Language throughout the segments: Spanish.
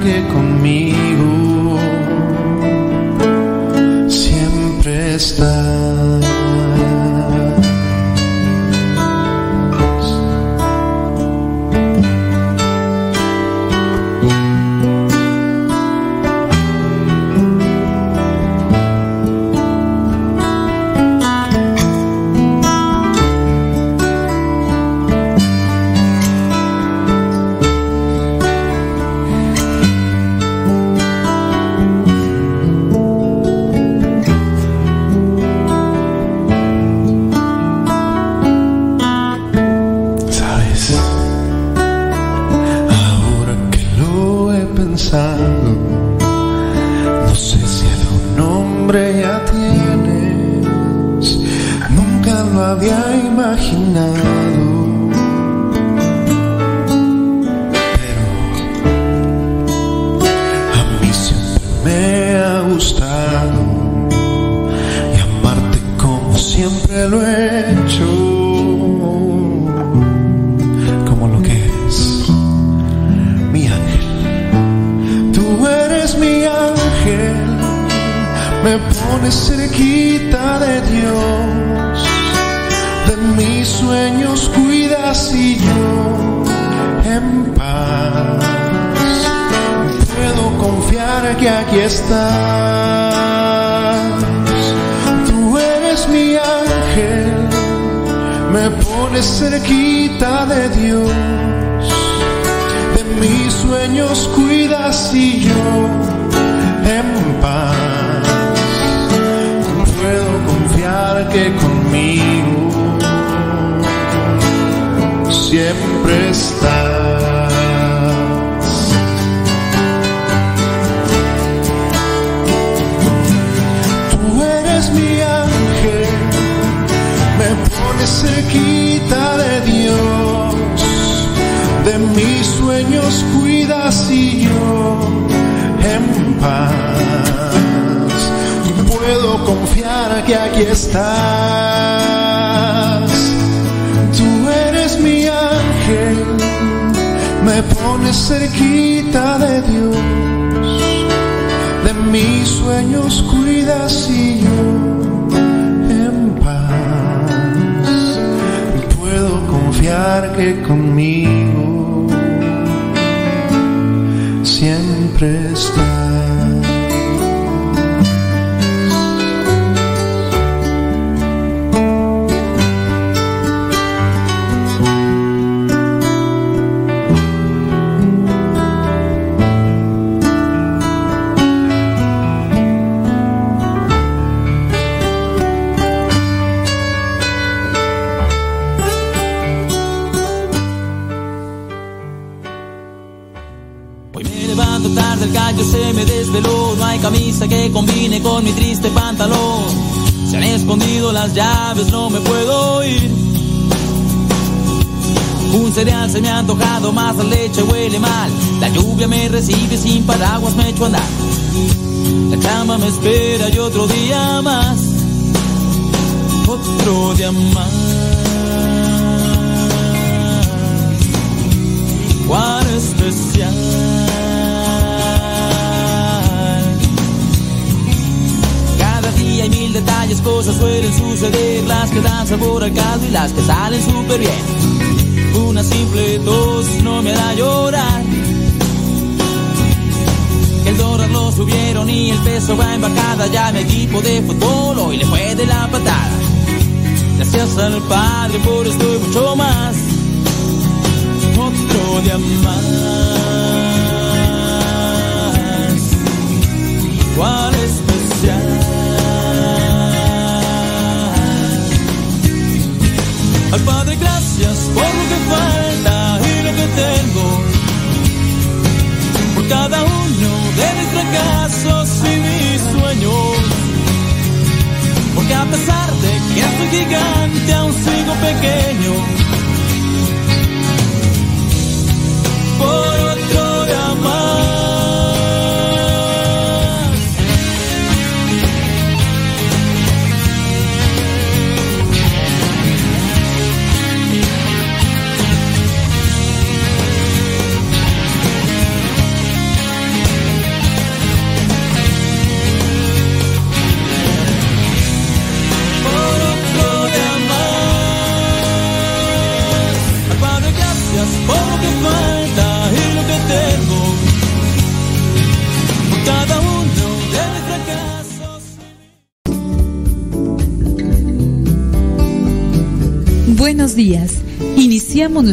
que conmigo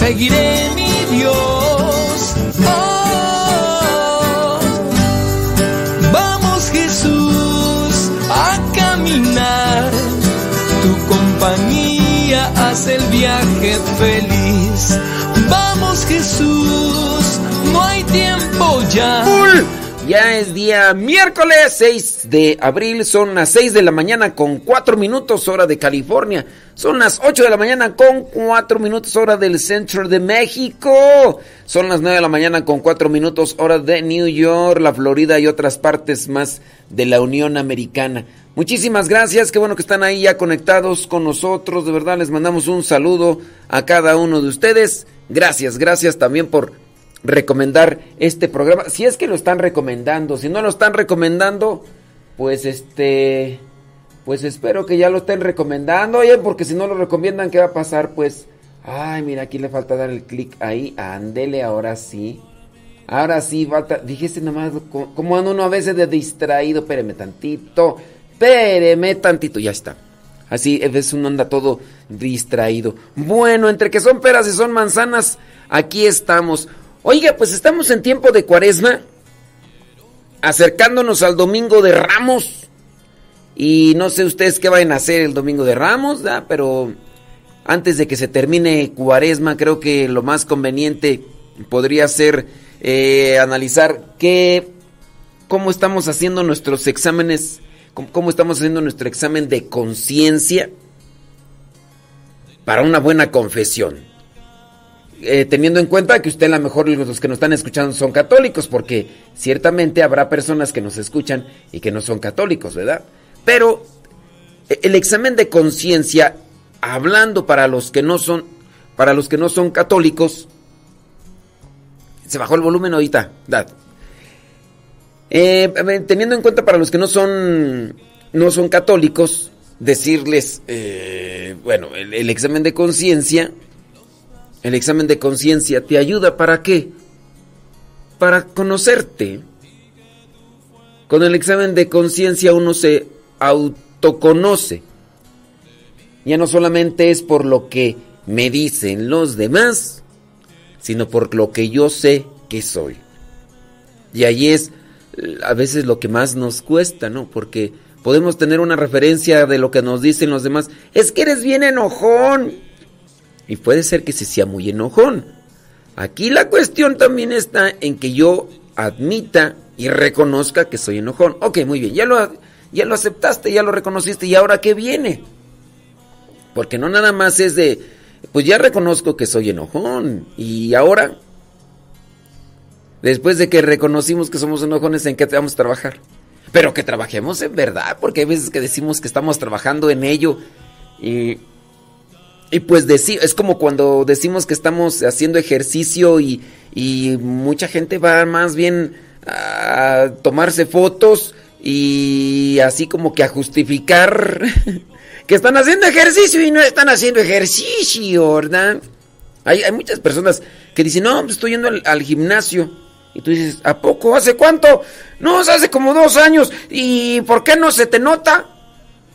Seguiré mi Dios. Oh, vamos Jesús a caminar, tu compañía hace el viaje feliz. Vamos Jesús, no hay tiempo ya. Ya es día miércoles 6 de abril, son las 6 de la mañana con 4 minutos hora de California. Son las 8 de la mañana con 4 minutos hora del centro de México. Son las 9 de la mañana con 4 minutos hora de New York, la Florida y otras partes más de la Unión Americana. Muchísimas gracias, qué bueno que están ahí ya conectados con nosotros. De verdad les mandamos un saludo a cada uno de ustedes. Gracias, gracias también por recomendar este programa. Si es que lo están recomendando, si no lo están recomendando, pues este, pues espero que ya lo estén recomendando, oye, porque si no lo recomiendan, ¿qué va a pasar? Pues, ay, mira, aquí le falta dar el clic ahí, ándele, ahora sí. Ahora sí, falta, dijiste nomás, como ando uno a veces de distraído, espéreme tantito, espéreme tantito, ya está. Así, a veces uno anda todo distraído. Bueno, entre que son peras y son manzanas, aquí estamos. Oiga, pues estamos en tiempo de cuaresma, acercándonos al domingo de Ramos. Y no sé ustedes qué vayan a hacer el domingo de Ramos, pero antes de que se termine cuaresma, creo que lo más conveniente podría ser eh, analizar qué, cómo estamos haciendo nuestros exámenes, cómo estamos haciendo nuestro examen de conciencia para una buena confesión. Eh, teniendo en cuenta que usted a lo mejor los que nos están escuchando son católicos, porque ciertamente habrá personas que nos escuchan y que no son católicos, ¿verdad? Pero eh, el examen de conciencia, hablando para los que no son, para los que no son católicos, se bajó el volumen ahorita, dad. Eh, teniendo en cuenta para los que no son, no son católicos, decirles, bueno, el examen de conciencia el examen de conciencia te ayuda para qué? Para conocerte. Con el examen de conciencia uno se autoconoce. Ya no solamente es por lo que me dicen los demás, sino por lo que yo sé que soy. Y ahí es eh, a veces lo que más nos cuesta, ¿no? Porque podemos tener una referencia de lo que nos dicen los demás. Es que eres bien enojón. Y puede ser que se sea muy enojón. Aquí la cuestión también está en que yo admita y reconozca que soy enojón. Ok, muy bien, ya lo, ya lo aceptaste, ya lo reconociste, ¿y ahora qué viene? Porque no nada más es de, pues ya reconozco que soy enojón, y ahora, después de que reconocimos que somos enojones, ¿en qué vamos a trabajar? Pero que trabajemos en verdad, porque hay veces que decimos que estamos trabajando en ello y y pues es como cuando decimos que estamos haciendo ejercicio y, mucha gente va más bien a tomarse fotos y así como que a justificar que están haciendo ejercicio y no están haciendo ejercicio, ¿verdad? Hay, hay muchas personas que dicen, no, pues estoy yendo al, gimnasio. Y tú dices, ¿a poco? ¿Hace cuánto? No, hace como dos años. ¿Y por qué no se te nota?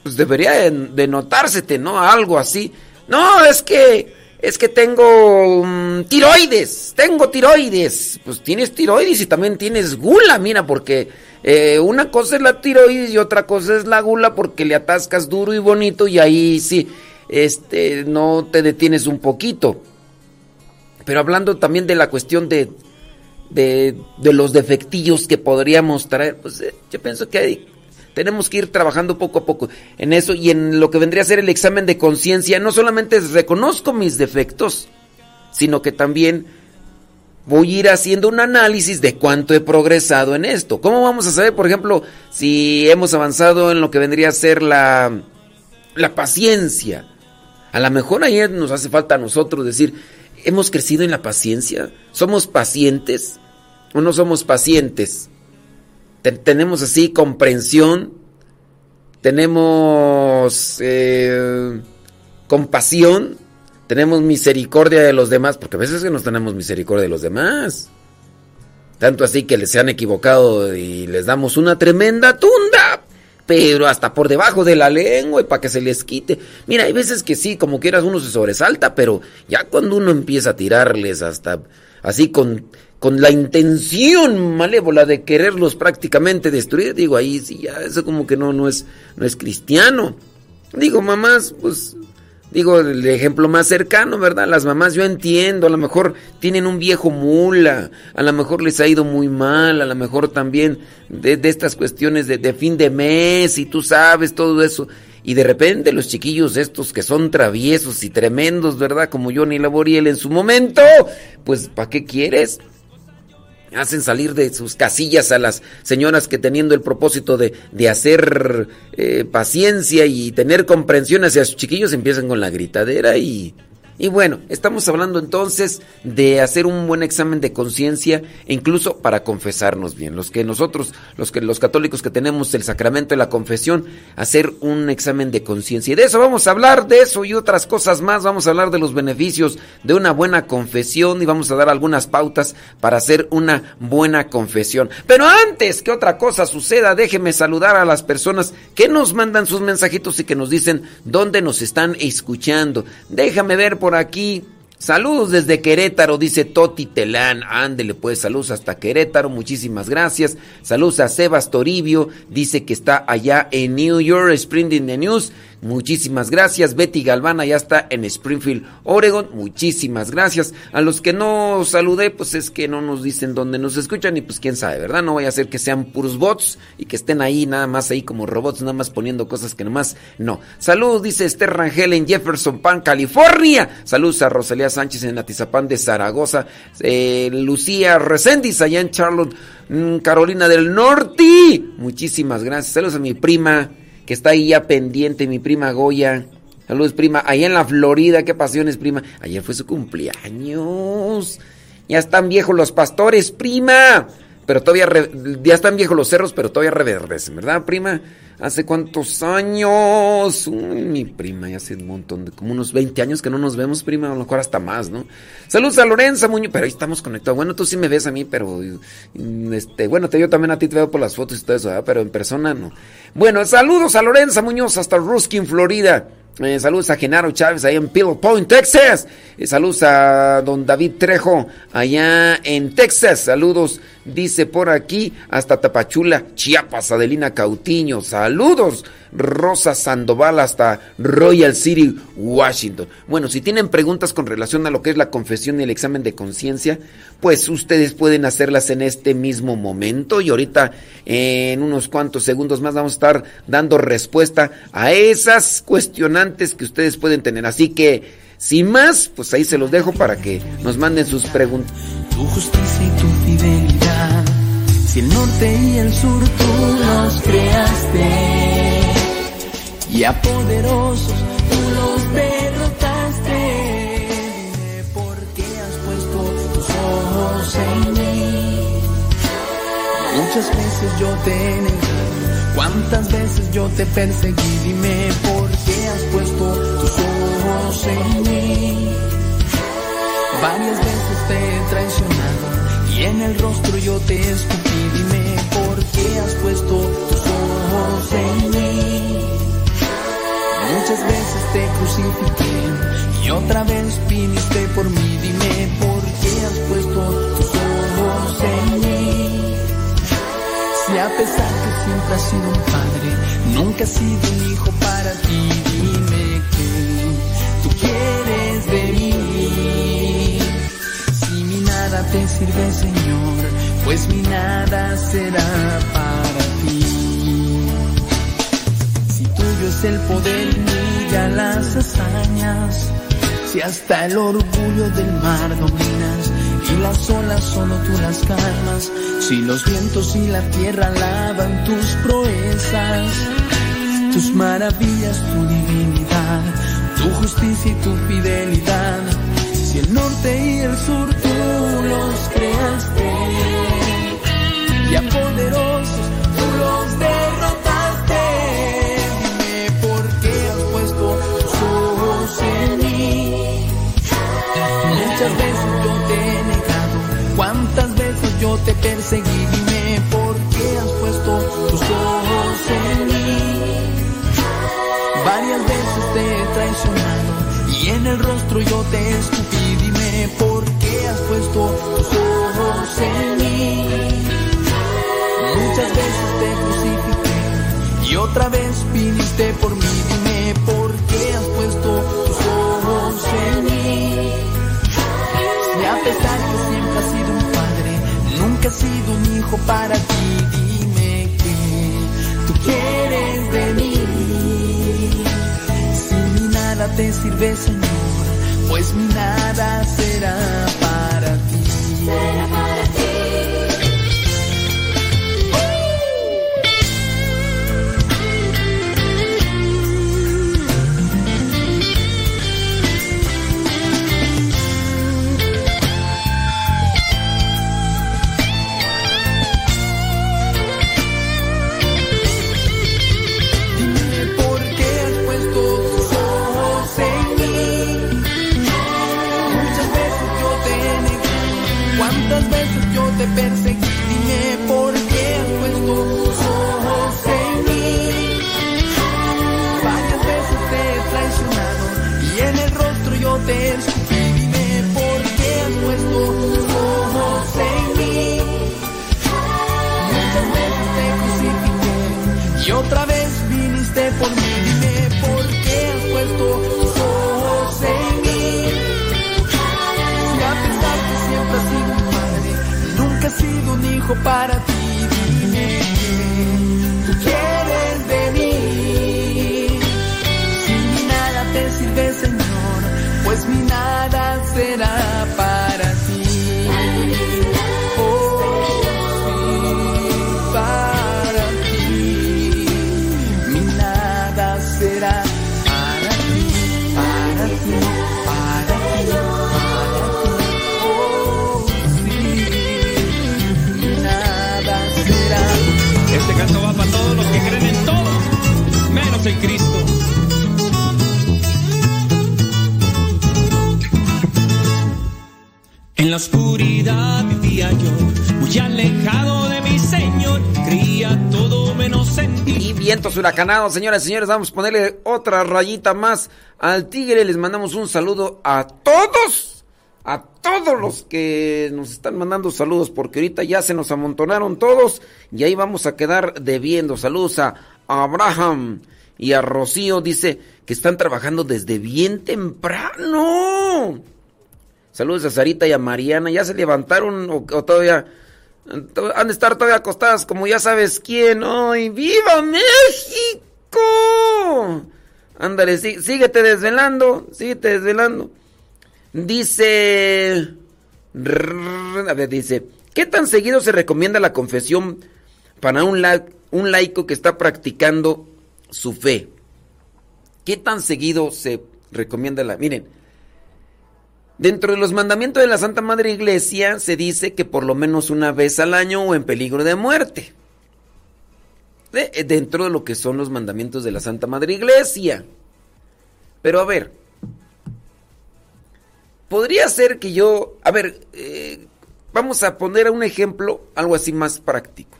Pues debería de, de notársete, ¿no? Algo así. No, es que es que tengo mm, tiroides, tengo tiroides. Pues tienes tiroides y también tienes gula, mira, porque eh, una cosa es la tiroides y otra cosa es la gula porque le atascas duro y bonito y ahí sí, este, no te detienes un poquito. Pero hablando también de la cuestión de, de, de los defectillos que podríamos traer, pues eh, yo pienso que hay tenemos que ir trabajando poco a poco en eso y en lo que vendría a ser el examen de conciencia. No solamente reconozco mis defectos, sino que también voy a ir haciendo un análisis de cuánto he progresado en esto. ¿Cómo vamos a saber, por ejemplo, si hemos avanzado en lo que vendría a ser la, la paciencia? A lo mejor ahí nos hace falta a nosotros decir, ¿hemos crecido en la paciencia? ¿Somos pacientes o no somos pacientes? Tenemos así comprensión, tenemos eh, compasión, tenemos misericordia de los demás, porque a veces que no tenemos misericordia de los demás. Tanto así que les se han equivocado y les damos una tremenda tunda, pero hasta por debajo de la lengua y para que se les quite. Mira, hay veces que sí, como quieras uno se sobresalta, pero ya cuando uno empieza a tirarles hasta así con con la intención malévola de quererlos prácticamente destruir, digo, ahí sí, ya eso como que no, no, es, no es cristiano. Digo, mamás, pues Digo, el ejemplo más cercano, ¿verdad? Las mamás, yo entiendo, a lo mejor tienen un viejo mula, a lo mejor les ha ido muy mal, a lo mejor también de, estas cuestiones de, de, fin de mes y tú sabes todo eso. Y de repente los chiquillos estos que son traviesos y tremendos, ¿verdad? Como Johnny Laboriel en su momento, pues ¿para qué quieres? Hacen salir de sus casillas a las señoras que teniendo el propósito de, de hacer eh, paciencia y tener comprensión hacia sus chiquillos empiezan con la gritadera y y bueno, estamos hablando entonces de hacer un buen examen de conciencia incluso para confesarnos bien. Los que nosotros, los que los católicos que tenemos el sacramento de la confesión, hacer un examen de conciencia. Y de eso vamos a hablar, de eso y otras cosas más. Vamos a hablar de los beneficios de una buena confesión y vamos a dar algunas pautas para hacer una buena confesión. Pero antes que otra cosa suceda, déjeme saludar a las personas que nos mandan sus mensajitos y que nos dicen dónde nos están escuchando. Déjame ver por aquí. Saludos desde Querétaro, dice Toti Telán. Ándele pues, saludos hasta Querétaro, muchísimas gracias. Saludos a Sebas Toribio, dice que está allá en New York, Spring the News. Muchísimas gracias. Betty Galvana ya está en Springfield, Oregon. Muchísimas gracias. A los que no saludé, pues es que no nos dicen dónde nos escuchan y pues quién sabe, ¿verdad? No vaya a ser que sean puros bots y que estén ahí nada más ahí como robots, nada más poniendo cosas que nomás no. Saludos, dice Esther Rangel en Jefferson Pan, California. Saludos a Rosalía Sánchez en Atizapán de Zaragoza. Eh, Lucía Reséndiz allá en Charlotte, mm, Carolina del Norte. Muchísimas gracias. Saludos a mi prima que está ahí ya pendiente, mi prima Goya. Saludos, prima. Ahí en la Florida, qué pasiones, prima. Ayer fue su cumpleaños. Ya están viejos los pastores, prima. Pero todavía, ya están viejos los cerros, pero todavía reverdecen, ¿verdad, prima? ¿Hace cuántos años? mi prima, ya hace un montón de, como unos 20 años que no nos vemos, prima, a lo mejor hasta más, ¿no? Saludos a Lorenza Muñoz, pero ahí estamos conectados. Bueno, tú sí me ves a mí, pero, este, bueno, te yo también a ti te veo por las fotos y todo eso, ¿verdad? Pero en persona no. Bueno, saludos a Lorenza Muñoz hasta Ruskin, Florida. Eh, saludos a Genaro Chávez ahí en Pillow Point, Texas. Eh, saludos a don David Trejo allá en Texas. Saludos, dice por aquí, hasta Tapachula, Chiapas, Adelina Cautiño. Saludos. Rosa Sandoval hasta Royal City, Washington. Bueno, si tienen preguntas con relación a lo que es la confesión y el examen de conciencia, pues ustedes pueden hacerlas en este mismo momento y ahorita en unos cuantos segundos más vamos a estar dando respuesta a esas cuestionantes que ustedes pueden tener. Así que, sin más, pues ahí se los dejo para que nos manden sus preguntas. Tu justicia y tu si el norte y el sur tú los creaste y a poderosos tú los derrotaste. Dime por qué has puesto tus ojos en mí. Muchas veces yo te negado, cuántas veces yo te perseguí. Dime por qué has puesto tus ojos en mí. Varias veces te y en el rostro yo te escupí. Dime por qué has puesto tus ojos en mí. Muchas veces te crucifiqué y otra vez viniste por mí. Dime por qué has puesto tus ojos en mí. Si a pesar que siempre has sido un padre, nunca has sido un hijo para ti. Te sirve, Señor, pues mi nada será para ti es el poder y las hazañas. Si hasta el orgullo del mar dominas y las olas solo tú las calmas. Si los vientos y la tierra lavan tus proezas, tus maravillas, tu divinidad, tu justicia y tu fidelidad. Si el norte y el sur tú los creaste. Y a poderosos tú los derrotaste. Muchas veces yo te he negado, cuántas veces yo te perseguí, dime por qué has puesto tus ojos en mí. Varias veces te he traicionado y en el rostro yo te escupí, dime por qué has puesto tus ojos en mí. Muchas veces te crucifiqué y otra vez viniste por mí. Dime por qué has puesto tus ojos en mí. Si a pesar que siempre has sido un padre, nunca has sido un hijo para ti. Dime que tú quieres de mí. Si ni nada te sirve, Señor, pues mi nada será. Señoras y señores, vamos a ponerle otra rayita más al tigre. Les mandamos un saludo a todos, a todos los que nos están mandando saludos, porque ahorita ya se nos amontonaron todos y ahí vamos a quedar debiendo. Saludos a Abraham y a Rocío, dice que están trabajando desde bien temprano. Saludos a Sarita y a Mariana, ¿ya se levantaron o todavía? Han de estar todavía acostadas como ya sabes quién. ¡Ay, viva México! Ándale, sí, síguete desvelando, síguete desvelando. Dice... A ver, dice... ¿Qué tan seguido se recomienda la confesión para un, la- un laico que está practicando su fe? ¿Qué tan seguido se recomienda la... Miren, Dentro de los mandamientos de la Santa Madre Iglesia se dice que por lo menos una vez al año o en peligro de muerte. Eh, dentro de lo que son los mandamientos de la Santa Madre Iglesia. Pero a ver, podría ser que yo, a ver, eh, vamos a poner un ejemplo, algo así más práctico.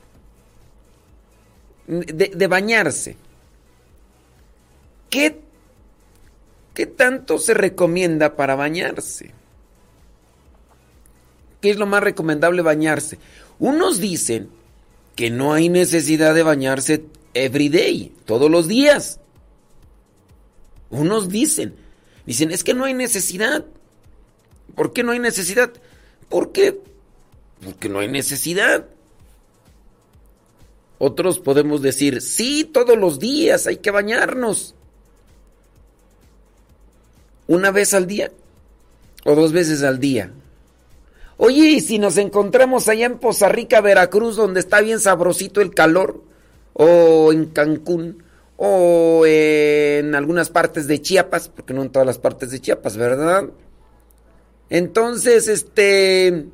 De, de bañarse. ¿Qué ¿Qué tanto se recomienda para bañarse? ¿Qué es lo más recomendable bañarse? Unos dicen que no hay necesidad de bañarse every day, todos los días. Unos dicen, dicen, es que no hay necesidad. ¿Por qué no hay necesidad? ¿Por qué? Porque no hay necesidad. Otros podemos decir, sí, todos los días hay que bañarnos. ¿Una vez al día? ¿O dos veces al día? Oye, ¿y si nos encontramos allá en Poza Rica, Veracruz, donde está bien sabrosito el calor? ¿O en Cancún? ¿O en algunas partes de Chiapas? Porque no en todas las partes de Chiapas, ¿verdad? Entonces, este...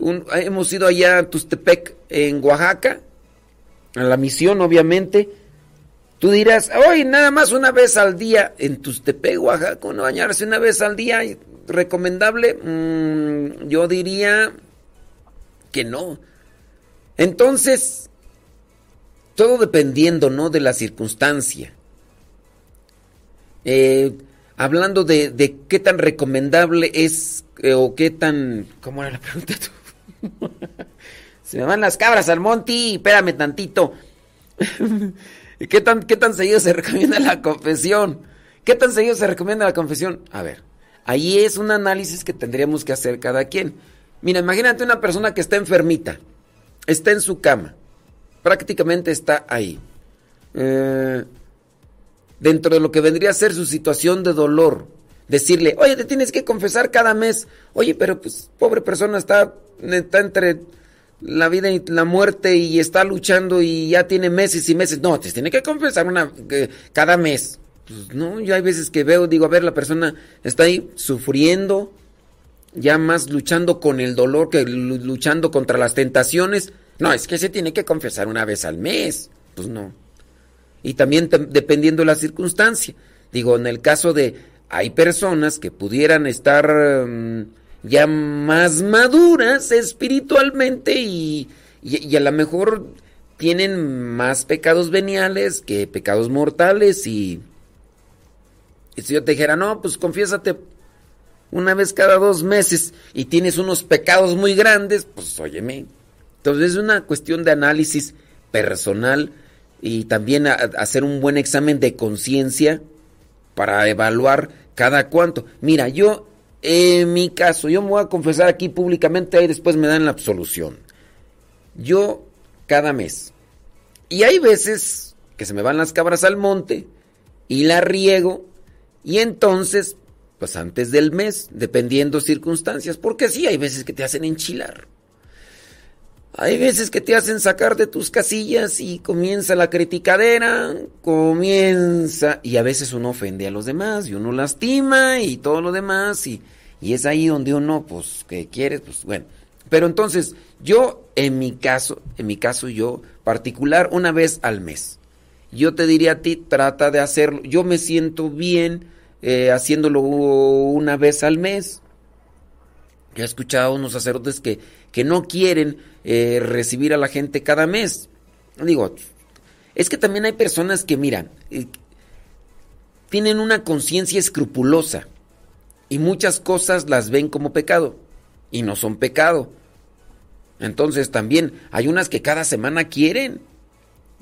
hemos ido allá a Tustepec, en Oaxaca, a la misión, obviamente. Tú dirás, hoy nada más una vez al día en Tustepec, Oaxaca, no bañarse una vez al día, recomendable. Mm, yo diría que no. Entonces, todo dependiendo, ¿no? De la circunstancia. Eh, hablando de, de qué tan recomendable es eh, o qué tan... ¿Cómo era la pregunta? Se me van las cabras al monte, espérame tantito. ¿Qué tan, ¿Qué tan seguido se recomienda la confesión? ¿Qué tan seguido se recomienda la confesión? A ver, ahí es un análisis que tendríamos que hacer cada quien. Mira, imagínate una persona que está enfermita, está en su cama, prácticamente está ahí. Eh, dentro de lo que vendría a ser su situación de dolor, decirle, oye, te tienes que confesar cada mes. Oye, pero pues pobre persona está, está entre la vida y la muerte y está luchando y ya tiene meses y meses. No, te tiene que confesar una cada mes. Pues no, yo hay veces que veo, digo, a ver, la persona está ahí sufriendo, ya más luchando con el dolor que luchando contra las tentaciones. No, es que se tiene que confesar una vez al mes. Pues no. Y también dependiendo de la circunstancia. Digo, en el caso de hay personas que pudieran estar mm, ya más maduras espiritualmente y, y, a lo mejor tienen más pecados veniales que pecados mortales y, si yo te dijera, no, pues confiésate una vez cada dos meses y tienes unos pecados muy grandes, pues óyeme. Entonces es una cuestión de análisis personal y también hacer un buen examen de conciencia para evaluar cada cuánto. Mira, yo, en mi caso, yo me voy a confesar aquí públicamente y después me dan la absolución. Yo, cada mes. Y hay veces que se me van las cabras al monte y la riego y entonces, pues antes del mes, dependiendo circunstancias, porque sí, hay veces que te hacen enchilar. Hay veces que te hacen sacar de tus casillas y comienza la criticadera, comienza y a veces uno ofende a los demás y uno lastima y todo lo demás y, y es ahí donde uno, pues, que quieres, pues bueno. Pero entonces, yo en mi caso, en mi caso yo particular, una vez al mes. Yo te diría a ti, trata de hacerlo. Yo me siento bien eh, haciéndolo una vez al mes. He escuchado a unos sacerdotes que, que no quieren eh, recibir a la gente cada mes. Digo, es que también hay personas que, miran, eh, tienen una conciencia escrupulosa y muchas cosas las ven como pecado y no son pecado. Entonces también hay unas que cada semana quieren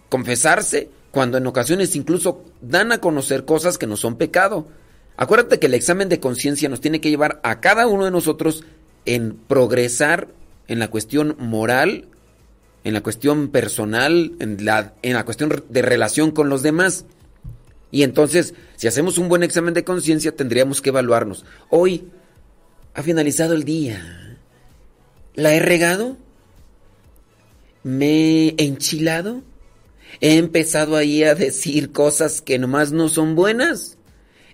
confesarse cuando en ocasiones incluso dan a conocer cosas que no son pecado. Acuérdate que el examen de conciencia nos tiene que llevar a cada uno de nosotros en progresar en la cuestión moral, en la cuestión personal, en la, en la cuestión de relación con los demás. Y entonces, si hacemos un buen examen de conciencia, tendríamos que evaluarnos. Hoy ha finalizado el día. ¿La he regado? ¿Me he enchilado? ¿He empezado ahí a decir cosas que nomás no son buenas?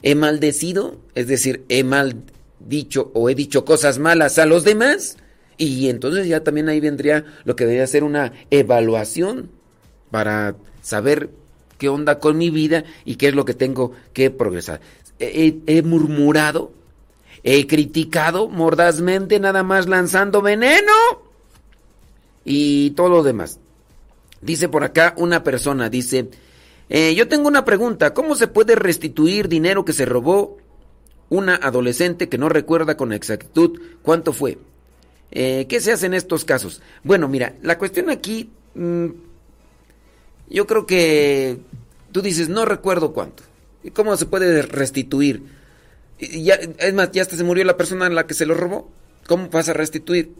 ¿He maldecido? Es decir, ¿he mal dicho o he dicho cosas malas a los demás? Y entonces ya también ahí vendría lo que debería ser una evaluación para saber qué onda con mi vida y qué es lo que tengo que progresar. He, murmurado, he criticado mordazmente, nada más lanzando veneno y todo lo demás. Dice por acá una persona, dice, eh, yo tengo una pregunta, ¿cómo se puede restituir dinero que se robó una adolescente que no recuerda con exactitud cuánto fue? Eh, ¿Qué se hace en estos casos? Bueno, mira, la cuestión aquí, mm, yo creo que tú dices, no recuerdo cuánto. ¿Y cómo se puede restituir? ya, es más, ya hasta se murió la persona a la que se lo robó. ¿Cómo vas a restituir?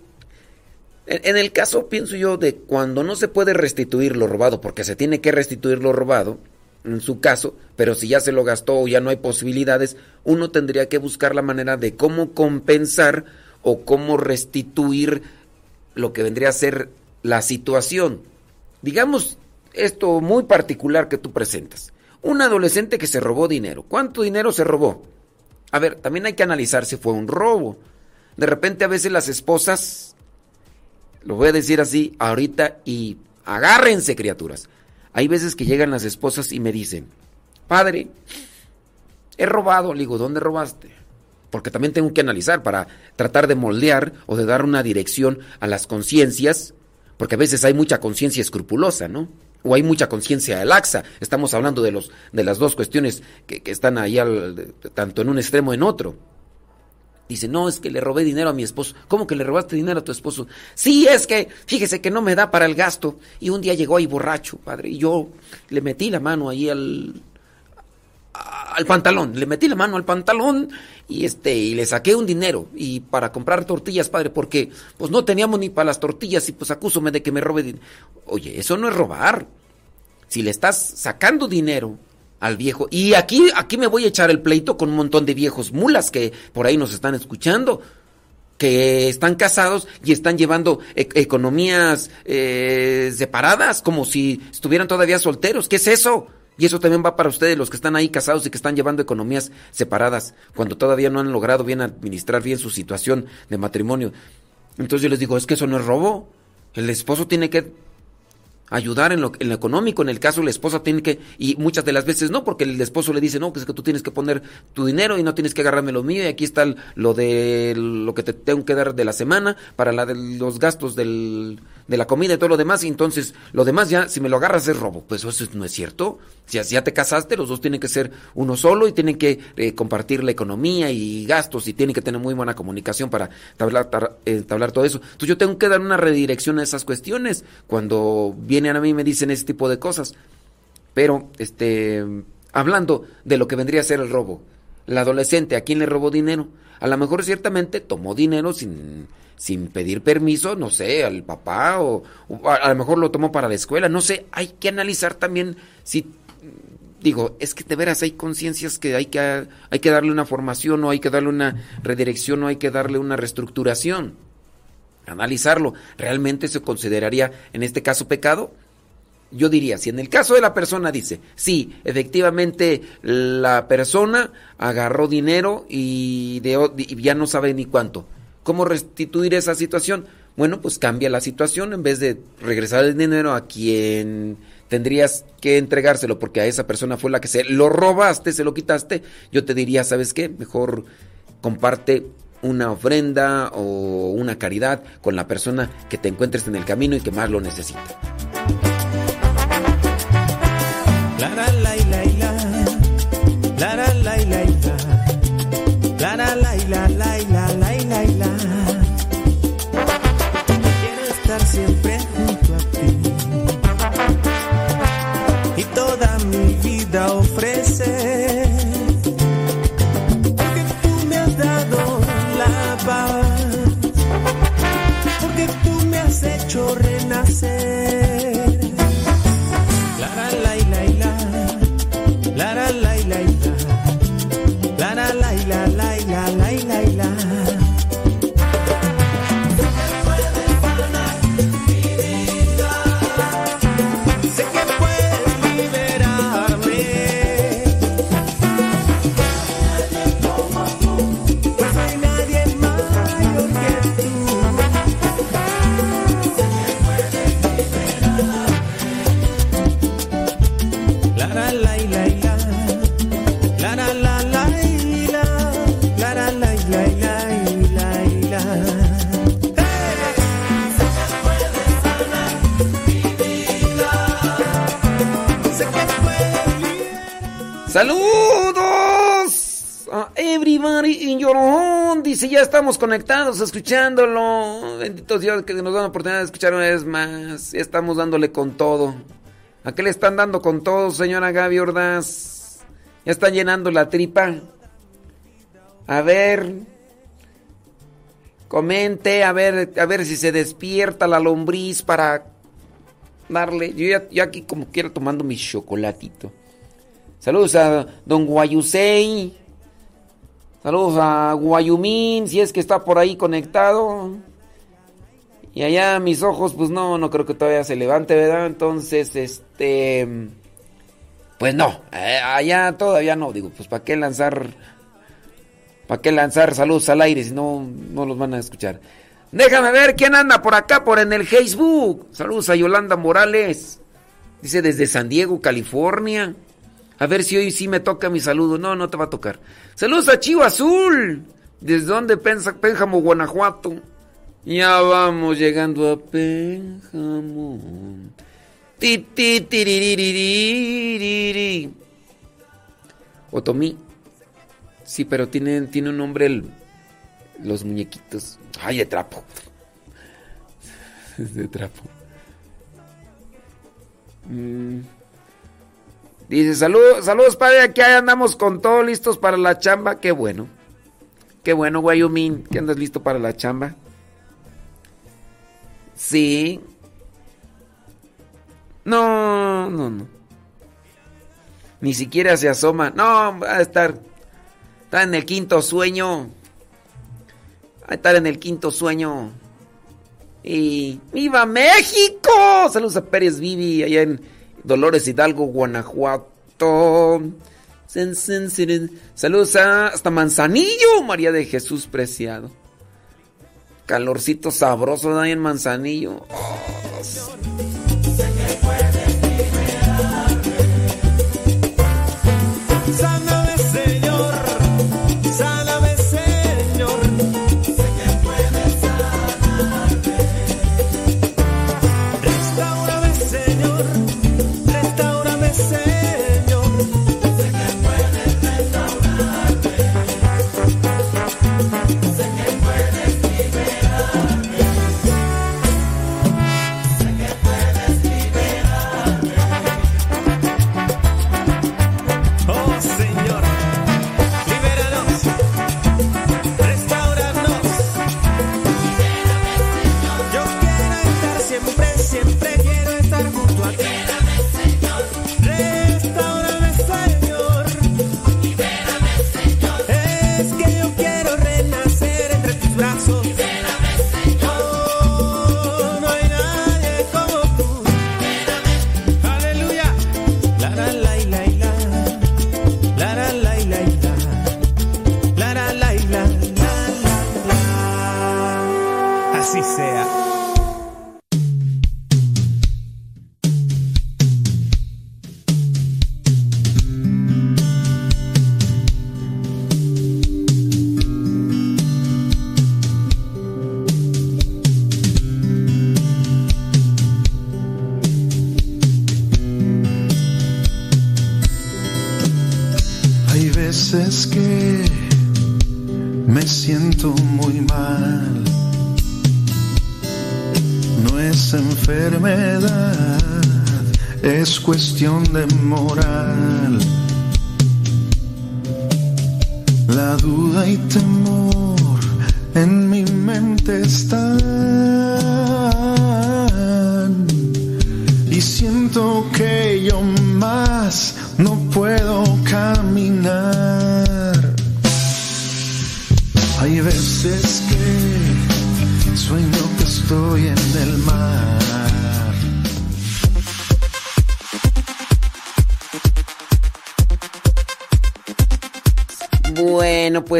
En, en el caso, pienso yo, de cuando no se puede restituir lo robado, porque se tiene que restituir lo robado, en su caso, pero si ya se lo gastó o ya no hay posibilidades, uno tendría que buscar la manera de cómo compensar o cómo restituir lo que vendría a ser la situación. Digamos esto muy particular que tú presentas. Un adolescente que se robó dinero. ¿Cuánto dinero se robó? A ver, también hay que analizar si fue un robo. De repente a veces las esposas, lo voy a decir así ahorita y agárrense criaturas. Hay veces que llegan las esposas y me dicen, padre, he robado. Le digo, ¿dónde robaste? Porque también tengo que analizar para tratar de moldear o de dar una dirección a las conciencias, porque a veces hay mucha conciencia escrupulosa, ¿no? O hay mucha conciencia laxa. Estamos hablando de, los, de las dos cuestiones que, están ahí tanto en un extremo en otro. Dice, no, es que le robé dinero a mi esposo. ¿Cómo que le robaste dinero a tu esposo? Sí, es que, fíjese que no me da para el gasto. Y un día llegó ahí borracho, padre, y yo le metí la mano ahí al, al pantalón, le metí la mano al pantalón y este y le saqué un dinero y para comprar tortillas, padre, porque pues no teníamos ni para las tortillas y pues acúsome de que me robe Oye, eso no es robar. Si le estás sacando dinero al viejo y aquí aquí me voy a echar el pleito con un montón de viejos mulas que por ahí nos están escuchando que están casados y están llevando e-, economías eh, separadas como si estuvieran todavía solteros. ¿Qué es eso? Y eso también va para ustedes, los que están ahí casados y que están llevando economías separadas, cuando todavía no han logrado bien administrar bien su situación de matrimonio. Entonces yo les digo, es que eso no es robo. El esposo tiene que ayudar en lo, en lo, económico. En el caso, la esposa tiene que, y muchas de las veces no, porque el esposo le dice, no, pues es que tú tienes que poner tu dinero y no tienes que agarrarme lo mío, y aquí está lo de lo que te tengo que dar de la semana para la de los gastos del, de la comida y todo lo demás, y entonces lo demás ya, si me lo agarras es robo. Pues eso no es cierto. Si ya te casaste, los dos tienen que ser uno solo y tienen que eh, compartir la economía y gastos y tienen que tener muy buena comunicación para tablar, eh, todo eso. Entonces yo tengo que dar una redirección a esas cuestiones cuando vienen a mí y me dicen ese tipo de cosas. Pero, este, hablando de lo que vendría a ser el robo, la adolescente, ¿a quién le robó dinero? A lo mejor ciertamente tomó dinero sin sin pedir permiso, no sé, al papá o, a, lo mejor lo tomó para la escuela, no sé, hay que analizar también si digo, es que de veras hay conciencias que hay que hay que darle una formación o hay que darle una redirección o hay que darle una reestructuración. Analizarlo, ¿realmente se consideraría en este caso pecado? Yo diría, si en el caso de la persona dice, sí, efectivamente la persona agarró dinero y, ya no sabe ni cuánto ¿Cómo restituir esa situación? Bueno, pues cambia la situación en vez de regresar el dinero a quien tendrías que entregárselo porque a esa persona fue la que se lo robaste, se lo quitaste. Yo te diría, ¿sabes qué? Mejor comparte una ofrenda o una caridad con la persona que te encuentres en el camino y que más lo necesita. Estamos conectados, escuchándolo. Bendito Dios que nos da la oportunidad de escuchar una vez más. Estamos dándole con todo. ¿A qué le están dando con todo, señora Gaby Ordaz? Ya están llenando la tripa. A ver. Comente, a ver, a ver si se despierta la lombriz para darle. Yo ya, aquí como quiero tomando mi chocolatito. Saludos a don Guayusei. Saludos a Guayumín, si es que está por ahí conectado. Y allá mis ojos, pues no, no creo que todavía se levante, ¿verdad? Entonces, este... Pues no, eh, allá todavía no, digo, pues ¿para qué lanzar... ¿Para qué lanzar saludos al aire si no, no los van a escuchar? Déjame ver quién anda por acá, por en el Facebook. Saludos a Yolanda Morales. Dice desde San Diego, California. A ver si hoy sí me toca mi saludo. No, no te va a tocar. Saludos a Chivo Azul. ¿Desde dónde? Pénjamo, Guanajuato. Ya vamos llegando a Pénjamo. Otomí. Sí, pero tiene, tiene un nombre el, los muñequitos. Ay, de trapo. de trapo. Mm. Dice, saludos, saludos padre, aquí andamos con todo listos para la chamba. Qué bueno. Qué bueno, Wyoming, que andas listo para la chamba. Sí. No, no, no. Ni siquiera se asoma. No, va a estar. Está en el quinto sueño. Va a estar en el quinto sueño. Y. ¡Viva México! Saludos a Pérez Vivi allá en Dolores Hidalgo, Guanajuato. Saludos hasta Manzanillo, María de Jesús Preciado. Calorcito sabroso ahí en Manzanillo. De moral.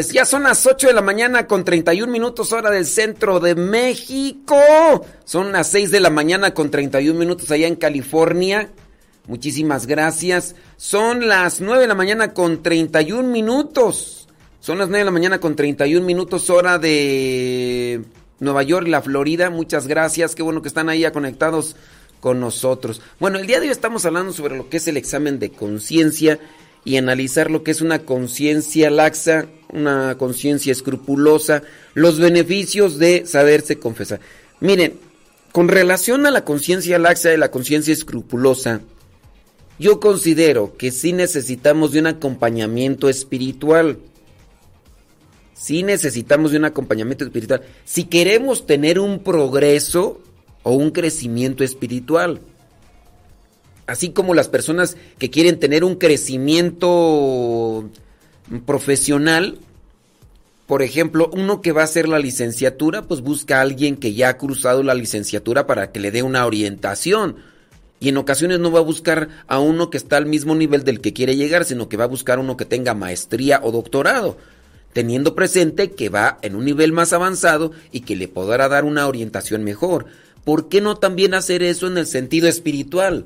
Pues ya son las 8 de la mañana con 31 minutos hora del centro de México. Son las 6 de la mañana con 31 minutos allá en California. Muchísimas gracias. Son las 9 de la mañana con 31 minutos. Son las 9 de la mañana con 31 minutos hora de Nueva York, la Florida. Muchas gracias. Qué bueno que están ahí conectados con nosotros. Bueno, el día de hoy estamos hablando sobre lo que es el examen de conciencia y analizar lo que es una conciencia laxa, una conciencia escrupulosa, los beneficios de saberse confesar. Miren, con relación a la conciencia laxa y la conciencia escrupulosa, yo considero que sí necesitamos de un acompañamiento espiritual. Sí necesitamos de un acompañamiento espiritual. Si queremos tener un progreso o un crecimiento espiritual. Así como las personas que quieren tener un crecimiento profesional, por ejemplo, uno que va a hacer la licenciatura, pues busca a alguien que ya ha cruzado la licenciatura para que le dé una orientación. Y en ocasiones no va a buscar a uno que está al mismo nivel del que quiere llegar, sino que va a buscar uno que tenga maestría o doctorado, teniendo presente que va en un nivel más avanzado y que le podrá dar una orientación mejor. ¿Por qué no también hacer eso en el sentido espiritual?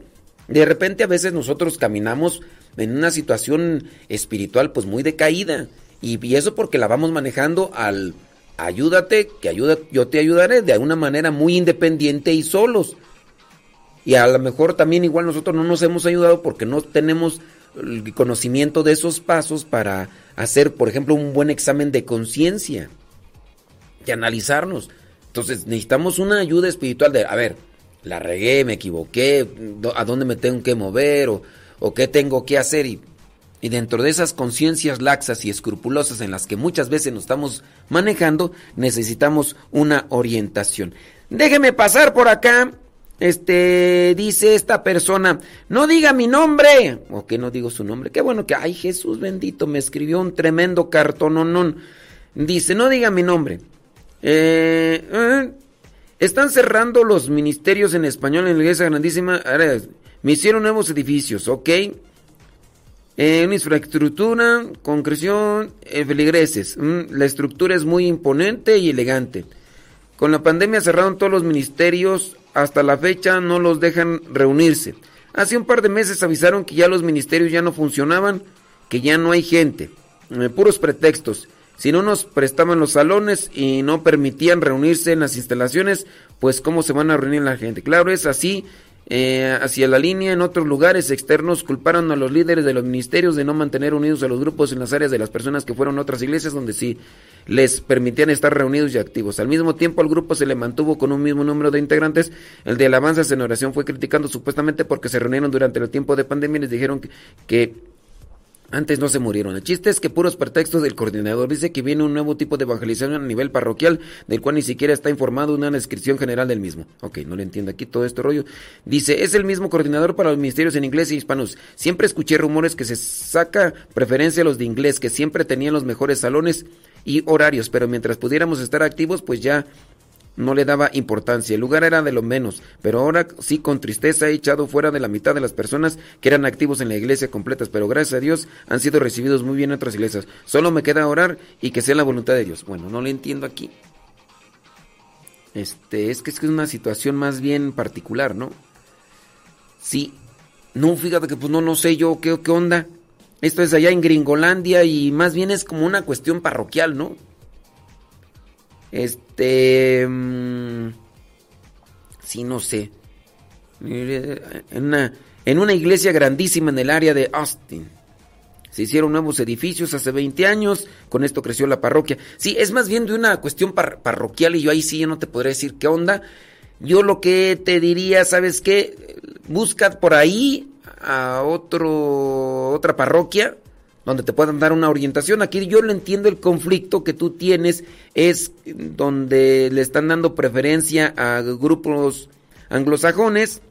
De repente a veces nosotros caminamos en una situación espiritual pues muy decaída y, eso porque la vamos manejando al ayúdate, que ayuda, yo te ayudaré de una manera muy independiente y solos. Y a lo mejor también igual nosotros no nos hemos ayudado porque no tenemos el conocimiento de esos pasos para hacer, por ejemplo, un buen examen de conciencia y analizarnos. Entonces necesitamos una ayuda espiritual de, a ver, la regué, me equivoqué, a dónde me tengo que mover, o, qué tengo que hacer y, dentro de esas conciencias laxas y escrupulosas en las que muchas veces nos estamos manejando, necesitamos una orientación. Déjeme pasar por acá. Este, dice esta persona, no diga mi nombre, o que no digo su nombre, qué bueno que, ay Jesús bendito, me escribió un tremendo cartón, dice, no diga mi nombre. Eh, eh, están cerrando los ministerios en español en la iglesia grandísima, me hicieron nuevos edificios, ok. En infraestructura, concreción, eh, feligreses. Mm, la estructura es muy imponente y elegante. Con la pandemia cerraron todos los ministerios, hasta la fecha no los dejan reunirse. Hace un par de meses avisaron que ya los ministerios ya no funcionaban, que ya no hay gente. Eh, puros pretextos. Si no nos prestaban los salones y no permitían reunirse en las instalaciones, pues cómo se van a reunir la gente. Claro, es así eh, hacia la línea. En otros lugares externos culparon a los líderes de los ministerios de no mantener unidos a los grupos en las áreas de las personas que fueron a otras iglesias donde sí les permitían estar reunidos y activos. Al mismo tiempo, al grupo se le mantuvo con un mismo número de integrantes. El de alabanzas en oración fue criticando supuestamente porque se reunieron durante el tiempo de pandemia y les dijeron que antes no se murieron. El chiste es que puros pretextos del coordinador dice que viene un nuevo tipo de evangelización a nivel parroquial, del cual ni siquiera está informado una descripción general del mismo. Ok, no le entiendo aquí todo este rollo. Dice, es el mismo coordinador para los ministerios en inglés y hispanos. Siempre escuché rumores que se saca preferencia a los de inglés, que siempre tenían los mejores salones y horarios, pero mientras pudiéramos estar activos, pues ya no le daba importancia, el lugar era de lo menos, pero ahora sí con tristeza he echado fuera de la mitad de las personas que eran activos en la iglesia completas, pero gracias a Dios han sido recibidos muy bien en otras iglesias. Solo me queda orar y que sea la voluntad de Dios. Bueno, no le entiendo aquí. Este, es que es una situación más bien particular, ¿no? Sí. No, fíjate que pues no, no sé yo qué, qué onda. Esto es allá en Gringolandia y más bien es como una cuestión parroquial, ¿no? Este. Mm, sí, no sé. En una, en una iglesia grandísima en el área de Austin. Se hicieron nuevos edificios hace 20 años, con esto creció la parroquia. Sí, es más bien de una cuestión parroquial y yo ahí sí yo no te podré decir qué onda. Yo lo que te diría, ¿sabes qué? Busca por ahí a otro otra parroquia donde te puedan dar una orientación. Aquí yo lo entiendo, el conflicto que tú tienes es donde le están dando preferencia a grupos anglosajones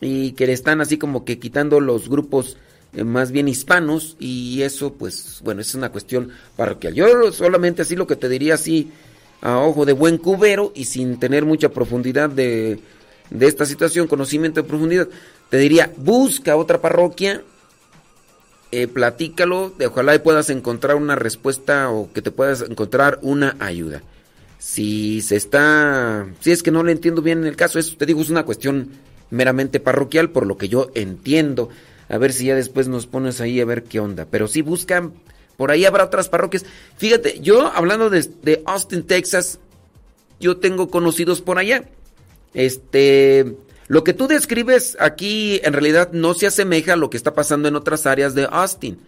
y que le están así como que quitando los grupos eh, más bien hispanos y eso pues bueno es una cuestión parroquial. Yo solamente así lo que te diría así a ojo de buen cubero y sin tener mucha profundidad de, de esta situación, conocimiento de profundidad, te diría busca otra parroquia eh, platícalo, de ojalá puedas encontrar una respuesta o que te puedas encontrar una ayuda. Si se está, si es que no le entiendo bien el caso, eso te digo es una cuestión meramente parroquial por lo que yo entiendo. A ver si ya después nos pones ahí a ver qué onda. Pero si buscan, por ahí habrá otras parroquias. Fíjate, yo hablando de, de Austin, Texas, yo tengo conocidos por allá. Este, lo que tú describes aquí en realidad no se asemeja a lo que está pasando en otras áreas de Austin.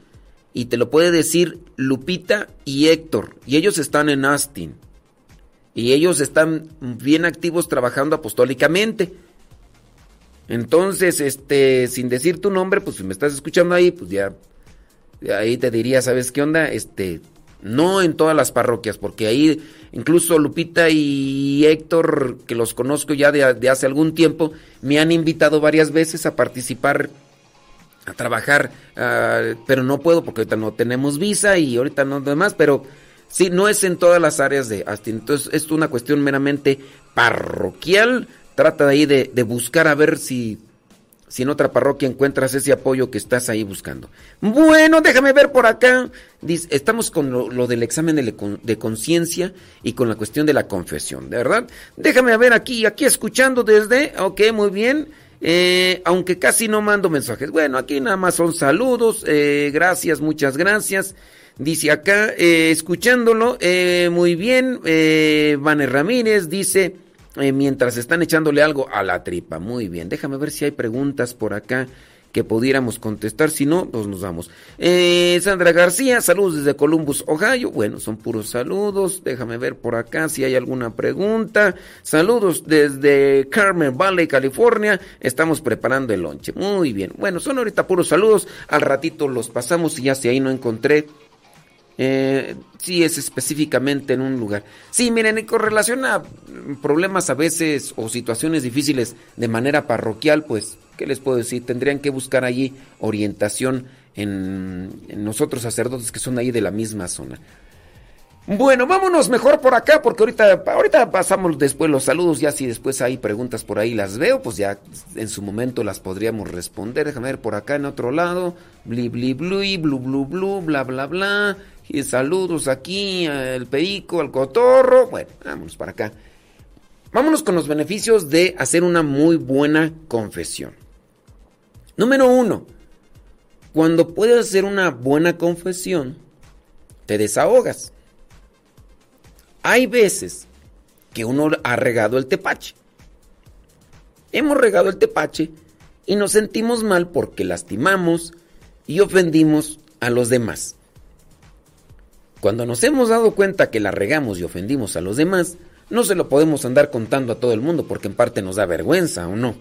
Y te lo puede decir Lupita y Héctor. Y ellos están en Austin. Y ellos están bien activos trabajando apostólicamente. Entonces, este, sin decir tu nombre, pues si me estás escuchando ahí, pues ya, ahí te diría, ¿sabes qué onda? Este, no en todas las parroquias, porque ahí incluso Lupita y Héctor, que los conozco ya de, hace algún tiempo, me han invitado varias veces a participar, a trabajar, ah, pero no puedo porque ahorita no tenemos visa y ahorita no demás, pero sí, no es en todas las áreas de Austin. Entonces es una cuestión meramente parroquial. Trata de ahí de buscar a ver si si en otra parroquia encuentras ese apoyo que estás ahí buscando. Bueno, déjame ver por acá. Dice, estamos con lo, del examen de, conciencia y con la cuestión de la confesión, ¿de verdad? Déjame ver aquí, aquí escuchando desde, ok, muy bien. Eh, aunque casi no mando mensajes. Bueno, aquí nada más son saludos. Eh, gracias, muchas gracias. Dice acá, eh, escuchándolo, muy bien. Vane Ramírez dice... Eh, mientras están echándole algo a la tripa. Muy bien, déjame ver si hay preguntas por acá que pudiéramos contestar. Si no, pues nos vamos. Eh, Sandra García, saludos desde Columbus, Ohio. Bueno, son puros saludos. Déjame ver por acá si hay alguna pregunta. Saludos desde Carmen Valley, California. Estamos preparando el lonche. Muy bien. Bueno, son ahorita puros saludos. Al ratito los pasamos y ya si ahí no encontré. Eh, sí, es específicamente en un lugar. Sí, miren, con relación a problemas a veces o situaciones difíciles de manera parroquial, pues ¿qué les puedo decir? Tendrían que buscar allí orientación en, nosotros sacerdotes que son ahí de la misma zona. Bueno, vámonos mejor por acá porque ahorita, ahorita pasamos después los saludos, ya si después hay preguntas por ahí las veo, pues ya en su momento las podríamos responder. Déjame ver por acá en otro lado. Bli, bli, bli, blu, blu, blu, bla, bla, bla. Y saludos aquí al perico, al cotorro. Bueno, vámonos para acá. Vámonos con los beneficios de hacer una muy buena confesión. Número uno, cuando puedes hacer una buena confesión, te desahogas. Hay veces que uno ha regado el tepache. Hemos regado el tepache y nos sentimos mal porque lastimamos y ofendimos a los demás. Cuando nos hemos dado cuenta que la regamos y ofendimos a los demás, no se lo podemos andar contando a todo el mundo porque en parte nos da vergüenza o no.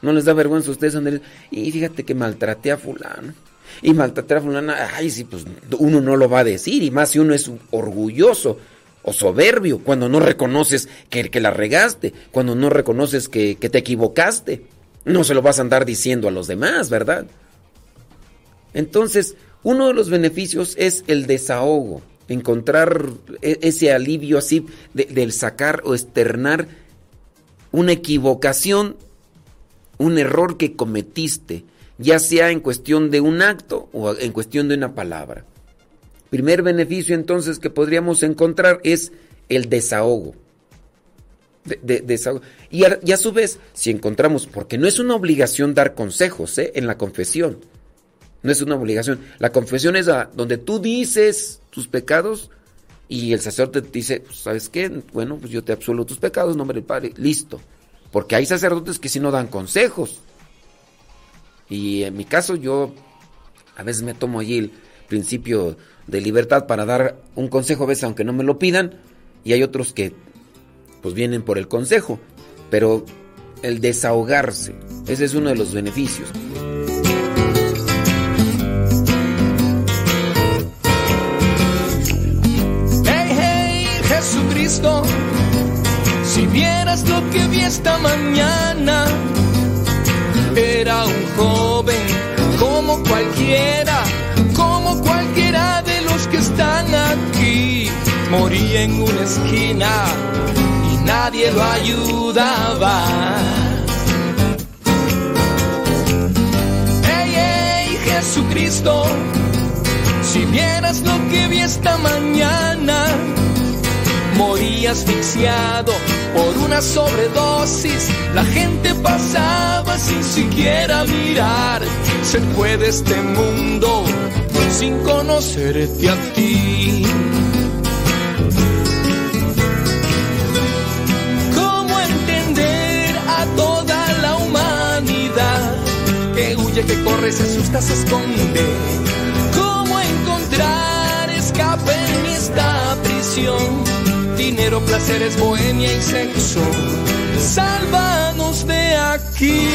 No les da vergüenza a ustedes andar y fíjate que maltraté a fulano. Y maltraté a fulana, ay, sí, pues uno no lo va a decir. Y más si uno es orgulloso o soberbio, cuando no reconoces que, que la regaste, cuando no reconoces que, que te equivocaste. No se lo vas a andar diciendo a los demás, ¿verdad? Entonces, uno de los beneficios es el desahogo, encontrar e, ese alivio así del sacar o externar una equivocación un error que cometiste, ya sea en cuestión de un acto o en cuestión de una palabra. Primer beneficio entonces que podríamos encontrar es el desahogo. Y, a, su vez, si encontramos, porque no es una obligación dar consejos ¿eh? en la confesión, no es una obligación. La confesión es donde tú dices tus pecados y el sacerdote te dice, pues, ¿sabes qué? Bueno, pues yo te absolvo tus pecados, nombre del Padre, listo. Porque hay sacerdotes que sí no dan consejos. Y en mi caso yo a veces me tomo allí el principio de libertad para dar un consejo a veces aunque no me lo pidan. Y hay otros que pues vienen por el consejo. Pero el desahogarse, ese es uno de los beneficios. Jesucristo si vieras lo que vi esta mañana, era un joven como cualquiera, como cualquiera de los que están aquí. Moría en una esquina y nadie lo ayudaba. ¡Ey, ey, Jesucristo! Si vieras lo que vi esta mañana, moría asfixiado por una sobredosis. La gente pasaba sin siquiera mirar. Se fue de este mundo sin conocerte a ti. ¿Cómo entender a toda la humanidad que huye, que corre, se asusta, se esconde? ¿Cómo encontrar escape en esta prisión? Dinero, placeres, bohemia y sexo. Sálvanos de aquí,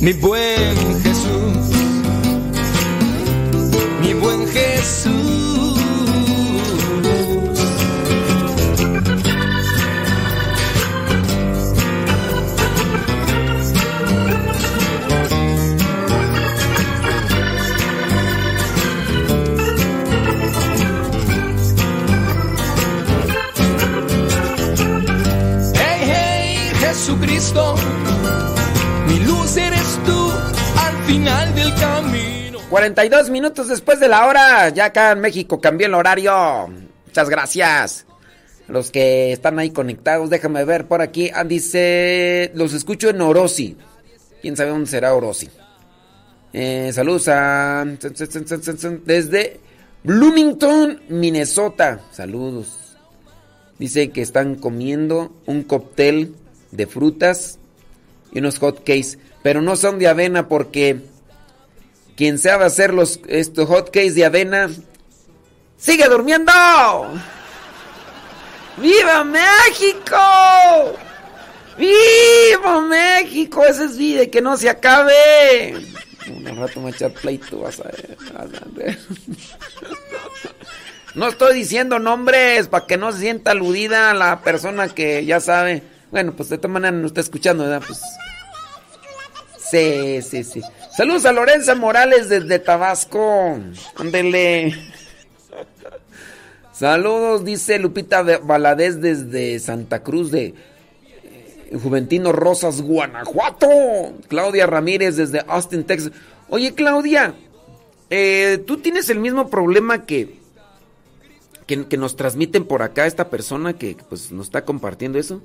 mi buen Jesús, mi buen Jesús. Mi luz eres tú al final del camino. 42 minutos después de la hora, ya acá en México cambió el horario. Muchas gracias. Los que están ahí conectados, déjame ver por aquí. Ah, dice, los escucho en Orosi. ¿Quién sabe dónde será Orosi? Eh, saludos a... Desde Bloomington, Minnesota. Saludos. Dice que están comiendo un cóctel de frutas y unos hot cakes. pero no son de avena porque quien sabe hacer los estos hotcakes de avena sigue durmiendo. ¡Viva México! ¡Viva México! Ese es vida, que no se acabe. Un rato me echar pleito, vas a ver. No estoy diciendo nombres para que no se sienta aludida la persona que ya sabe. Bueno, pues de esta manera no está escuchando, ¿verdad? Pues. Sí, sí, sí. Saludos a Lorenza Morales desde Tabasco. Ándele. Saludos, dice Lupita Valadez desde Santa Cruz de eh, Juventino Rosas, Guanajuato. Claudia Ramírez desde Austin, Texas. Oye, Claudia, eh, ¿tú tienes el mismo problema que, que, nos transmiten por acá esta persona que pues, nos está compartiendo eso?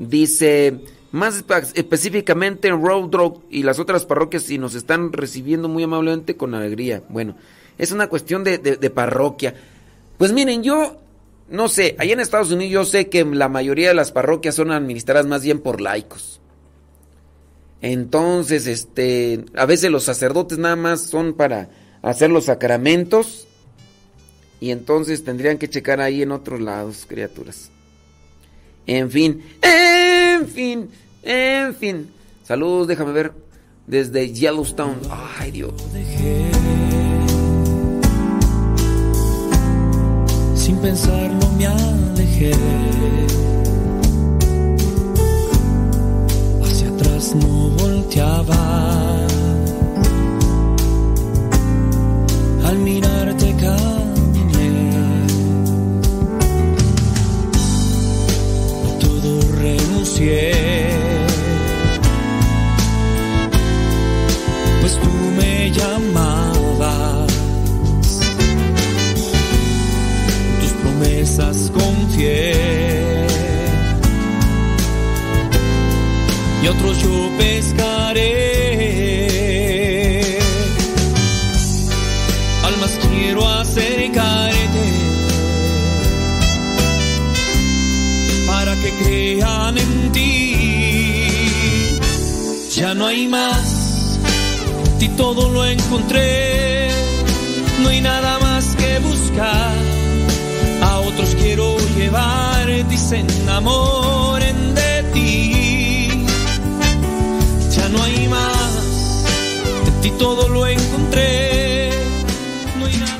Dice, más específicamente en Road y las otras parroquias y nos están recibiendo muy amablemente con alegría. Bueno, es una cuestión de, parroquia. Pues miren, yo no sé, allá en Estados Unidos yo sé que la mayoría de las parroquias son administradas más bien por laicos. Entonces, este, a veces los sacerdotes nada más son para hacer los sacramentos y entonces tendrían que checar ahí en otros lados, criaturas. En fin, en fin, en fin. Saludos, déjame ver desde Yellowstone. Ay, Dios. sin pensarlo me alejé. Hacia atrás no volteaba. Pues tú me llamas. confié. Y otros yo pescaré. Hay más, ti todo lo encontré. No hay nada más que buscar quiero llevar, dicen enamoren de ti. Ya no hay más, de ti todo lo encontré. No hay nada.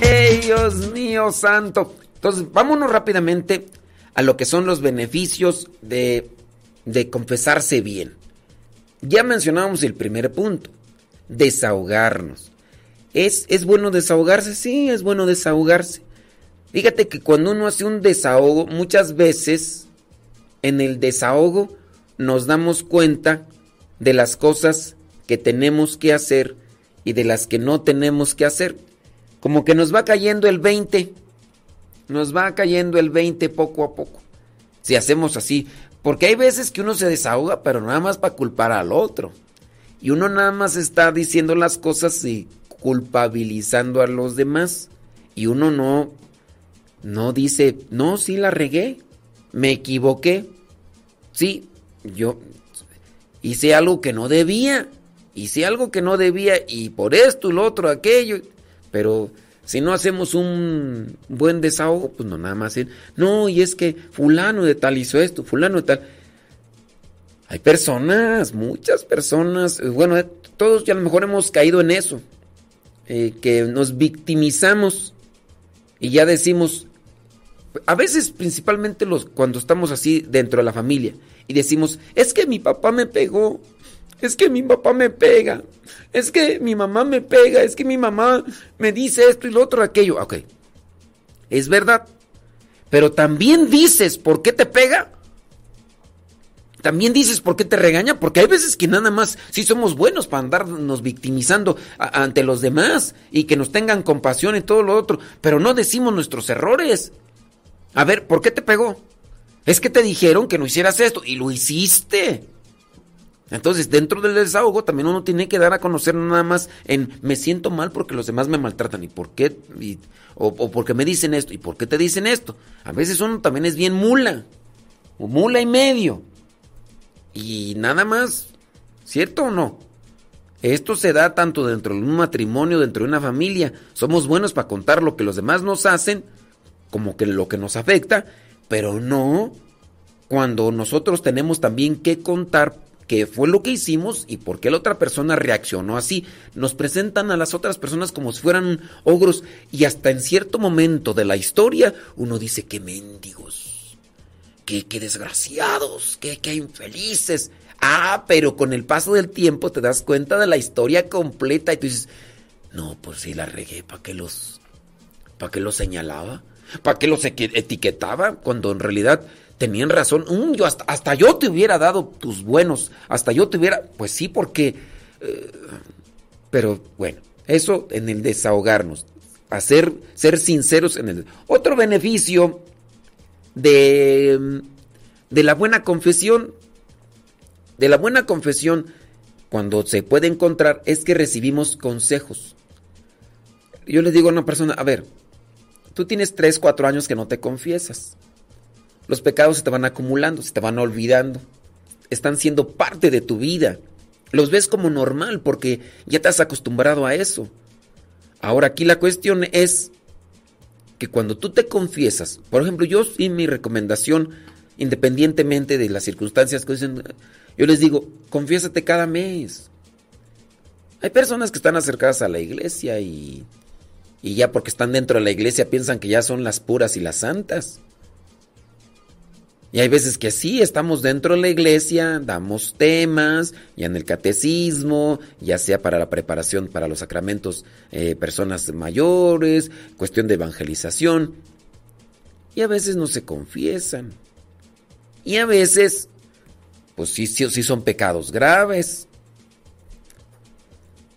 ¡Ey, Dios mío santo! Entonces, vámonos rápidamente a lo que son los beneficios de, de confesarse bien. Ya mencionábamos el primer punto, desahogarnos. ¿Es, ¿Es bueno desahogarse? Sí, es bueno desahogarse. Fíjate que cuando uno hace un desahogo, muchas veces en el desahogo nos damos cuenta de las cosas que tenemos que hacer y de las que no tenemos que hacer. Como que nos va cayendo el 20. Nos va cayendo el 20 poco a poco. Si hacemos así. Porque hay veces que uno se desahoga, pero nada más para culpar al otro. Y uno nada más está diciendo las cosas y culpabilizando a los demás. Y uno no no dice, no, sí la regué, me equivoqué. Sí, yo hice algo que no debía, hice algo que no debía y por esto y lo otro, aquello. Pero si no hacemos un buen desahogo, pues no nada más decir, no, y es que fulano de tal hizo esto, fulano de tal. Hay personas, muchas personas, bueno, todos ya a lo mejor hemos caído en eso, eh, que nos victimizamos y ya decimos, a veces principalmente los, cuando estamos así dentro de la familia y decimos, es que mi papá me pegó, es que mi papá me pega, es que mi mamá me pega, es que mi mamá me dice esto y lo otro, aquello. Ok, es verdad, pero también dices por qué te pega. También dices por qué te regaña, porque hay veces que nada más sí somos buenos para andarnos victimizando ante los demás y que nos tengan compasión y todo lo otro, pero no decimos nuestros errores. A ver, ¿por qué te pegó? Es que te dijeron que no hicieras esto y lo hiciste. Entonces, dentro del desahogo también uno tiene que dar a conocer nada más en me siento mal porque los demás me maltratan y por qué, o, o, porque me dicen esto y por qué te dicen esto. A veces uno también es bien mula, o mula y medio. Y nada más, ¿cierto o no? Esto se da tanto dentro de un matrimonio, dentro de una familia. Somos buenos para contar lo que los demás nos hacen, como que lo que nos afecta, pero no cuando nosotros tenemos también que contar qué fue lo que hicimos y por qué la otra persona reaccionó así. Nos presentan a las otras personas como si fueran ogros y hasta en cierto momento de la historia uno dice qué mendigos, qué, qué desgraciados, qué, qué infelices. Ah, pero con el paso del tiempo te das cuenta de la historia completa y tú dices, no, pues sí la regué, ¿para qué los, para qué los señalaba? ¿Para qué los etiquetaba? Cuando en realidad tenían razón. Mm, hasta, yo te hubiera dado tus buenos. Hasta yo te hubiera. Pues sí, porque. Eh, pero bueno, eso en el desahogarnos. Hacer, ser sinceros en el. Otro beneficio de, de la buena confesión. De la buena confesión, cuando se puede encontrar, es que recibimos consejos. Yo le digo a una persona, a ver, tú tienes 3, 4 años que no te confiesas los pecados se te van acumulando, se te van olvidando. Están siendo parte de tu vida. Los ves como normal porque ya te has acostumbrado a eso. Ahora aquí la cuestión es que cuando tú te confiesas, por ejemplo, yo sí mi recomendación, independientemente de las circunstancias que dicen, yo les digo, confiésate cada mes. Hay personas que están acercadas a la iglesia y, y ya porque están dentro de la iglesia piensan que ya son las puras y las santas. Y hay veces que sí, estamos dentro de la iglesia, damos temas, ya en el catecismo, ya sea para la preparación para los sacramentos, eh, personas mayores, cuestión de evangelización. Y a veces no se confiesan. Y a veces, pues sí, sí, sí son pecados graves.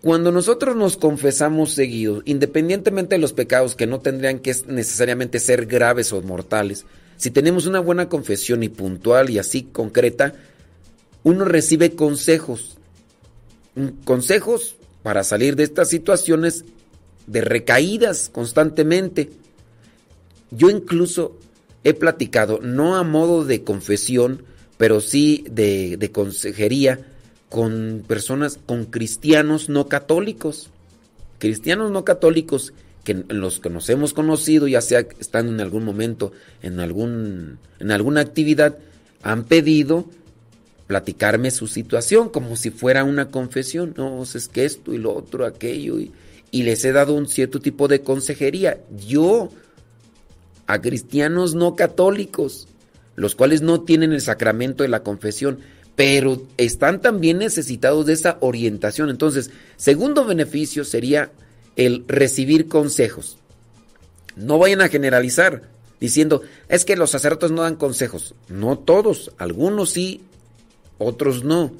Cuando nosotros nos confesamos seguidos, independientemente de los pecados que no tendrían que necesariamente ser graves o mortales, si tenemos una buena confesión y puntual y así concreta, uno recibe consejos. Consejos para salir de estas situaciones de recaídas constantemente. Yo incluso he platicado, no a modo de confesión, pero sí de, de consejería con personas, con cristianos no católicos. Cristianos no católicos que los que nos hemos conocido, ya sea estando en algún momento en, algún, en alguna actividad, han pedido platicarme su situación como si fuera una confesión. No, es que esto y lo otro, aquello, y, y les he dado un cierto tipo de consejería. Yo, a cristianos no católicos, los cuales no tienen el sacramento de la confesión, pero están también necesitados de esa orientación. Entonces, segundo beneficio sería el recibir consejos. No vayan a generalizar diciendo, es que los sacerdotes no dan consejos. No todos, algunos sí, otros no.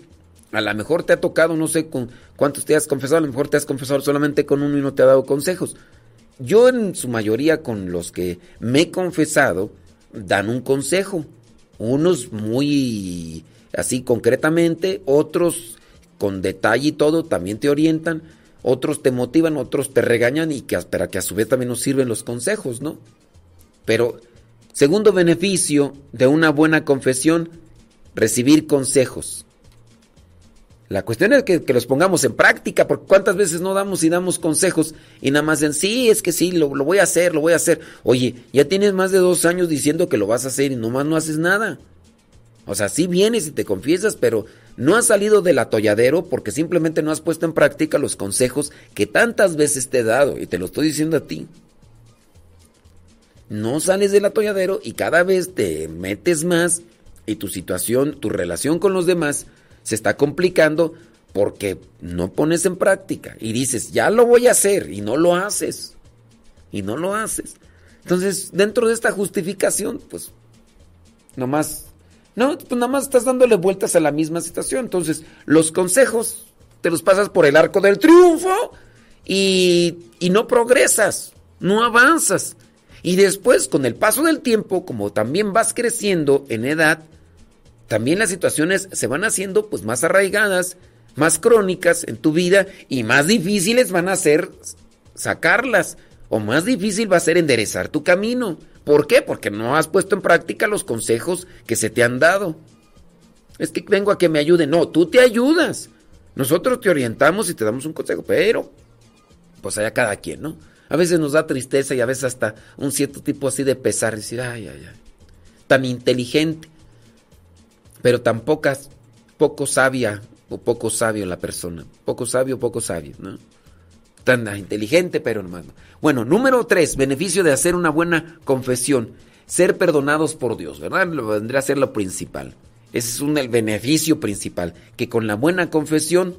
A lo mejor te ha tocado, no sé con cuántos te has confesado, a lo mejor te has confesado solamente con uno y no te ha dado consejos. Yo en su mayoría con los que me he confesado, dan un consejo. Unos muy así concretamente, otros con detalle y todo, también te orientan otros te motivan, otros te regañan y que, que a su vez también nos sirven los consejos, ¿no? Pero, segundo beneficio de una buena confesión, recibir consejos. La cuestión es que, los pongamos en práctica, porque cuántas veces no damos y damos consejos y nada más dicen, sí, es que sí, lo, lo voy a hacer, lo voy a hacer. Oye, ya tienes más de dos años diciendo que lo vas a hacer y nomás no haces nada. O sea, sí vienes y te confiesas, pero no has salido del atolladero porque simplemente no has puesto en práctica los consejos que tantas veces te he dado y te lo estoy diciendo a ti. No sales del atolladero y cada vez te metes más y tu situación, tu relación con los demás se está complicando porque no pones en práctica y dices, ya lo voy a hacer y no lo haces. Y no lo haces. Entonces, dentro de esta justificación, pues, nomás no, pues nada más estás dándole vueltas a la misma situación. Entonces, los consejos te los pasas por el arco del triunfo y, y no progresas, no avanzas. Y después, con el paso del tiempo, como también vas creciendo en edad, también las situaciones se van haciendo pues más arraigadas, más crónicas en tu vida y más difíciles van a ser sacarlas o más difícil va a ser enderezar tu camino. ¿Por qué? Porque no has puesto en práctica los consejos que se te han dado. es que vengo a que me ayude. No, tú te ayudas. Nosotros te orientamos y te damos un consejo, pero pues allá cada quien, ¿no? A veces nos da tristeza y a veces hasta un cierto tipo así de pesar, decir, ay, ay, ay, tan inteligente, pero tan pocas, poco sabia o poco sabio la persona, poco sabio, poco sabio, ¿no? Tan inteligente, pero no. Bueno, número tres, beneficio de hacer una buena confesión, ser perdonados por Dios, ¿verdad? Vendría a ser lo principal. Ese es un, el beneficio principal, que con la buena confesión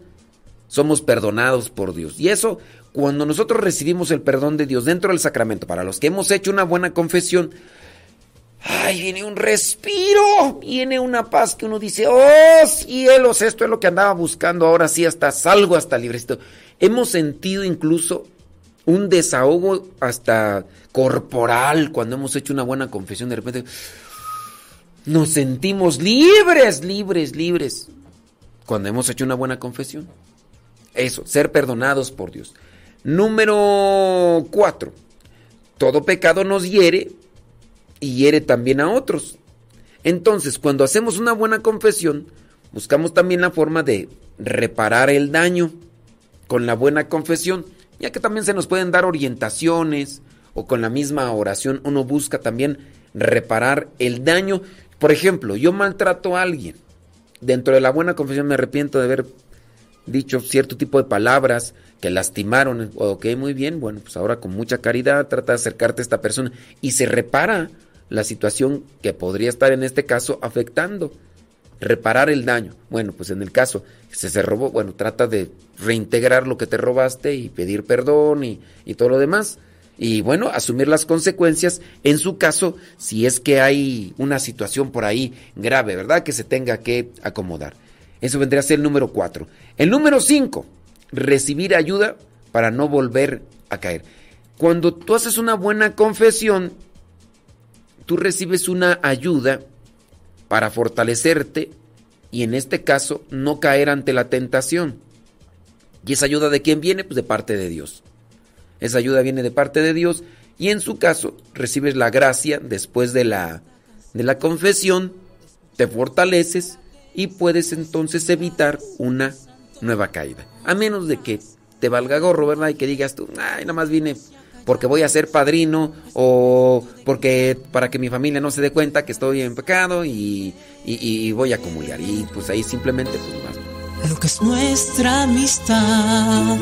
somos perdonados por Dios. Y eso, cuando nosotros recibimos el perdón de Dios dentro del sacramento, para los que hemos hecho una buena confesión, ay, viene un respiro, viene una paz que uno dice, oh cielos, esto es lo que andaba buscando, ahora sí, hasta salgo, hasta librecito. Hemos sentido incluso un desahogo hasta corporal cuando hemos hecho una buena confesión, de repente nos sentimos libres, libres, libres, cuando hemos hecho una buena confesión. Eso, ser perdonados por Dios. Número cuatro, todo pecado nos hiere y hiere también a otros. Entonces, cuando hacemos una buena confesión, buscamos también la forma de reparar el daño con la buena confesión, ya que también se nos pueden dar orientaciones o con la misma oración uno busca también reparar el daño. Por ejemplo, yo maltrato a alguien. Dentro de la buena confesión me arrepiento de haber dicho cierto tipo de palabras que lastimaron. Ok, muy bien. Bueno, pues ahora con mucha caridad trata de acercarte a esta persona y se repara la situación que podría estar en este caso afectando. Reparar el daño. Bueno, pues en el caso que se, robó, bueno, trata de reintegrar lo que te robaste y pedir perdón y, y todo lo demás. Y bueno, asumir las consecuencias en su caso si es que hay una situación por ahí grave, ¿verdad? Que se tenga que acomodar. Eso vendría a ser el número cuatro. El número cinco, recibir ayuda para no volver a caer. Cuando tú haces una buena confesión, tú recibes una ayuda para fortalecerte y en este caso no caer ante la tentación. ¿Y esa ayuda de quién viene? Pues de parte de Dios. Esa ayuda viene de parte de Dios y en su caso recibes la gracia después de la, de la confesión, te fortaleces y puedes entonces evitar una nueva caída. A menos de que te valga gorro, ¿verdad? Y que digas tú, ay, nada más vine porque voy a ser padrino o porque para que mi familia no se dé cuenta que estoy en pecado y, voy a acumular. Y pues ahí simplemente pues Lo que es nuestra amistad.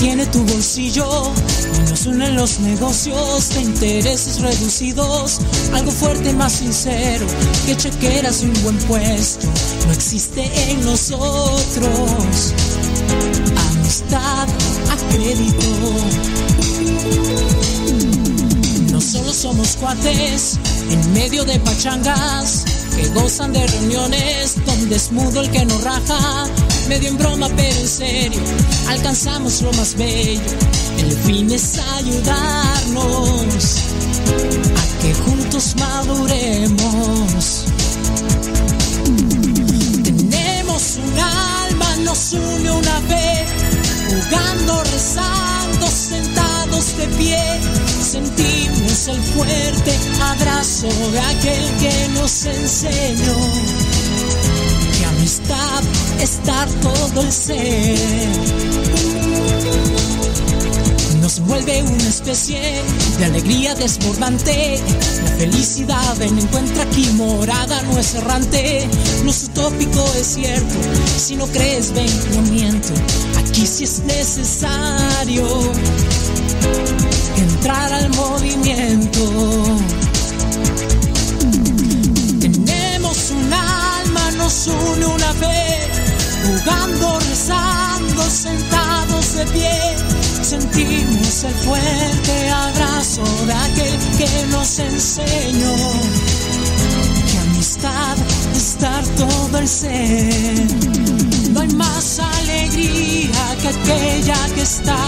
Tiene tu bolsillo nos unen los negocios de intereses reducidos. Algo fuerte, más sincero que chequeras y un buen puesto. No existe en nosotros. Amistad a crédito. No solo somos cuates en medio de pachangas que gozan de reuniones donde es mudo el que no raja. Medio en broma, pero en serio, alcanzamos lo más bello. El fin es ayudarnos a que juntos maduremos. Tenemos un alma, nos une una vez, jugando, rezando, sentados de pie. Sentimos el fuerte abrazo de aquel que nos enseñó que amistad es dar todo el ser nos vuelve una especie de alegría desbordante. La felicidad en encuentra aquí morada, no es errante, no es utópico, es cierto. Si no crees, ven, no miento. Aquí sí es necesario entrar al movimiento. Tenemos un alma, nos une una vez, jugando, rezando, sentados de pie. Sentimos el fuerte abrazo de aquel que nos enseñó que amistad es dar todo el ser. No hay más alegría que aquella que está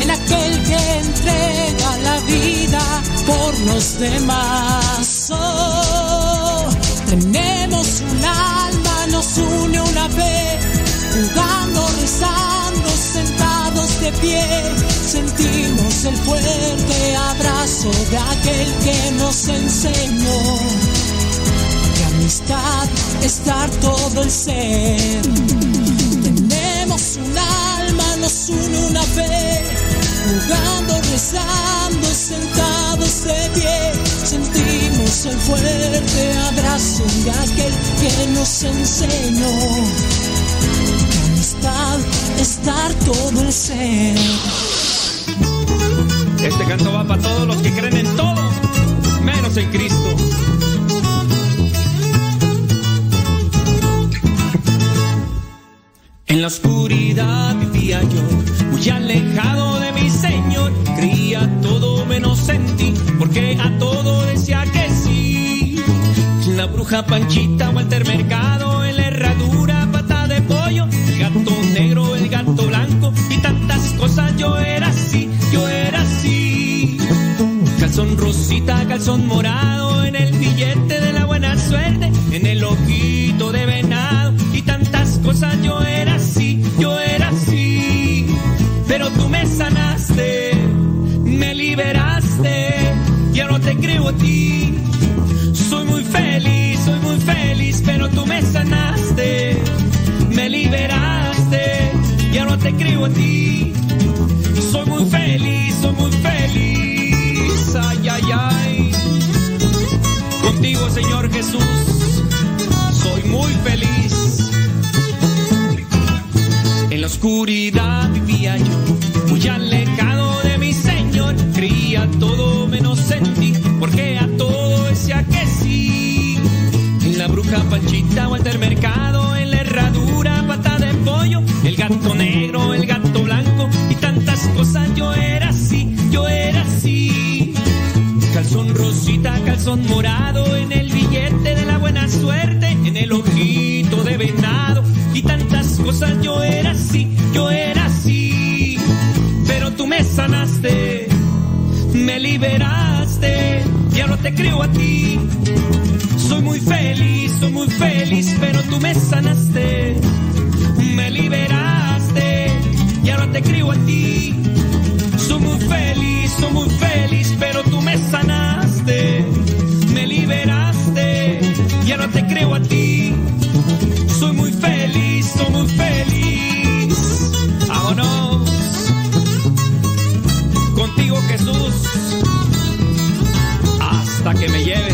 en aquel que entrega la vida por los demás. Oh, tenemos un alma, nos une una rezando, sentados de pie, sentimos el fuerte abrazo de aquel que nos enseñó que amistad estar todo el ser. Tenemos un alma, nos une una fe, jugando, rezando, sentados de pie, sentimos el fuerte abrazo de aquel que nos enseñó estar todo el ser. Este canto va para todos los que creen en todo, menos en Cristo. En la oscuridad vivía yo, muy alejado de mi Señor. Creía todo menos en ti, porque a todo decía que sí. La bruja Panchita, Walter Mercado, en la herradura, pata de pollo, el gato negro, Yo era así, yo era así. Calzón rosita, calzón morado, en el billete de la buena suerte, en el ojito de venado y tantas cosas. Yo era así, yo era así. Pero tú me sanaste, me liberaste, ya no te creo a ti. Soy muy feliz, soy muy feliz, pero tú me sanaste, me liberaste, ya no te creo a ti. Soy muy feliz, soy muy feliz, ay, ay, ay. Contigo, Señor Jesús, soy muy feliz. En la oscuridad vivía yo, muy alejado de mi Señor, creía todo menos en ti, porque a todo decía que sí. En la bruja Panchita, Walter Mercado, en la herradura, pata de pollo, el gato negro, Rosita, calzón morado, en el billete de la buena suerte, en el ojito de venado y tantas cosas. Yo era así, yo era así. Pero tú me sanaste, me liberaste y ahora te creo a ti. Soy muy feliz, soy muy feliz, pero tú me sanaste, me liberaste y ahora te creo a ti. Soy muy feliz, soy muy feliz, pero tú me sanaste, te creo a ti. Soy muy feliz, soy muy feliz. Vámonos. Contigo Jesús, hasta que me lleves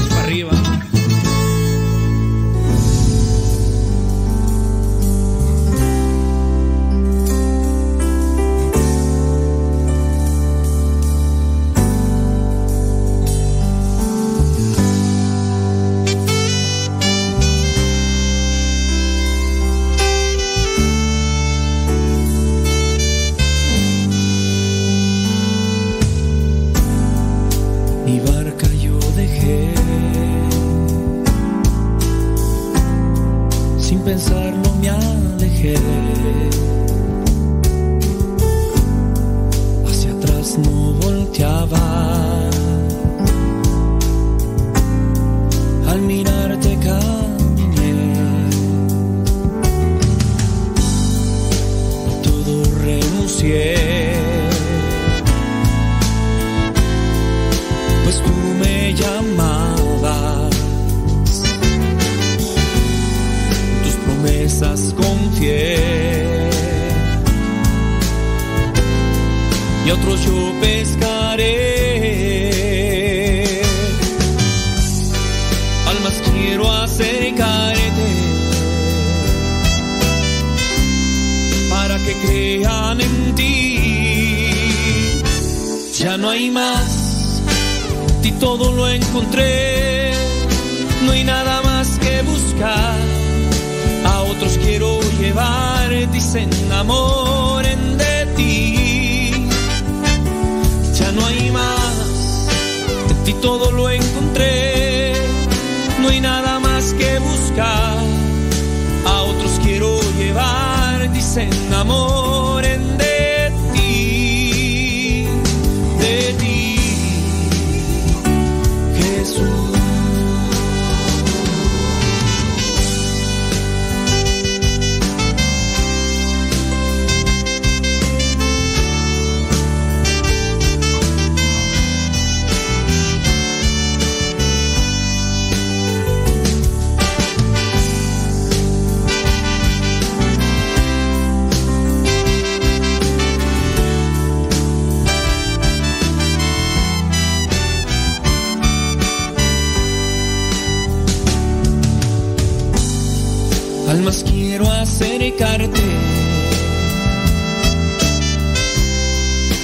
quiero acercarte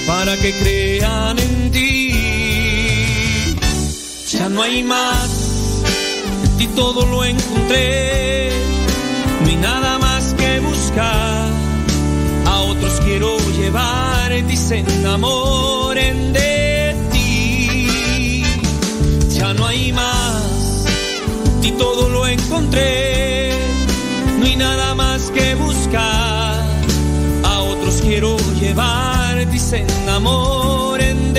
para que crean en ti. Ya no hay más, en ti todo lo encontré, no hay nada más que buscar. A otros quiero llevar y se enamoren de ti. Ya no hay más, en ti todo lo encontré, nada más que buscar. A otros quiero llevar y se enamoren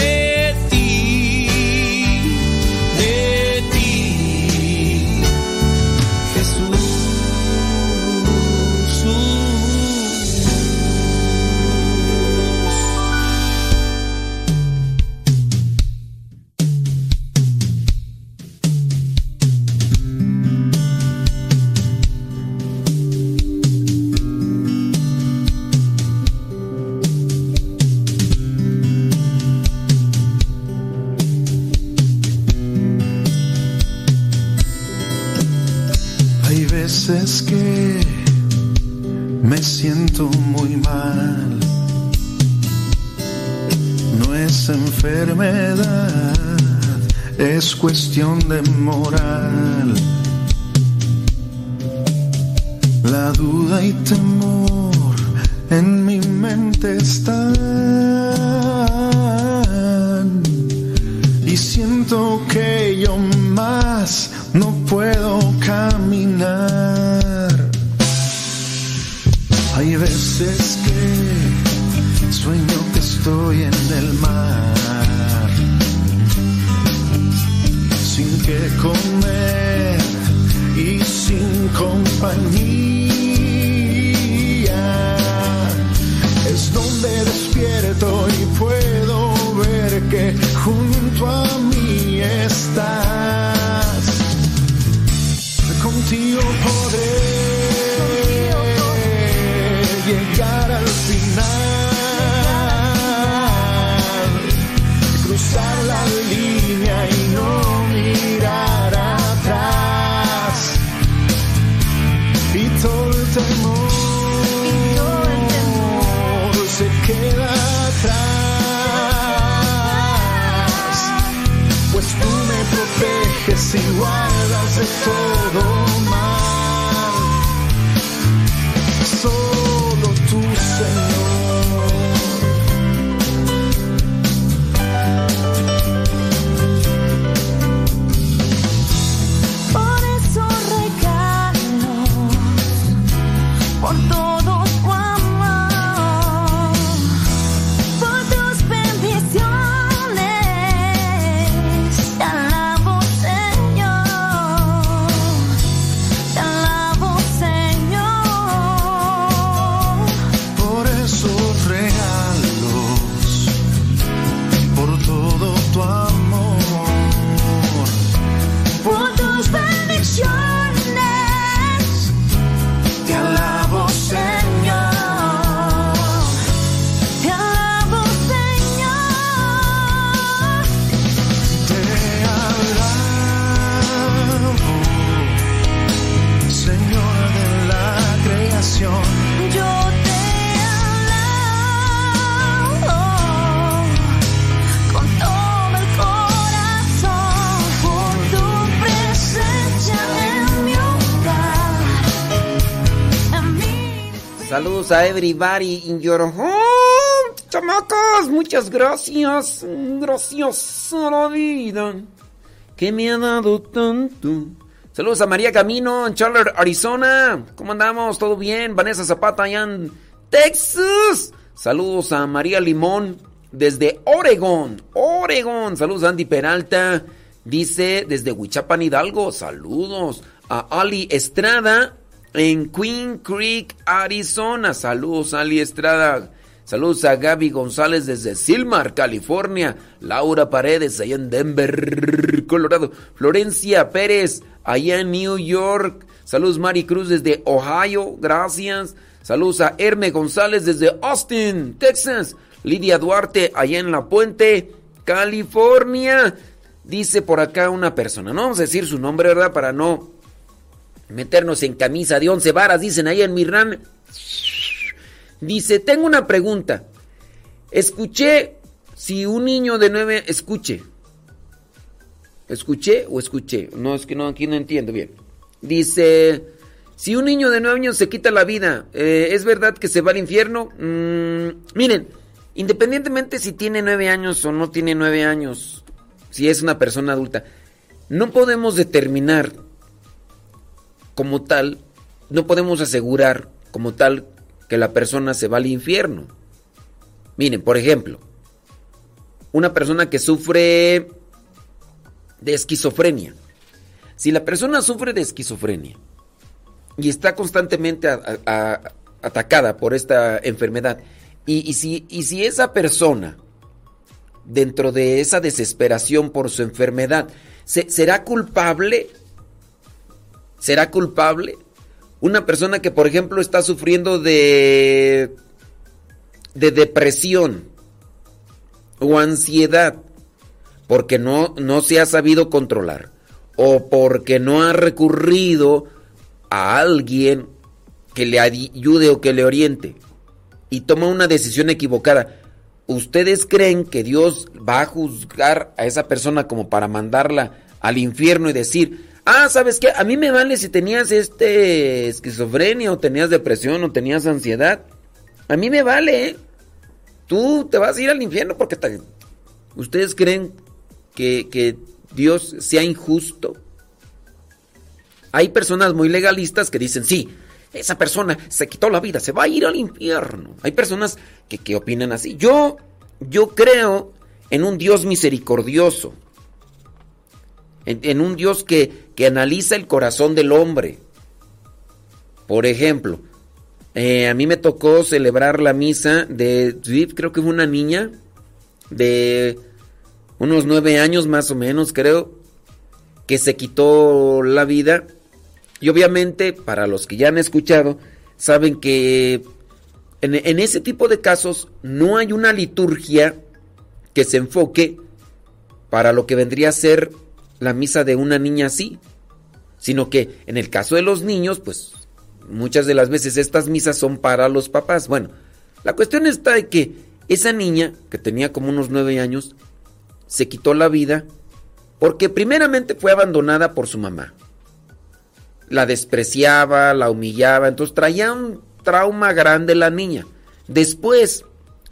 cuestión de moral. La duda y temor en mi mente están. Saludos a everybody in your home, chamacos. Muchas gracias. Gracias a la vida que me ha dado tanto. Saludos a María Camino en Charlotte, Arizona. ¿Cómo andamos? ¿Todo bien? Vanessa Zapata allá en Texas. Saludos a María Limón desde Oregon. Oregon. Saludos a Andy Peralta. Dice desde Huichapan Hidalgo. Saludos a Ali Estrada en Queen Creek, Arizona. Saludos, Ali Estrada. Saludos a Gaby González desde Silmar, California. Laura Paredes allá en Denver, Colorado. Florencia Pérez allá en New York. Saludos Mari Cruz desde Ohio. Gracias. Saludos a Herme González desde Austin, Texas. Lidia Duarte allá en La Puente, California. Dice por acá una persona. No vamos a decir su nombre, ¿verdad? Para no meternos en camisa de once varas, dicen ahí en Mirran. Dice, tengo una pregunta. Escuché si un niño de nueve, escuche. ¿Escuché o escuché? No, es que no, aquí no entiendo bien. Dice, si un niño de nueve años se quita la vida, eh, ¿es verdad que se va al infierno? Mm, miren, independientemente si tiene nueve años o no tiene nueve años, si es una persona adulta, no podemos determinar como tal, no podemos asegurar como tal que la persona se va al infierno. Miren, por ejemplo, una persona que sufre de esquizofrenia. Si la persona sufre de esquizofrenia y está constantemente atacada por esta enfermedad, y, y si, y si esa persona, dentro de esa desesperación por su enfermedad, se- será culpable, será culpable una persona que, por ejemplo, está sufriendo de, de depresión o ansiedad porque no, no se ha sabido controlar o porque no ha recurrido a alguien que le ayude o que le oriente y toma una decisión equivocada. ¿Ustedes creen que Dios va a juzgar a esa persona como para mandarla al infierno y decir, ah, ¿sabes qué? A mí me vale si tenías este esquizofrenia o tenías depresión o tenías ansiedad. A mí me vale, ¿eh? Tú te vas a ir al infierno porque te- ustedes creen que, que Dios sea injusto. Hay personas muy legalistas que dicen, sí, esa persona se quitó la vida, se va a ir al infierno. Hay personas que, que opinan así. Yo, yo creo en un Dios misericordioso, en un Dios que, que analiza el corazón del hombre. Por ejemplo, eh, a mí me tocó celebrar la misa de, creo que fue una niña de unos nueve años más o menos, creo, que se quitó la vida. Y obviamente, para los que ya han escuchado, saben que en ese tipo de casos no hay una liturgia que se enfoque para lo que vendría a ser la misa de una niña así, sino que en el caso de los niños, pues muchas de las veces estas misas son para los papás. Bueno, la cuestión está de que esa niña, que tenía como unos nueve años, se quitó la vida porque primeramente fue abandonada por su mamá. La despreciaba, la humillaba, entonces traía un trauma grande la niña. Después,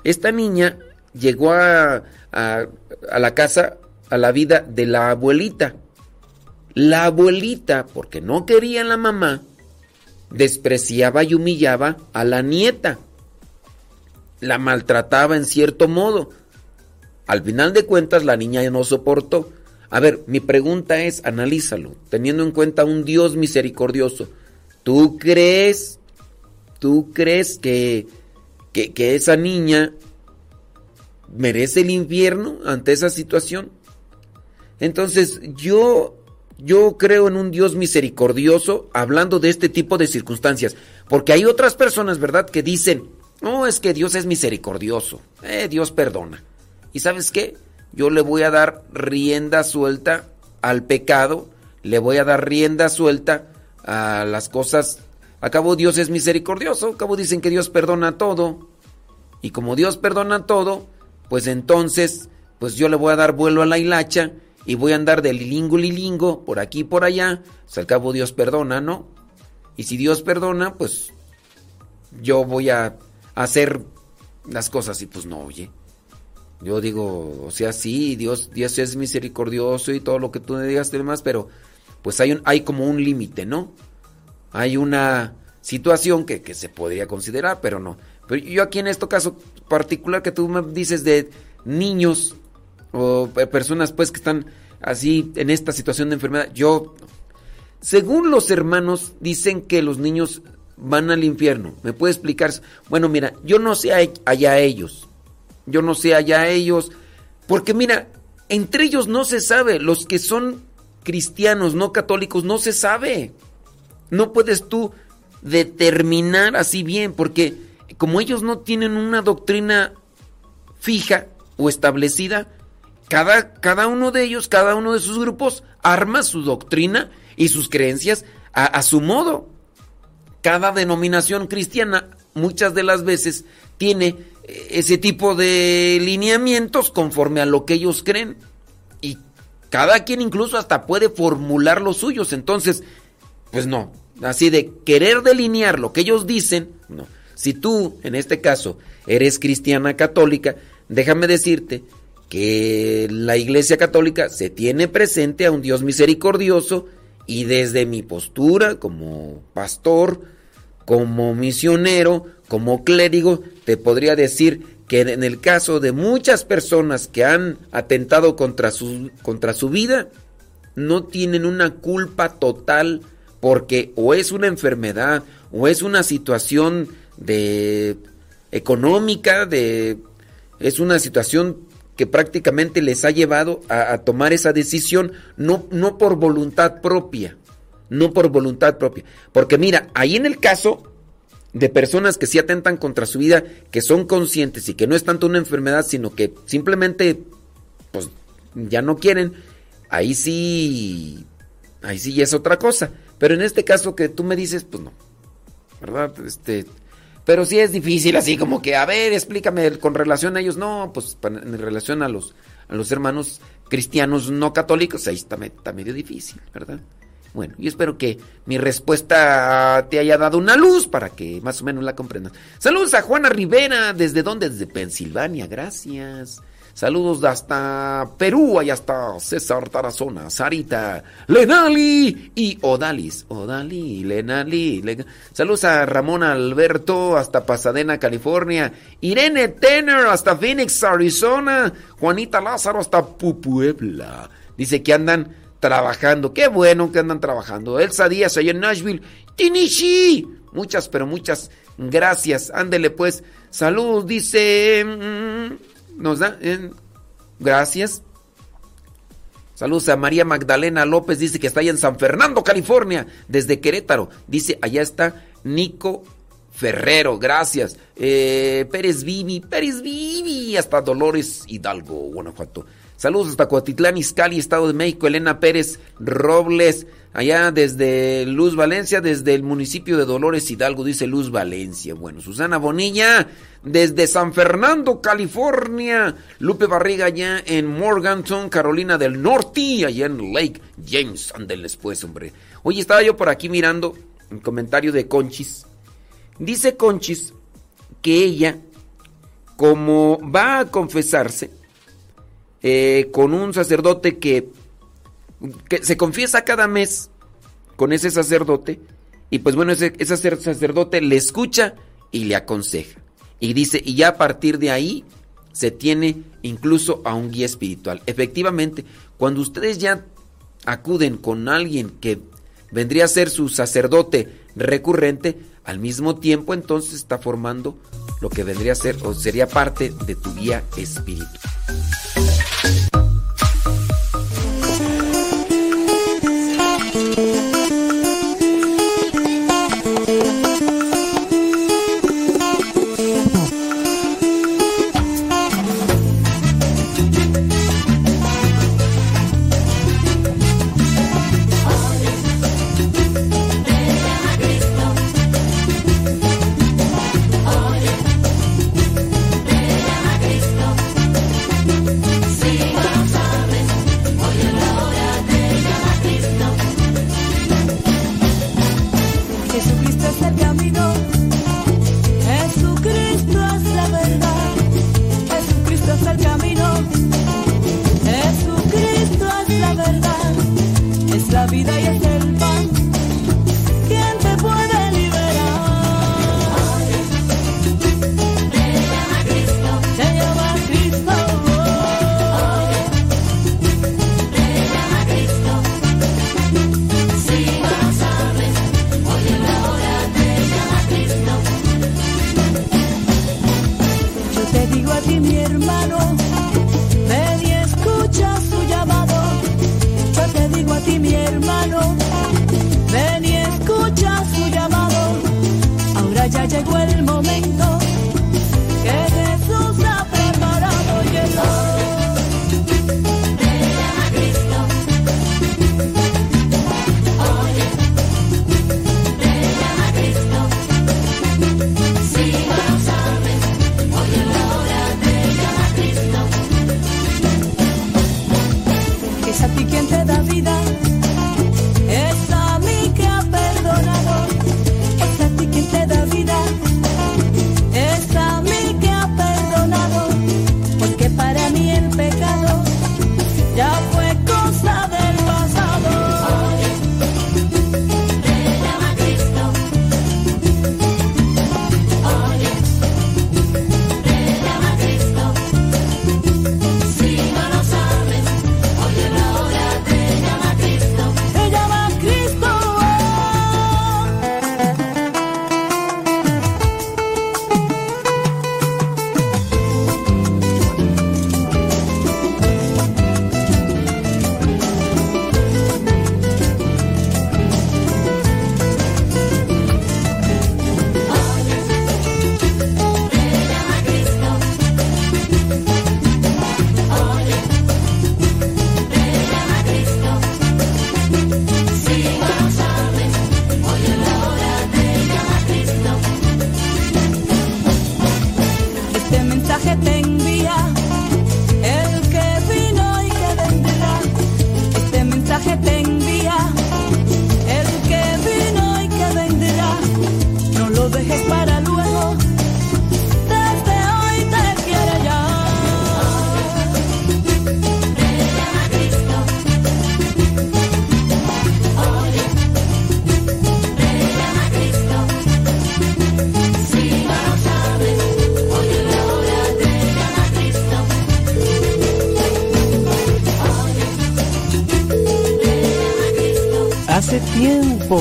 esta niña llegó a, a- a la casa, a la vida de la abuelita. La abuelita, porque no quería a la mamá, despreciaba y humillaba a la nieta. La maltrataba en cierto modo. Al final de cuentas, la niña no soportó. A ver, mi pregunta es, analízalo, teniendo en cuenta un Dios misericordioso. ¿Tú crees, tú crees que, que, que esa niña merece el infierno ante esa situación? Entonces, yo, yo creo en un Dios misericordioso hablando de este tipo de circunstancias. Porque hay otras personas, ¿verdad?, que dicen, no, es que Dios es misericordioso, eh, Dios perdona. ¿Y sabes qué? Yo le voy a dar rienda suelta al pecado, le voy a dar rienda suelta a las cosas. Acabo Dios es misericordioso, acabo dicen que Dios perdona todo. Y como Dios perdona todo, pues entonces, pues yo le voy a dar vuelo a la hilacha y voy a andar de lilingo lilingo por aquí y por allá. Pues al cabo Dios perdona, ¿no? Y si Dios perdona, pues yo voy a hacer las cosas y pues no, oye. Yo digo, o sea, sí, Dios, Dios es misericordioso y todo lo que tú me digas y demás, pero pues hay, un, hay como un límite, ¿no? Hay una situación que, que se podría considerar, pero no. Pero yo aquí en este caso particular que tú me dices de niños o pe- personas pues que están así en esta situación de enfermedad, yo, según los hermanos, dicen que los niños van al infierno. ¿Me puede explicar? Bueno, mira, yo no sé allá ellos. Yo no sé allá ellos. Porque mira, entre ellos no se sabe. Los que son cristianos, no católicos, no se sabe. No puedes tú determinar así bien, porque como ellos no tienen una doctrina fija o establecida, cada, cada uno de ellos, cada uno de sus grupos, arma su doctrina y sus creencias a, su modo. Cada denominación cristiana muchas de las veces tiene eh, ese tipo de lineamientos conforme a lo que ellos creen. Y cada quien incluso hasta puede formular los suyos. Entonces, pues no. Así de querer delinear lo que ellos dicen, no. Si tú, en este caso, eres cristiana católica, déjame decirte que la Iglesia Católica se tiene presente a un Dios misericordioso y desde mi postura como pastor, como misionero, como clérigo, te podría decir que en el caso de muchas personas que han atentado contra su, contra su vida, no tienen una culpa total porque o es una enfermedad o es una situación de económica, de es una situación que prácticamente les ha llevado a, tomar esa decisión no, no por voluntad propia, no por voluntad propia. Porque mira, ahí en el caso de personas que sí atentan contra su vida, que son conscientes y que no es tanto una enfermedad, sino que simplemente pues ya no quieren, ahí sí, ahí sí es otra cosa. Pero en este caso que tú me dices, pues no, ¿verdad? Este, pero sí es difícil, así como que, a ver, explícame con relación a ellos. No, pues en relación a los, a los hermanos cristianos no católicos, ahí está, está medio difícil, ¿verdad? Bueno, yo espero que mi respuesta te haya dado una luz para que más o menos la comprendas. Saludos a Juana Rivera, ¿desde dónde? Desde Pensilvania, gracias. Saludos hasta Perú, allá está César Tarazona, Sarita, Lenali y Odalis. Odali, Lenali. Len... Saludos a Ramón Alberto hasta Pasadena, California. Irene Tenner hasta Phoenix, Arizona. Juanita Lázaro hasta Pupuebla. Dice que andan trabajando. Qué bueno que andan trabajando. Elsa Díaz allá en Nashville. Tinishi. Muchas, pero muchas gracias. Ándele pues. Saludos, dice... Nos da. Eh, gracias. Saludos a María Magdalena López, dice que está allá en San Fernando, California, desde Querétaro. Dice, allá está Nico Ferrero, gracias. Eh, Pérez Vivi, Pérez Vivi, hasta Dolores Hidalgo, Guanajuato. Saludos hasta Coatitlán, Izcalli, Estado de México. Elena Pérez Robles, allá desde Luz Valencia, desde el municipio de Dolores Hidalgo, dice Luz Valencia. Bueno, Susana Bonilla, desde San Fernando, California. Lupe Barriga, allá en Morganton, Carolina del Norte, allá en Lake James. Ándeles pues, hombre. Oye, estaba yo por aquí mirando un comentario de Conchis. Dice Conchis que ella, como va a confesarse, eh, con un sacerdote que, se confiesa cada mes con ese sacerdote y pues bueno, ese, ese sacerdote le escucha y le aconseja. Y dice, y ya a partir de ahí se tiene incluso a un guía espiritual. Efectivamente, cuando ustedes ya acuden con alguien que vendría a ser su sacerdote recurrente, al mismo tiempo entonces está formando lo que vendría a ser o sería parte de tu guía espiritual.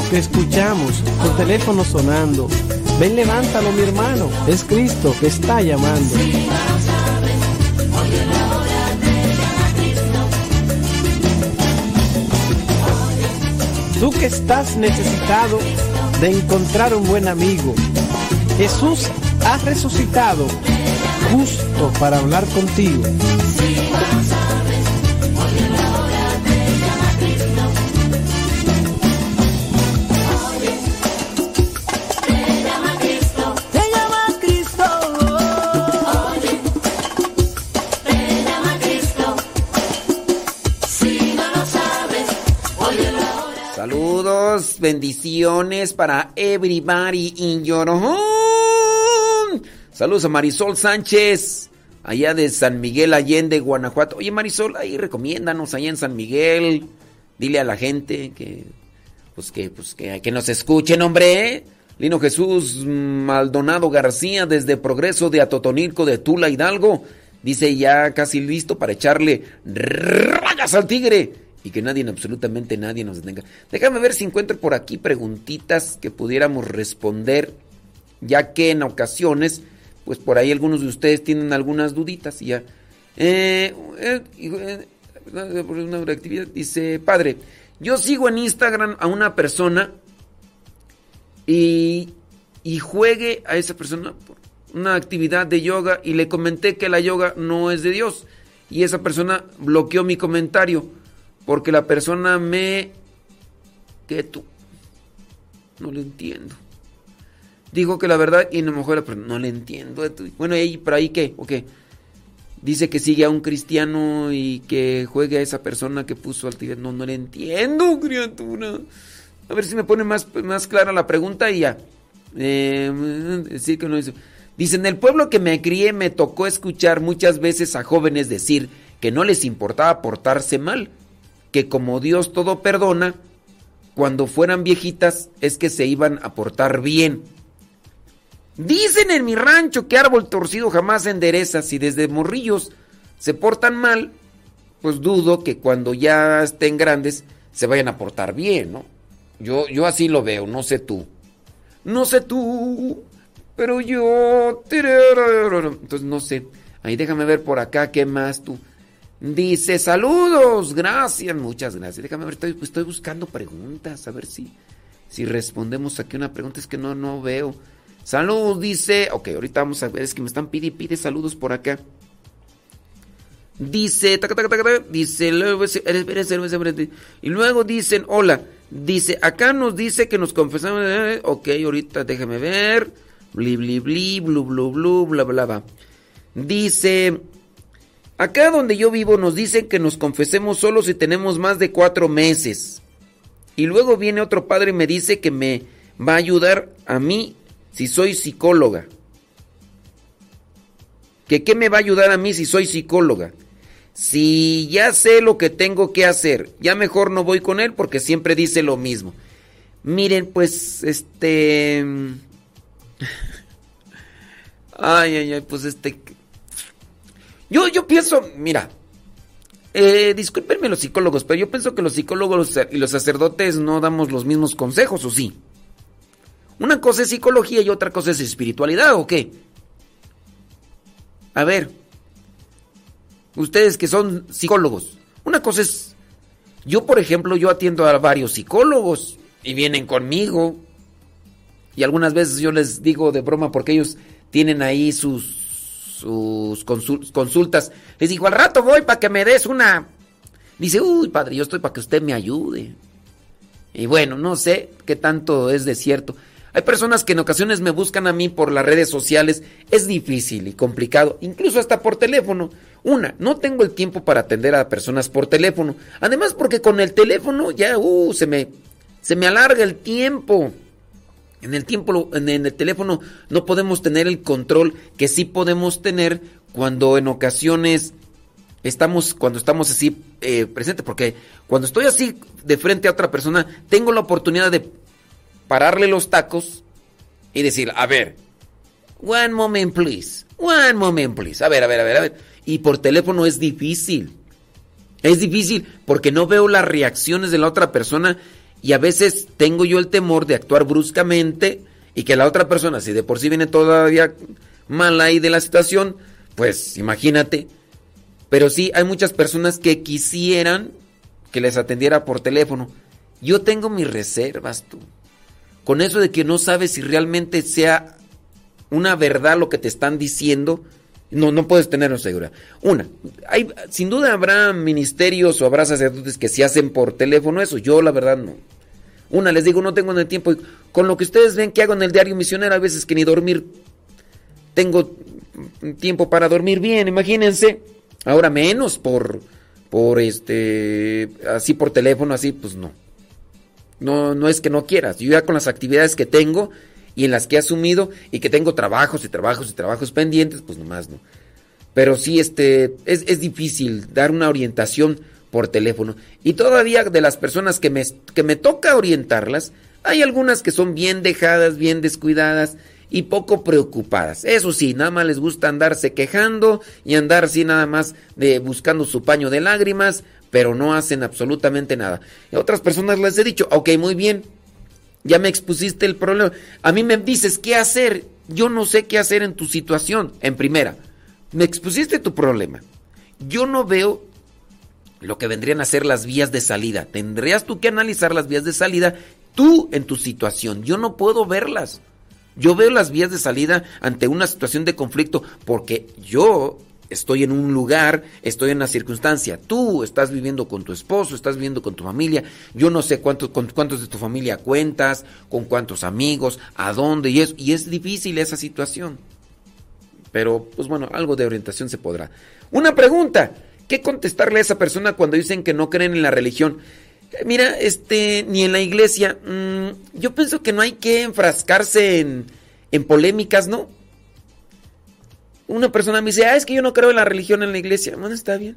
Que escuchamos tu teléfono sonando. Ven, levántalo, mi hermano. Es Cristo que está llamando. Tú que estás necesitado de encontrar un buen amigo. Jesús ha resucitado justo para hablar contigo. Bendiciones para everybody in your home. Saludos a Marisol Sánchez, allá de San Miguel Allende, Guanajuato. Oye, Marisol, ahí recomiéndanos allá en San Miguel. Dile a la gente que pues que pues que, que nos escuchen, hombre. Lino Jesús Maldonado García desde Progreso de Atotonilco de Tula Hidalgo. Dice ya casi listo para echarle rayas al tigre y que nadie, absolutamente nadie nos detenga. Déjame ver si encuentro por aquí preguntitas que pudiéramos responder, ya que en ocasiones, pues por ahí algunos de ustedes tienen algunas duditas y ya. Eh, eh, eh, dice, padre, yo sigo en Instagram a una persona y, y juegue a esa persona por una actividad de yoga y le comenté que la yoga no es de Dios y esa persona bloqueó mi comentario porque la persona me que tú. No lo entiendo. Dijo que la verdad y no mejor pero no le entiendo bueno y por ahí qué o qué dice que sigue a un cristiano y que juegue a esa persona que puso al tigre. No no le entiendo criatura. A ver si me pone más, más clara la pregunta y ya. Eh, decir que no. Dice, en el pueblo que me crié me tocó escuchar muchas veces a jóvenes decir que no les importaba portarse mal, que como Dios todo perdona, cuando fueran viejitas es que se iban a portar bien. Dicen en mi rancho que árbol torcido jamás endereza. Si desde morrillos se portan mal, pues dudo que cuando ya estén grandes se vayan a portar bien, ¿no? Yo, yo así lo veo, no sé tú. No sé tú, pero yo... Entonces no sé. Ahí déjame ver por acá qué más tú. Dice, saludos, gracias, muchas gracias. Déjame ver, estoy, estoy buscando preguntas, a ver si, si respondemos aquí una pregunta. Es que no, no veo. Saludos, dice. Ok, ahorita vamos a ver, es que me están pide, pide saludos por acá. Dice, taca, taca, taca, dice, y luego dicen, hola, dice, acá nos dice que nos confesamos, eh, ok, ahorita déjame ver, bli, bli, bli, blu, blu, blu, bla, bla, bla. Dice, acá donde yo vivo nos dicen que nos confesemos solo si tenemos más de cuatro meses. Y luego viene otro padre y me dice que me va a ayudar a mí si soy psicóloga. ¿Que qué me va a ayudar a mí si soy psicóloga? Si ya sé lo que tengo que hacer, ya mejor no voy con él porque siempre dice lo mismo. Miren, pues, este... Ay, ay, ay, pues este... Yo, yo pienso, mira, eh, discúlpenme los psicólogos, pero yo pienso que los psicólogos y los sacerdotes no damos los mismos consejos, ¿o sí? Una cosa es psicología y otra cosa es espiritualidad, ¿o qué? A ver, ustedes que son psicólogos, una cosa es, yo por ejemplo, yo atiendo a varios psicólogos y vienen conmigo y algunas veces yo les digo de broma porque ellos tienen ahí sus, sus consul- consultas. Les digo, al rato voy para que me des una... Dice, uy, padre, yo estoy para que usted me ayude. Y bueno, no sé qué tanto es de cierto. Hay personas que en ocasiones me buscan a mí por las redes sociales. Es difícil y complicado, incluso hasta por teléfono. Una, no tengo el tiempo para atender a personas por teléfono. Además, porque con el teléfono ya uh, se, me, se me alarga el tiempo. En el tiempo, en el teléfono no podemos tener el control que sí podemos tener cuando en ocasiones estamos, cuando estamos así eh, presentes, porque cuando estoy así de frente a otra persona, tengo la oportunidad de pararle los tacos y decir, a ver, one moment please, one moment please, a ver, a ver, a ver, a ver. Y por teléfono es difícil. Es difícil porque no veo las reacciones de la otra persona y a veces tengo yo el temor de actuar bruscamente y que la otra persona, si de por sí viene todavía mal ahí de la situación, pues imagínate. Pero sí, hay muchas personas que quisieran que les atendiera por teléfono. Yo tengo mis reservas, tú. Con eso de que no sabes si realmente sea una verdad lo que te están diciendo, no, no puedes tenerlo segura. Una, hay, sin duda habrá ministerios o habrá sacerdotes que se hacen por teléfono eso. Yo la verdad no. Una, les digo, no tengo el tiempo. Con lo que ustedes ven que hago en el diario misionero, a veces que ni dormir tengo tiempo para dormir bien, imagínense. Ahora menos por, por este, así por teléfono, así, pues no. No, no es que no quieras. Yo ya con las actividades que tengo y en las que he asumido y que tengo trabajos y trabajos y trabajos pendientes, pues nomás no. Pero sí, este, es, es difícil dar una orientación por teléfono. Y todavía de las personas que me, que me toca orientarlas, hay algunas que son bien dejadas, bien descuidadas y poco preocupadas. Eso sí, nada más les gusta andarse quejando y andar así nada más de buscando su paño de lágrimas, pero no hacen absolutamente nada. Y a otras personas les he dicho, ok, muy bien, ya me expusiste el problema. A mí me dices qué hacer. Yo no sé qué hacer en tu situación. En primera, me expusiste tu problema. Yo no veo lo que vendrían a ser las vías de salida. Tendrías tú que analizar las vías de salida tú en tu situación. Yo no puedo verlas. Yo veo las vías de salida ante una situación de conflicto porque yo estoy en un lugar, estoy en una circunstancia. Tú estás viviendo con tu esposo, estás viviendo con tu familia. Yo no sé cuántos, con cuántos de tu familia cuentas, con cuántos amigos, a dónde y es, y es difícil esa situación. Pero, pues bueno, algo de orientación se podrá. Una pregunta. ¿Qué contestarle a esa persona cuando dicen que no creen en la religión? Mira, este, ni en la iglesia. Mmm, yo pienso que no hay que enfrascarse en, en polémicas, ¿no? Una persona me dice, ah, es que yo no creo en la religión en la iglesia. Bueno, está bien.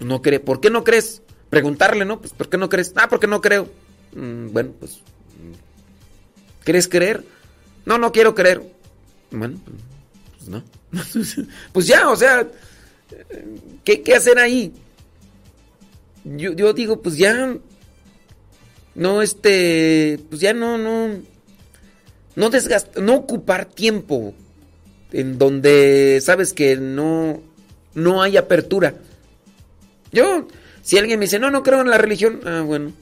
No cree. ¿Por qué no crees? Preguntarle, ¿no? Pues, ¿por qué no crees? Ah, porque no creo. Mm, bueno, pues. ¿Quieres creer? No, no quiero creer. Bueno, pues no. pues ya, o sea, ¿qué, qué hacer ahí? Yo, yo, digo, pues ya. No, este. Pues ya no, no. No desgastar, no ocupar tiempo en donde sabes que no, no hay apertura. Yo, si alguien me dice, no, no creo en la religión, ah, bueno.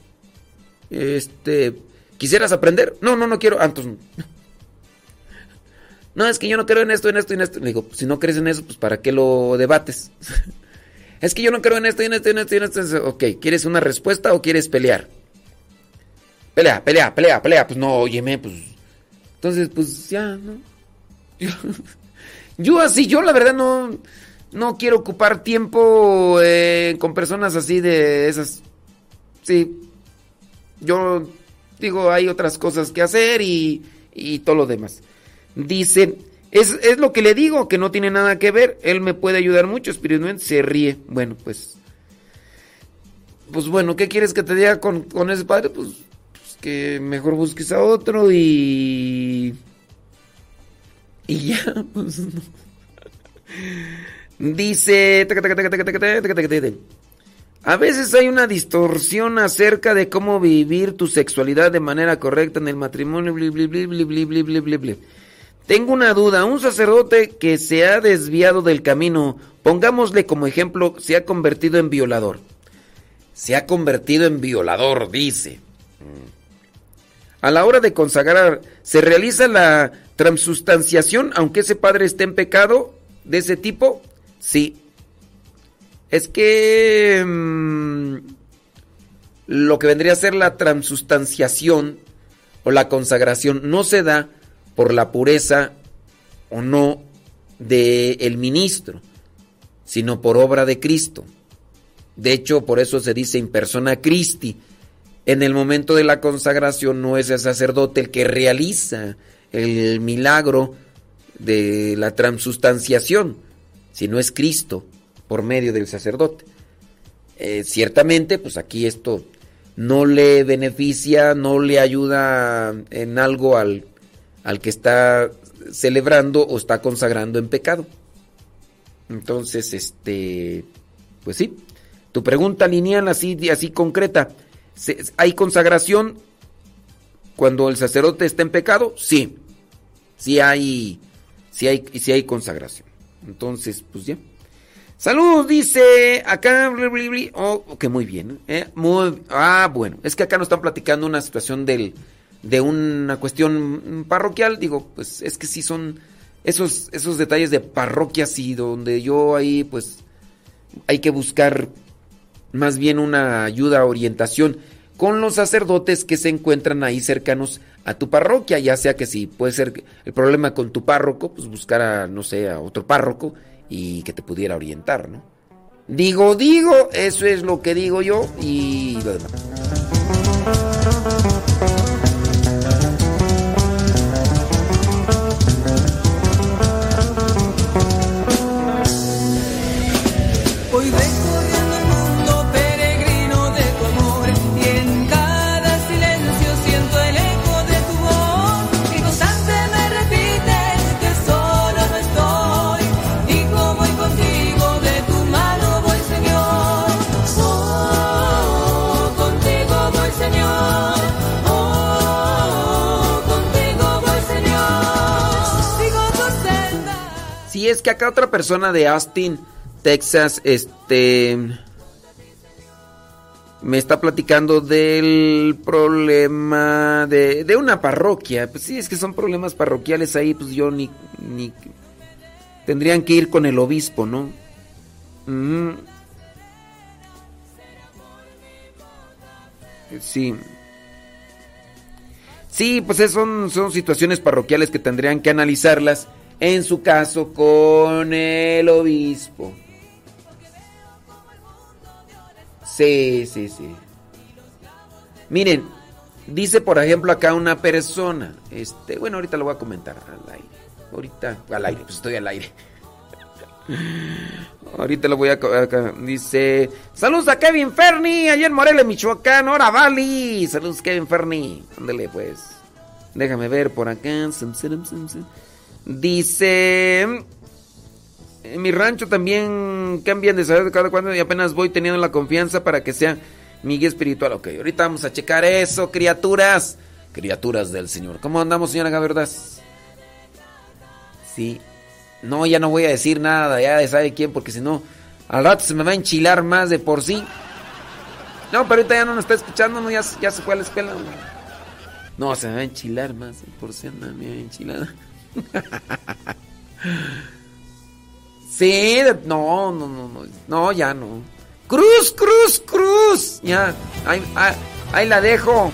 Este. ¿Quisieras aprender? No, no, no quiero. Ah. No, es que yo no creo en esto, en esto en esto. Le digo, si no crees en eso, pues ¿para qué lo debates? es que yo no creo en esto, en esto, en esto, en esto. Ok, ¿quieres una respuesta o quieres pelear? Pelea, pelea, pelea, pelea. Pues no, óyeme, pues. Entonces, pues ya, ¿no? Yo, así, yo la verdad no, no quiero ocupar tiempo eh, con personas así de esas. Sí. Yo digo, hay otras cosas que hacer y, y todo lo demás. Dice, es, es, lo que le digo, que no tiene nada que ver. Él me puede ayudar mucho, espiritualmente se ríe. Bueno, pues. Pues bueno, ¿qué quieres que te diga con, con ese padre? Pues, pues, que mejor busques a otro y. Y ya, pues no. Dice. A veces hay una distorsión acerca de cómo vivir tu sexualidad de manera correcta en el matrimonio. Tengo una duda, un sacerdote que se ha desviado del camino, pongámosle como ejemplo, se ha convertido en violador. Se ha convertido en violador, dice. A la hora de consagrar, ¿se realiza la transustanciación aunque ese padre esté en pecado de ese tipo? Sí. Es que mmm, lo que vendría a ser la transustanciación o la consagración no se da por la pureza o no del el ministro, sino por obra de Cristo. De hecho, por eso se dice en persona Christi. En el momento de la consagración no es el sacerdote el que realiza el milagro de la transustanciación, sino es Cristo por medio del sacerdote. Eh, ciertamente, pues aquí esto no le beneficia, no le ayuda en algo al, al que está celebrando o está consagrando en pecado. Entonces, este, pues sí, tu pregunta lineal así, así concreta, ¿se- ¿hay consagración cuando el sacerdote está en pecado? Sí, sí hay, sí hay, sí hay consagración. Entonces, pues ya. Saludos, dice acá. bli. Oh, ok, muy bien. ¿eh? Muy, ah, bueno. Es que acá nos están platicando una situación de una cuestión parroquial. Digo, pues es que sí son esos, esos detalles de parroquias y donde yo ahí, pues, hay que buscar más bien una ayuda, orientación con los sacerdotes que se encuentran ahí cercanos a tu parroquia, ya sea que si puede ser el problema con tu párroco, pues buscar a, no sé, a otro párroco y que te pudiera orientar, ¿no? Digo, digo, eso es lo que digo yo y lo demás. Es que acá otra persona de Austin, Texas, este me está platicando del problema de, una parroquia. Pues sí, es que son problemas parroquiales ahí, pues yo ni, ni tendrían que ir con el obispo, ¿no? Sí. Sí, pues es- son, son situaciones parroquiales que tendrían que analizarlas, en su caso, con el obispo. Sí, sí, sí. Miren, dice por ejemplo acá una persona, este, bueno, ahorita lo voy a comentar al aire. Ahorita, al aire, pues estoy al aire. Ahorita lo voy a... Dice... Saludos a Kevin Ferni, allá en Morelia, Michoacán. Ahora Valley. Saludos Kevin Ferni. Ándale pues. Déjame ver por acá. Zum, zum, zum. Dice... En mi rancho también cambian de saber cada cuando y apenas voy teniendo la confianza para que sea mi guía espiritual. Ok, ahorita vamos a checar eso, criaturas. Criaturas del Señor. ¿Cómo andamos, señora Gaverdas? Sí. No, ya no voy a decir nada, ya de sabe quién, porque si no, al rato se me va a enchilar más de por sí. No, pero ahorita ya no nos está escuchando, no, ya, ya se fue a la escuela. No, se me va a enchilar más de por sí, anda medio enchilada. Sí, no, no, no, no, no, ya no. Cruz, cruz, cruz. Ya, ahí, ahí, ahí la dejo.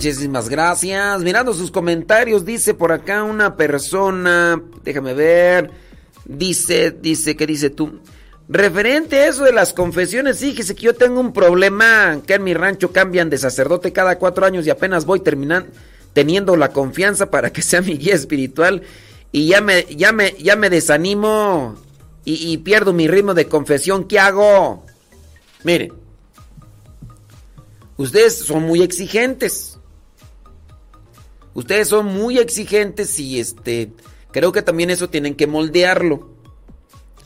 Muchísimas gracias. Mirando sus comentarios, dice por acá una persona, déjame ver, dice, dice, ¿qué dice tú? Referente a eso de las confesiones, fíjese que yo tengo un problema que en mi rancho cambian de sacerdote cada cuatro años y apenas voy terminando teniendo la confianza para que sea mi guía espiritual y ya me, ya me, ya me desanimo y, pierdo mi ritmo de confesión. ¿Qué hago? Mire, ustedes son muy exigentes. Ustedes son muy exigentes y este creo que también eso tienen que moldearlo.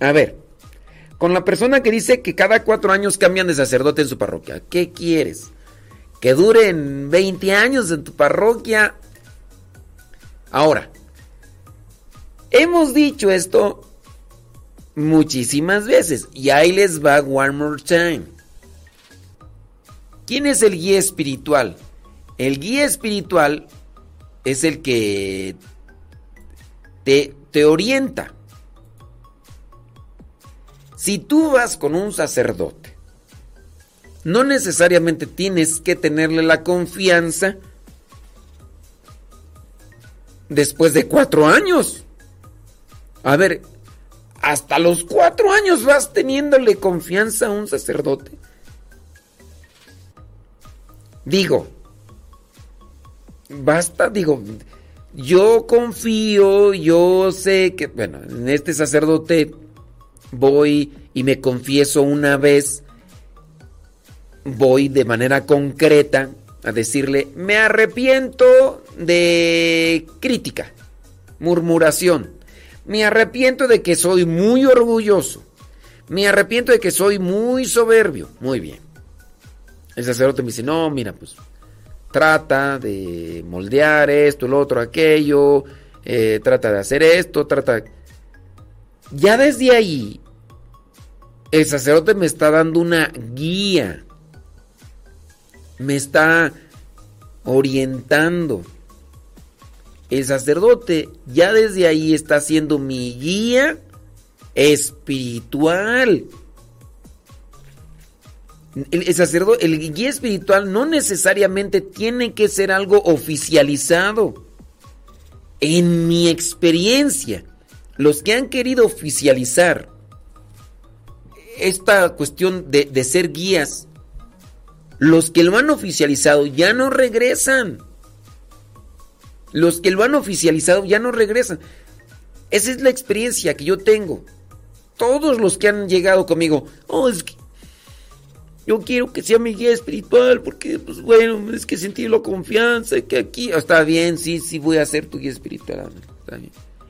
A ver, con la persona que dice que cada cuatro años cambian de sacerdote en su parroquia, ¿qué quieres? ¿Que duren 20 años en tu parroquia? Ahora, hemos dicho esto muchísimas veces y ahí les va one more time. ¿Quién es el guía espiritual? El guía espiritual es el que te, te orienta. Si tú vas con un sacerdote, no necesariamente tienes que tenerle la confianza después de cuatro años. A ver, hasta los cuatro años vas teniéndole confianza a un sacerdote. Digo, basta, digo, yo confío, yo sé que, bueno, en este sacerdote voy y me confieso una vez, voy de manera concreta a decirle, me arrepiento de crítica, murmuración, me arrepiento de que soy muy orgulloso, me arrepiento de que soy muy soberbio, muy bien. El sacerdote me dice, no, mira, pues trata de moldear esto, lo otro, aquello, eh, trata de hacer esto, trata... Ya desde ahí, el sacerdote me está dando una guía, me está orientando. El sacerdote ya desde ahí está siendo mi guía espiritual. El, sacerdote, el guía espiritual no necesariamente tiene que ser algo oficializado. En mi experiencia, los que han querido oficializar esta cuestión de, de ser guías, los que lo han oficializado ya no regresan. Los que lo han oficializado ya no regresan. Esa es la experiencia que yo tengo. Todos los que han llegado conmigo, oh, es que yo quiero que sea mi guía espiritual porque, pues bueno, es que sentí la confianza, que aquí oh, está bien, sí, sí voy a ser tu guía espiritual.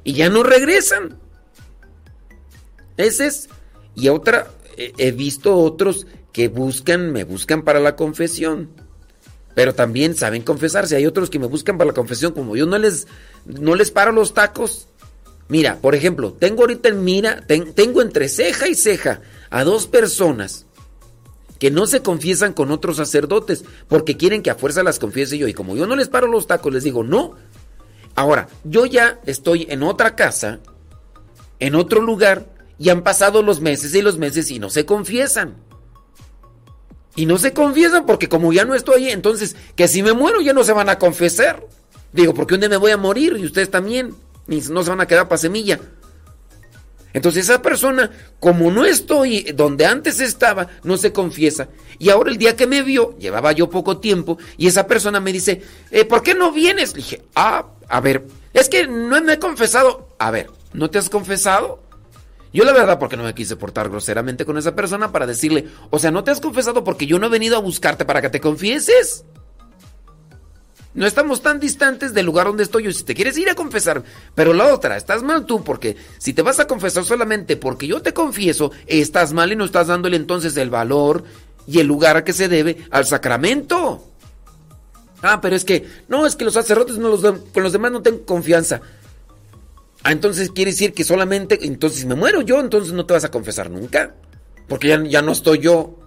Y ya no regresan. Ese es. Y otra, he visto otros que buscan, me buscan para la confesión. Pero también saben confesarse. Hay otros que me buscan para la confesión. Como yo no les, no les paro los tacos. Mira, por ejemplo, tengo ahorita en mira, tengo entre ceja y ceja a dos personas que no se confiesan con otros sacerdotes porque quieren que a fuerza las confiese yo. Y como yo no les paro los tacos, les digo, no. Ahora, yo ya estoy en otra casa, en otro lugar, y han pasado los meses y los meses y no se confiesan. Y no se confiesan porque como ya no estoy ahí, entonces que si me muero ya no se van a confesar. Digo, porque un día me voy a morir y ustedes también. Y no se van a quedar para semilla. Entonces esa persona, como no estoy donde antes estaba, no se confiesa. Y ahora el día que me vio, llevaba yo poco tiempo, y esa persona me dice, eh, ¿por qué no vienes? Le dije, ah, a ver, es que no me he confesado. A ver, ¿no te has confesado? Yo la verdad porque no me quise portar groseramente con esa persona para decirle, o sea, no te has confesado porque yo no he venido a buscarte para que te confieses. No estamos tan distantes del lugar donde estoy yo. Si te quieres ir a confesar, pero la otra, estás mal tú porque si te vas a confesar solamente porque yo te confieso, estás mal y no estás dándole entonces el valor y el lugar a que se debe al sacramento. Ah, pero es que, no, es que los sacerdotes no con los demás no tengo confianza. Ah, entonces quiere decir que solamente, entonces si me muero yo, entonces no te vas a confesar nunca. Porque ya, ya no estoy yo.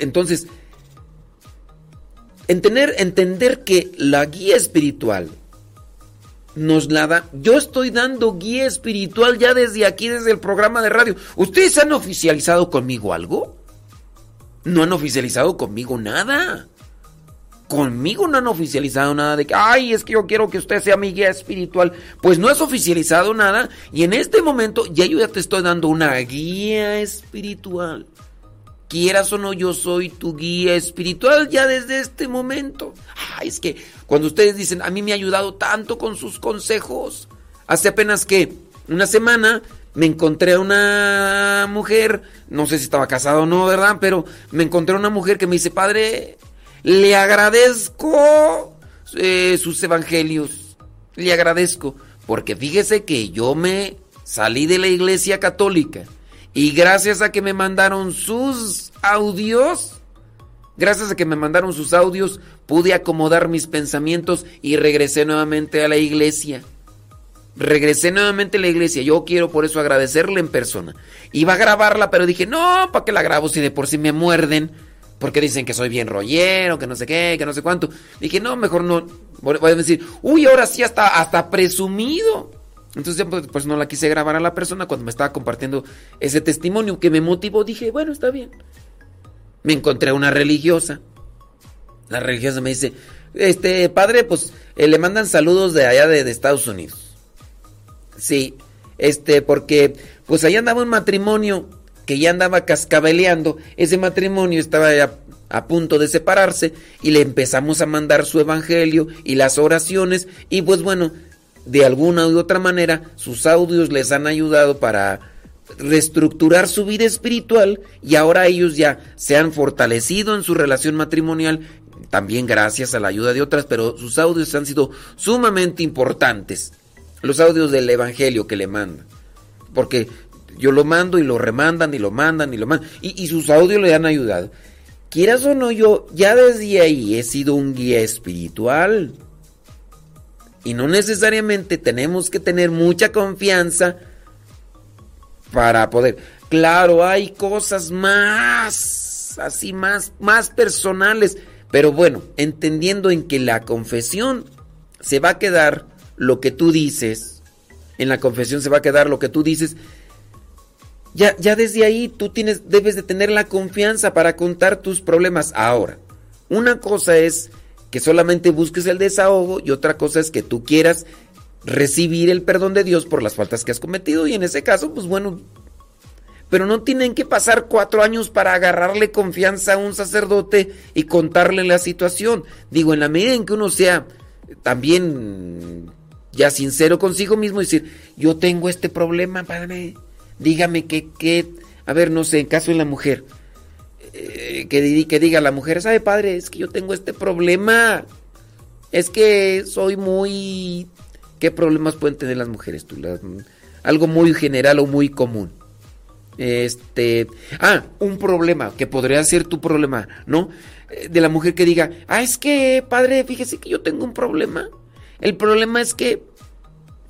entonces, entender, entender que la guía espiritual nos la da. Yo estoy dando guía espiritual ya desde aquí, desde el programa de radio. ¿Ustedes han oficializado conmigo algo? No han oficializado conmigo nada. Conmigo no han oficializado nada de que, ay, es que yo quiero que usted sea mi guía espiritual. Pues no has oficializado nada y en este momento ya yo ya te estoy dando una guía espiritual. Quieras o no, yo soy tu guía espiritual ya desde este momento. Ay, es que cuando ustedes dicen, a mí me ha ayudado tanto con sus consejos. Hace apenas que una semana me encontré a una mujer, no sé si estaba casada o no, ¿verdad? Pero me encontré a una mujer que me dice, padre, le agradezco eh, sus evangelios. Le agradezco. Porque fíjese que yo me salí de la iglesia católica. Y gracias a que me mandaron sus audios, gracias a que me mandaron sus audios, pude acomodar mis pensamientos y regresé nuevamente a la iglesia. Regresé nuevamente a la iglesia. Yo quiero por eso agradecerle en persona. Iba a grabarla, pero dije, no, ¿para qué la grabo si de por sí me muerden? Porque dicen que soy bien rollero, que no sé qué, que no sé cuánto. Dije, no, mejor no. Voy a decir, uy, ahora sí hasta, hasta presumido. Entonces, pues, pues no la quise grabar a la persona cuando me estaba compartiendo ese testimonio que me motivó. Dije, bueno, está bien. Me encontré a una religiosa. La religiosa me dice, este, padre, pues eh, le mandan saludos de allá de, Estados Unidos. Sí, este, porque pues allá andaba un matrimonio que ya andaba cascabeleando. Ese matrimonio estaba a punto de separarse y le empezamos a mandar su evangelio y las oraciones y pues bueno, de alguna u otra manera sus audios les han ayudado para reestructurar su vida espiritual y ahora ellos ya se han fortalecido en su relación matrimonial, también gracias a la ayuda de otras, pero sus audios han sido sumamente importantes. Los audios del Evangelio que le mandan. Porque yo lo mando y lo remandan y lo mandan y lo mandan. Y, y, sus audios le han ayudado. Quieras o no, yo ya desde ahí he sido un guía espiritual. Y no necesariamente tenemos que tener mucha confianza para poder. Claro, hay cosas más, así más, más personales. Pero bueno, entendiendo en que la confesión se va a quedar lo que tú dices, en la confesión se va a quedar lo que tú dices, ya, ya desde ahí tú tienes, debes de tener la confianza para contar tus problemas. Ahora, una cosa es que solamente busques el desahogo y otra cosa es que tú quieras recibir el perdón de Dios por las faltas que has cometido y en ese caso, pues bueno, pero no tienen que pasar cuatro años para agarrarle confianza a un sacerdote y contarle la situación. Digo, en la medida en que uno sea también ya sincero consigo mismo decir, yo tengo este problema, padre, dígame que, que, a ver, no sé, en caso de la mujer, eh, que, diga la mujer, ¿sabe, padre? Es que yo tengo este problema, es que soy muy... ¿Qué problemas pueden tener las mujeres tú? Algo muy general o muy común. Este, ah, un problema que podría ser tu problema, ¿no? De la mujer que diga, ah, es que, padre, fíjese que yo tengo un problema. El problema es que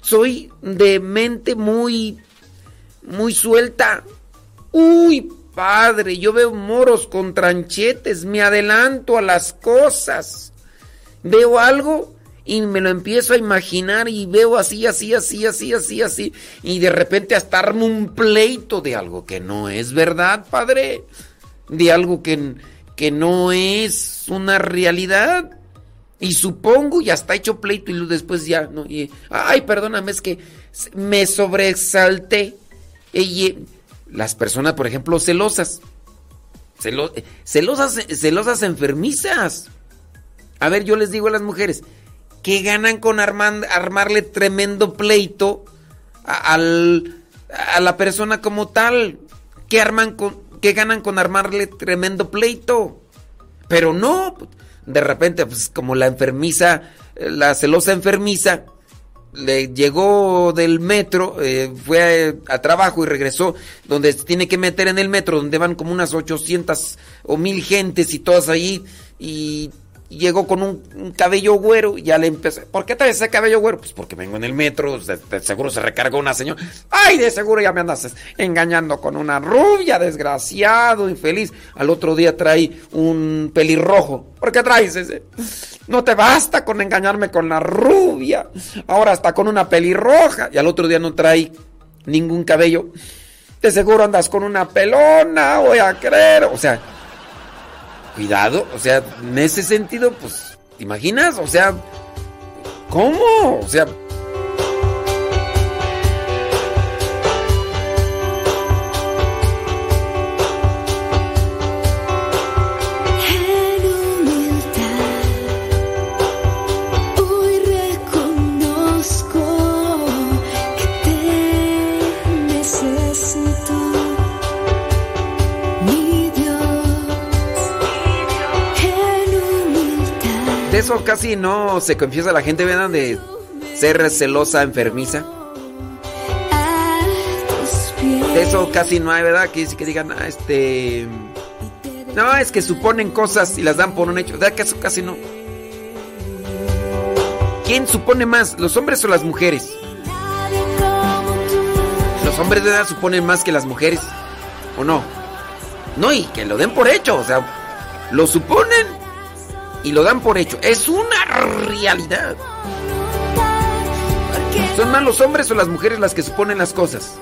soy de mente muy, muy suelta. Uy, padre, yo veo moros con tranchetes, me adelanto a las cosas. Veo algo y me lo empiezo a imaginar y veo así, así, así, así, así, así. Y de repente hasta armo un pleito de algo que no es verdad, padre. De algo que, que no es una realidad. Y supongo, y hasta hecho pleito y después ya, ¿no? Y, ay, perdóname, es que me sobreexalté. Y, las personas, por ejemplo, celosas. Celo, celosas, celosas enfermizas. A ver, yo les digo a las mujeres, ¿qué ganan con armarle tremendo pleito a, al, a la persona como tal? ¿Qué, arman con, ¿Qué ganan con armarle tremendo pleito? Pero no, de repente, pues como la enfermiza, la celosa enfermiza, le llegó del metro, eh, fue a, trabajo y regresó, donde se tiene que meter en el metro, donde van como unas 800 o mil gentes y todas ahí, y llegó con un, cabello güero y ya le empecé. ¿Por qué traes ese cabello güero? Pues porque vengo en el metro, de, de seguro se recargó una señora. ¡Ay, de seguro ya me andas engañando con una rubia, desgraciado, infeliz! Al otro día trae un pelirrojo. ¿Por qué traes ese? No te basta con engañarme con la rubia. Ahora está con una pelirroja. Y al otro día no trae ningún cabello. De seguro andas con una pelona, voy a creer. O sea, cuidado, o sea, en ese sentido, pues, ¿te imaginas? O sea, ¿cómo? O sea, eso casi no se confiesa la gente, ¿verdad? De ser celosa, enfermiza. De eso casi no hay, ¿verdad? Que, que digan, ah, este... No, es que suponen cosas y las dan por un hecho. ¿Verdad que eso casi no? ¿Quién supone más, los hombres o las mujeres? Los hombres de edad suponen más que las mujeres, ¿o no? No, y que lo den por hecho, o sea, lo suponen y lo dan por hecho. Es una realidad. ¿Son más los hombres o las mujeres las que suponen las cosas?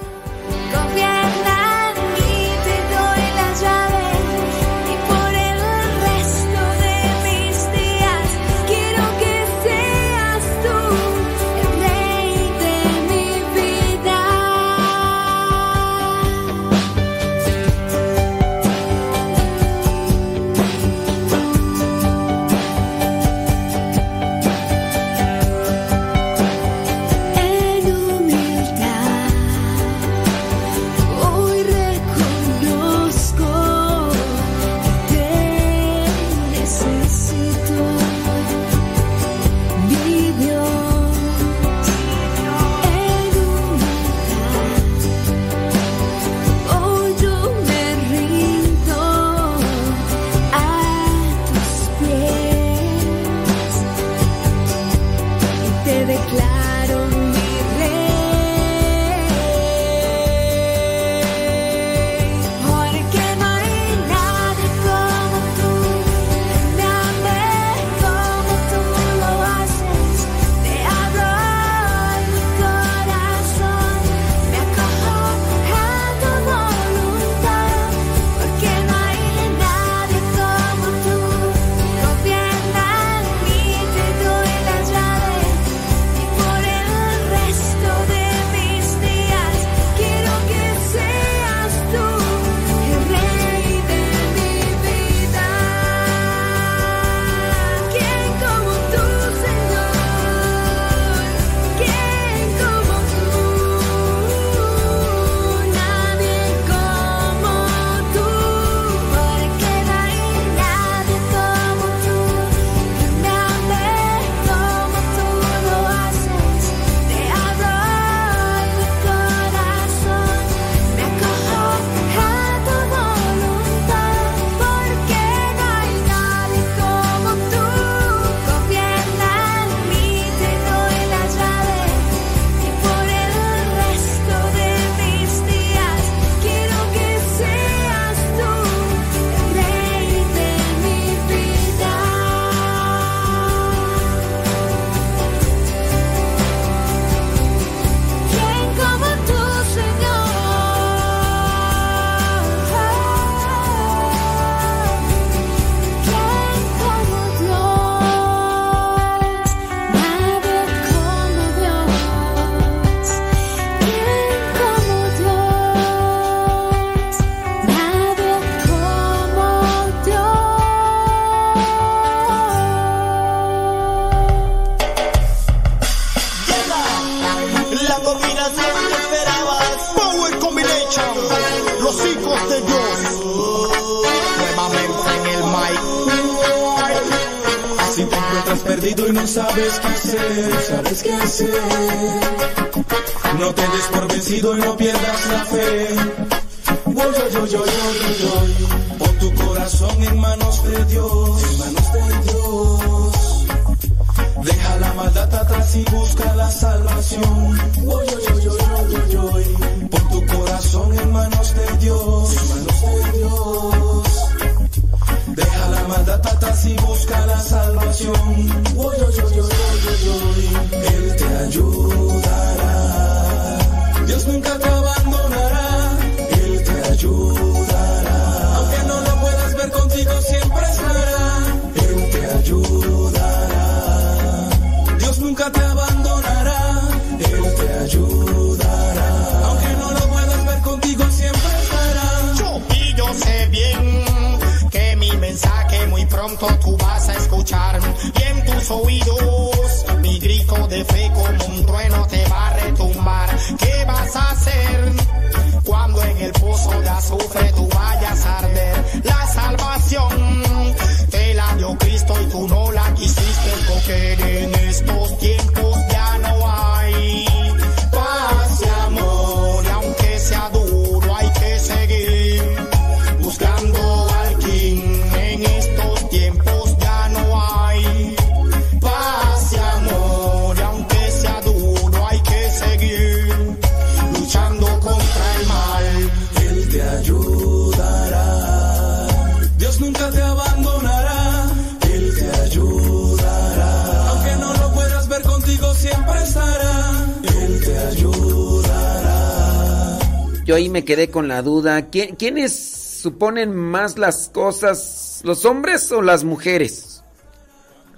Quedé con la duda. ¿Quién- ¿Quiénes suponen más las cosas, los hombres o las mujeres?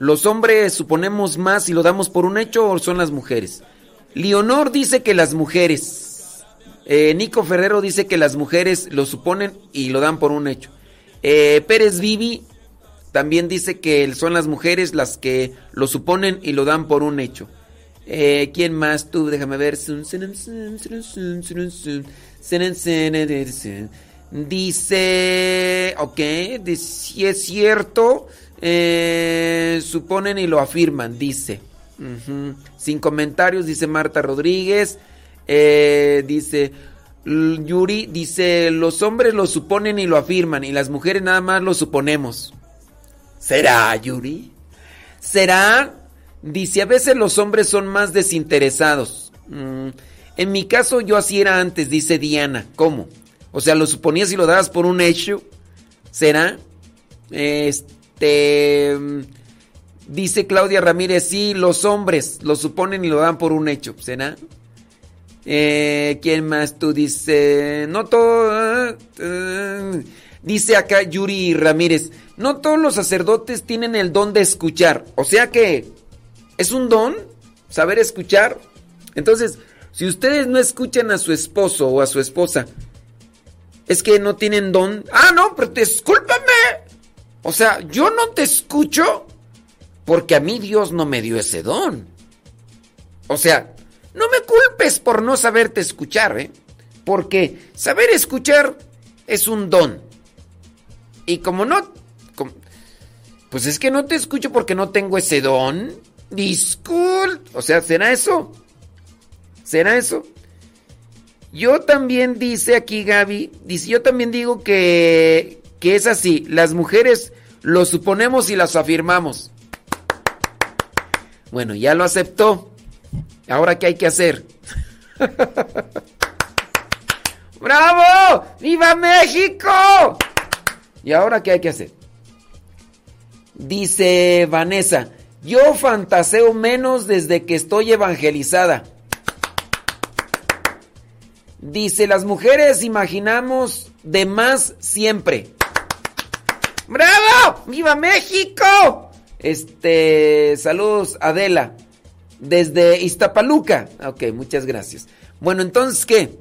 ¿Los hombres suponemos más y lo damos por un hecho o son las mujeres? Leonor dice que las mujeres. Eh, Nico Ferrero dice que las mujeres lo suponen y lo dan por un hecho. Eh, Pérez Vivi también dice que son las mujeres las que lo suponen y lo dan por un hecho. Eh, ¿Quién más? Tú, déjame ver. Dice, ok, si es cierto, eh, suponen y lo afirman, dice. Sin comentarios, dice Marta Rodríguez. Eh, dice, Yuri, dice, los hombres lo suponen y lo afirman y las mujeres nada más lo suponemos. ¿Será, Yuri? ¿Será? Dice, a veces los hombres son más desinteresados. Mm, En mi caso yo así era antes, dice Diana. ¿Cómo? O sea, lo suponías y lo dabas por un hecho. ¿Será? Este... mm, Dice Claudia Ramírez, sí, los hombres lo suponen y lo dan por un hecho. ¿Será? Eh, ¿Quién más tú dice? No todo... eh, dice acá Yuri Ramírez, no todos los sacerdotes tienen el don de escuchar. O sea que es un don saber escuchar. Entonces, si ustedes no escuchan a su esposo o a su esposa, es que no tienen don. Ah, no, pero discúlpame. O sea, yo no te escucho porque a mí Dios no me dio ese don. O sea, no me culpes por no saberte escuchar, ¿eh? Porque saber escuchar es un don. Y como no... pues es que no te escucho porque no tengo ese don. Discul... O sea, ¿será eso? ¿Será eso? Yo también dice aquí Gaby, dice, yo también digo que, que es así. Las mujeres lo suponemos y las afirmamos. Bueno, ya lo aceptó. Ahora, ¿qué hay que hacer? ¡Bravo! ¡Viva México! ¿Y ahora qué hay que hacer? Dice Vanessa, yo fantaseo menos desde que estoy evangelizada. Dice, las mujeres imaginamos de más siempre. ¡Bravo! ¡Viva México! Este, saludos Adela, desde Iztapaluca. Ok, muchas gracias. Bueno, entonces, ¿qué?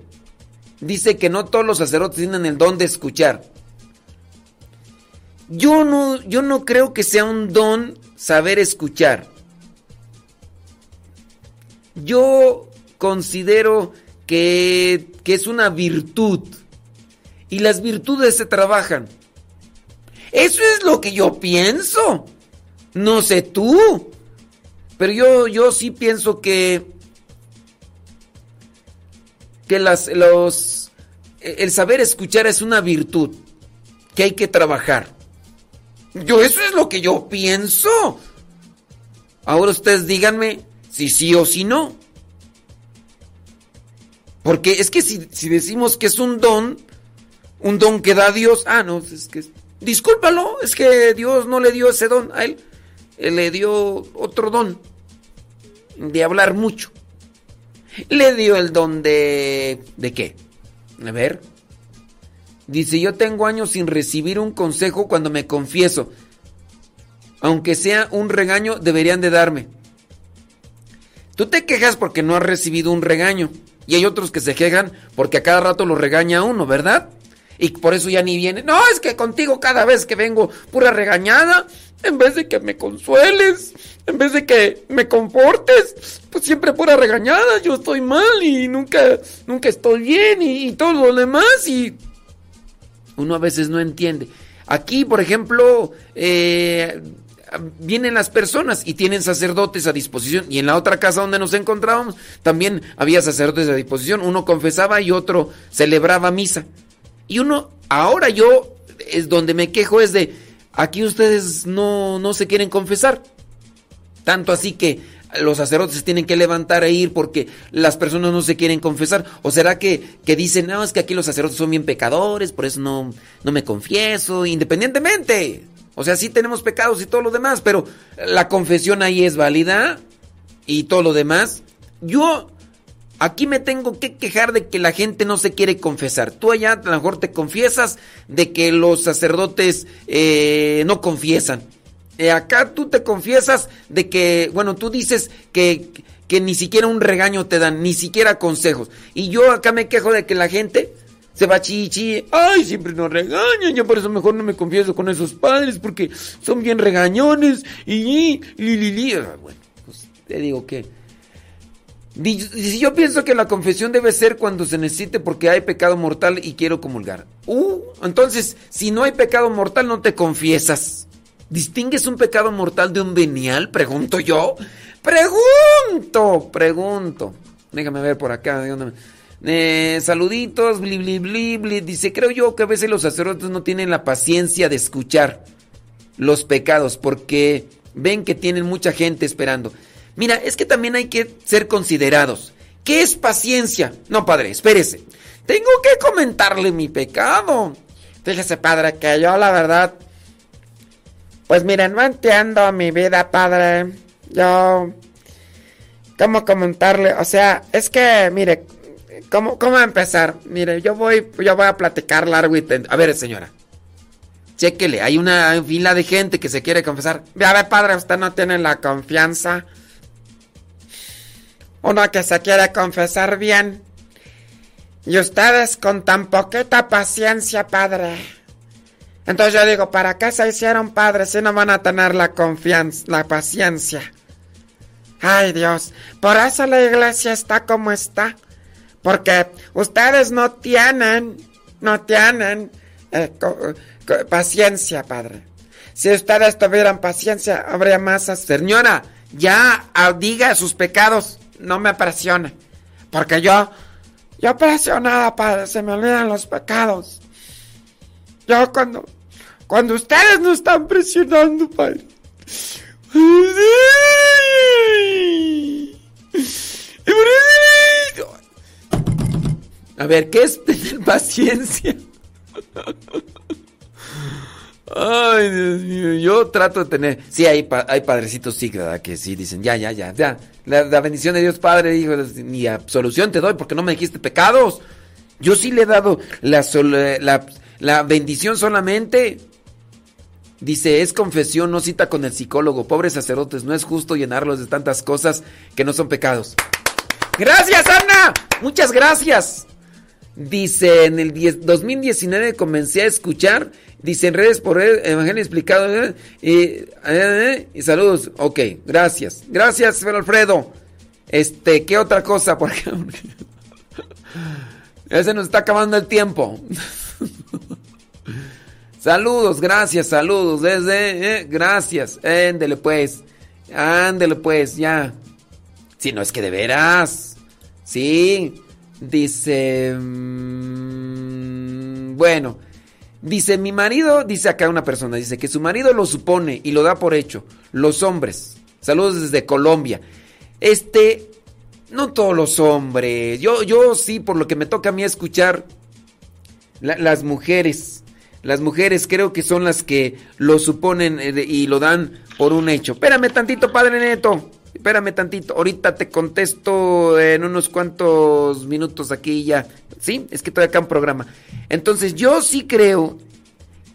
Dice que no todos los sacerdotes tienen el don de escuchar. Yo no, yo no creo que sea un don saber escuchar. Yo considero que, que es una virtud. Y las virtudes se trabajan. Eso es lo que yo pienso. No sé tú. Pero yo, yo sí pienso que. Que las, los. El saber escuchar es una virtud. Que hay que trabajar. Yo, eso es lo que yo pienso. Ahora ustedes díganme si sí o si no. Porque es que si, si decimos que es un don, un don que da Dios, ah, no, es que, discúlpalo, es que Dios no le dio ese don a él, él le dio otro don, de hablar mucho. Le dio el don de... ¿De qué? A ver. Dice, yo tengo años sin recibir un consejo cuando me confieso. Aunque sea un regaño, deberían de darme. Tú te quejas porque no has recibido un regaño. Y hay otros que se quejan porque a cada rato lo regaña uno, ¿verdad? Y por eso ya ni viene. No, es que contigo cada vez que vengo pura regañada, en vez de que me consueles, en vez de que me comportes, pues siempre pura regañada, yo estoy mal y nunca, nunca estoy bien y, y todo lo demás y uno a veces no entiende. Aquí, por ejemplo, eh, vienen las personas y tienen sacerdotes a disposición. Y en la otra casa donde nos encontrábamos también había sacerdotes a disposición. Uno confesaba y otro celebraba misa. Y uno, ahora yo, es donde me quejo es de, aquí ustedes no, no se quieren confesar. Tanto así que los sacerdotes tienen que levantar e ir porque las personas no se quieren confesar. ¿O será que, que dicen, no, es que aquí los sacerdotes son bien pecadores, por eso no, no me confieso, independientemente? O sea, sí tenemos pecados y todo lo demás, pero la confesión ahí es válida y todo lo demás. Yo aquí me tengo que quejar de que la gente no se quiere confesar. Tú allá a lo mejor te confiesas de que los sacerdotes eh, no confiesan. Eh, acá tú te confiesas de que, bueno, tú dices que, que ni siquiera un regaño te dan, ni siquiera consejos. Y yo acá me quejo de que la gente se va chichi, ay, siempre nos regañan, yo por eso mejor no me confieso con esos padres porque son bien regañones y li, li, li. Bueno, pues te digo que si yo pienso que la confesión debe ser cuando se necesite porque hay pecado mortal y quiero comulgar. Uh, entonces, si no hay pecado mortal no te confiesas. ¿Distingues un pecado mortal de un venial? Pregunto yo. Pregunto, pregunto. Déjame ver por acá. Eh, saluditos, bli, bli, bli, bli. Dice, creo yo que a veces los sacerdotes no tienen la paciencia de escuchar los pecados porque ven que tienen mucha gente esperando. Mira, es que también hay que ser considerados. ¿Qué es paciencia? No, padre, espérese. Tengo que comentarle mi pecado. Fíjese, padre, que yo la verdad... Pues miren, no entiendo mi vida, padre. Yo... ¿Cómo comentarle? O sea, es que, mire, ¿cómo, cómo empezar? Mire, yo voy, yo voy a platicar largo y tendido. A ver, señora. Chéquele, hay una fila de gente que se quiere confesar. A ver, padre, usted no tiene la confianza. Uno que se quiere confesar bien. Y ustedes con tan poquita paciencia, padre. Entonces yo digo, ¿para qué se hicieron padres si no van a tener la confianza, la paciencia? Ay Dios, por eso la iglesia está como está. Porque ustedes no tienen, no tienen eh, paciencia, padre. Si ustedes tuvieran paciencia, habría más... Señora, ya diga sus pecados, no me presione. Porque yo, yo presionada, padre, se me olvidan los pecados. Yo cuando, cuando ustedes no están presionando, padre. A ver, ¿qué es tener paciencia? Ay, Dios mío, yo trato de tener... Sí, hay, pa- hay padrecitos, sí, ¿verdad? Que sí, dicen, ya, ya, ya, ya. La, la bendición de Dios Padre, hijo, ni absolución te doy porque no me dijiste pecados. Yo sí le he dado la, sol- la, la bendición solamente. Dice, es confesión, no cita con el psicólogo. Pobres sacerdotes, no es justo llenarlos de tantas cosas que no son pecados. Gracias, Ana. Muchas gracias. Dice, en el 10 2019 comencé a escuchar, dice en redes por el Evangelio explicado, eh, y, eh, eh, y saludos. Ok, gracias. Gracias, Alfredo. Este, ¿qué otra cosa? Por ejemplo? Ya se nos está acabando el tiempo. saludos, gracias, saludos. Desde, eh, gracias. Ándele pues. Ándele pues, ya. Si no es que de veras. Sí. Dice. mm, bueno. Dice, mi marido, dice acá una persona, dice que su marido lo supone y lo da por hecho. Los hombres. Saludos desde Colombia. Este, no todos los hombres. Yo, yo sí, por lo que me toca a mí escuchar, la- las mujeres. Las mujeres creo que son las que lo suponen eh, y lo dan por un hecho. Espérame tantito, padre Neto. Espérame tantito. Ahorita te contesto en unos cuantos minutos aquí ya. Sí, es que estoy acá en programa. Entonces, yo sí creo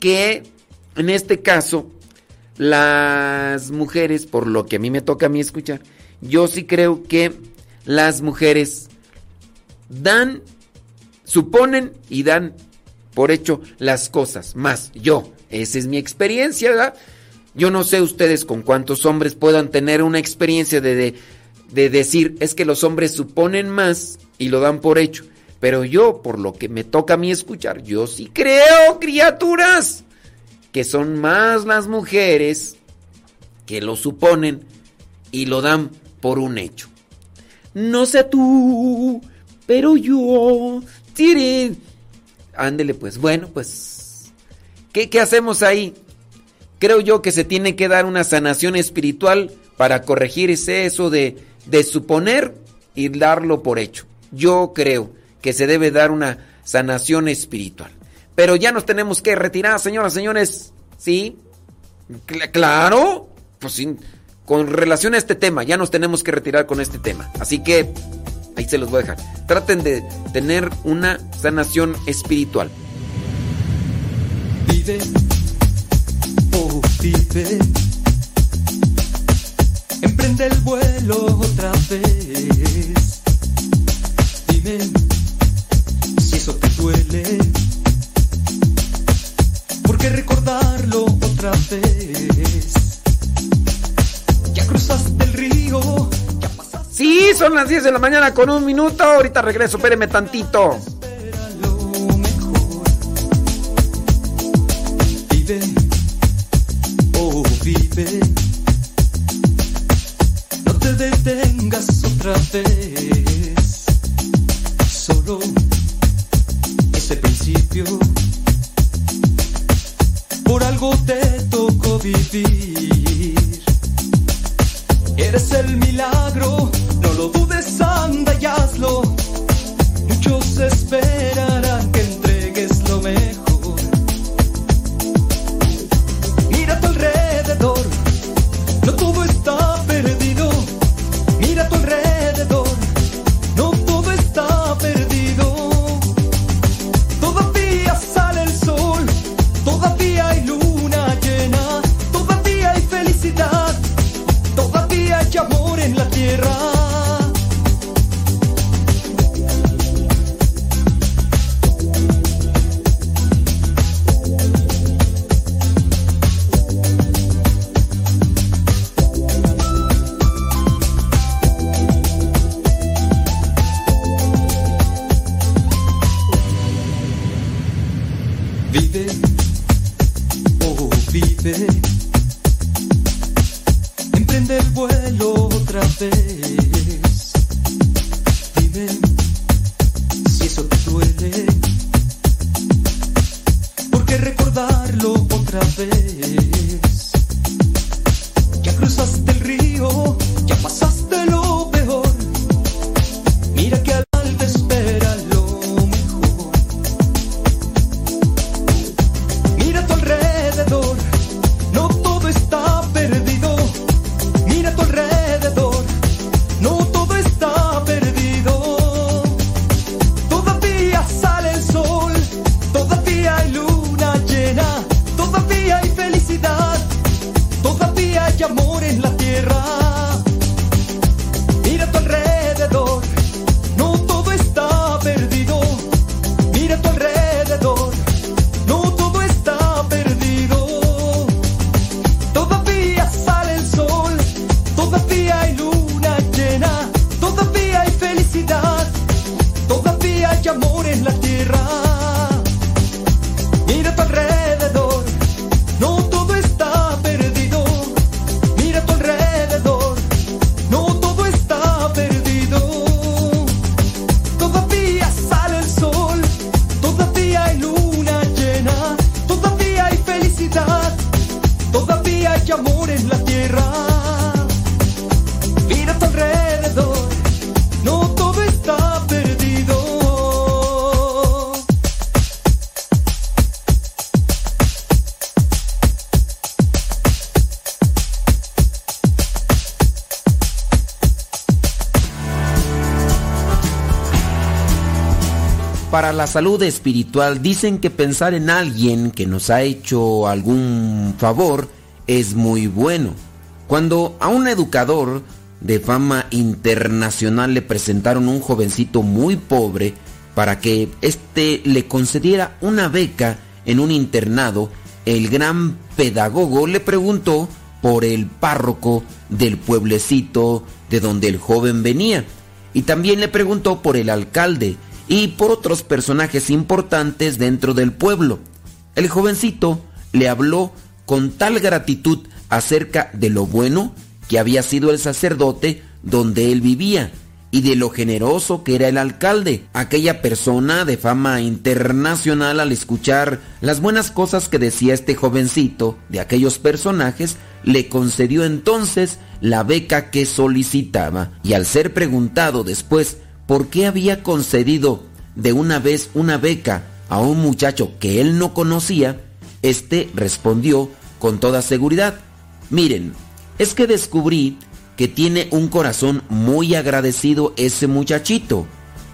que en este caso, las mujeres, por lo que a mí me toca a mí escuchar, yo sí creo que las mujeres dan, suponen y dan por hecho las cosas. Más yo, esa es mi experiencia, ¿verdad? Yo no sé ustedes con cuántos hombres puedan tener una experiencia de, de, de decir, es que los hombres suponen más y lo dan por hecho. Pero yo, por lo que me toca a mí escuchar, yo sí creo, criaturas, que son más las mujeres que lo suponen y lo dan por un hecho. No sé tú, pero yo, tire. Ándele pues, bueno, pues, ¿qué, ¿qué hacemos ahí? Creo yo que se tiene que dar una sanación espiritual para corregir ese eso de, de suponer y darlo por hecho. Yo creo que se debe dar una sanación espiritual. Pero ya nos tenemos que retirar, señoras, señores. ¿Sí? Cl- claro. Pues sí, con relación a este tema, ya nos tenemos que retirar con este tema. Así que ahí se los voy a dejar. Traten de tener una sanación espiritual. Vive, oh vive. Emprende el vuelo otra vez. Dime si eso te duele. ¿Por qué recordarlo otra vez? Sí, son las 10 de la mañana con un minuto. Ahorita regreso, espéreme tantito. Salud espiritual dicen que pensar en alguien que nos ha hecho algún favor es muy bueno. Cuando a un educador de fama internacional le presentaron un jovencito muy pobre para que éste le concediera una beca en un internado, el gran pedagogo le preguntó por el párroco del pueblecito de donde el joven venía y también le preguntó por el alcalde y por otros personajes importantes dentro del pueblo. El jovencito le habló con tal gratitud acerca de lo bueno que había sido el sacerdote donde él vivía y de lo generoso que era el alcalde, aquella persona de fama internacional al escuchar las buenas cosas que decía este jovencito de aquellos personajes, le concedió entonces la beca que solicitaba y al ser preguntado después por qué había concedido de una vez una beca a un muchacho que él no conocía, este respondió con toda seguridad, miren, es que descubrí que tiene un corazón muy agradecido ese muchachito.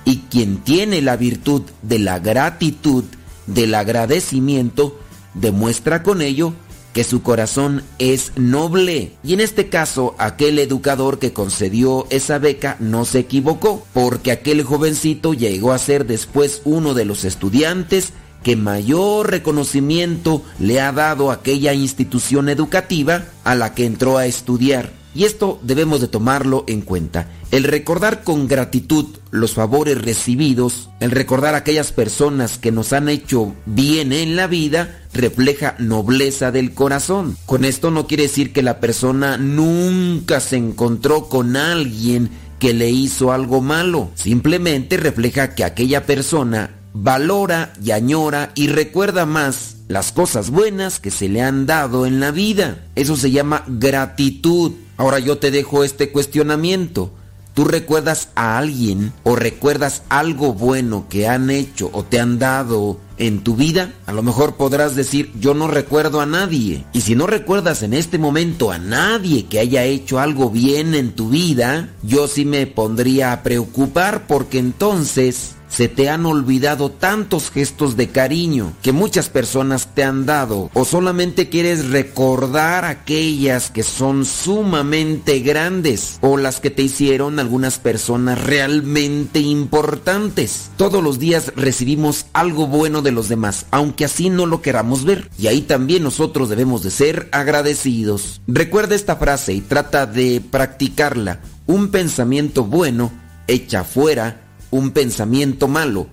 Y quien tiene la virtud de la gratitud, del agradecimiento, demuestra con ello que su corazón es noble. Y en este caso, aquel educador que concedió esa beca no se equivocó, porque aquel jovencito llegó a ser después uno de los estudiantes que mayor reconocimiento le ha dado aquella institución educativa a la que entró a estudiar. Y esto debemos de tomarlo en cuenta. El recordar con gratitud los favores recibidos, el recordar a aquellas personas que nos han hecho bien en la vida, refleja nobleza del corazón. Con esto no quiere decir que la persona nunca se encontró con alguien que le hizo algo malo. Simplemente refleja que aquella persona valora y añora y recuerda más las cosas buenas que se le han dado en la vida. Eso se llama gratitud. Ahora yo te dejo este cuestionamiento. ¿Tú recuerdas a alguien o recuerdas algo bueno que han hecho o te han dado en tu vida? A lo mejor podrás decir, yo no recuerdo a nadie. Y si no recuerdas en este momento a nadie que haya hecho algo bien en tu vida, yo sí me pondría a preocupar porque entonces se te han olvidado tantos gestos de cariño que muchas personas te han dado o solamente quieres recordar aquellas que son sumamente grandes o las que te hicieron algunas personas realmente importantes. Todos los días recibimos algo bueno de los demás, aunque así no lo queramos ver. Y ahí también nosotros debemos de ser agradecidos. Recuerda esta frase y trata de practicarla. Un pensamiento bueno echa fuera un pensamiento malo.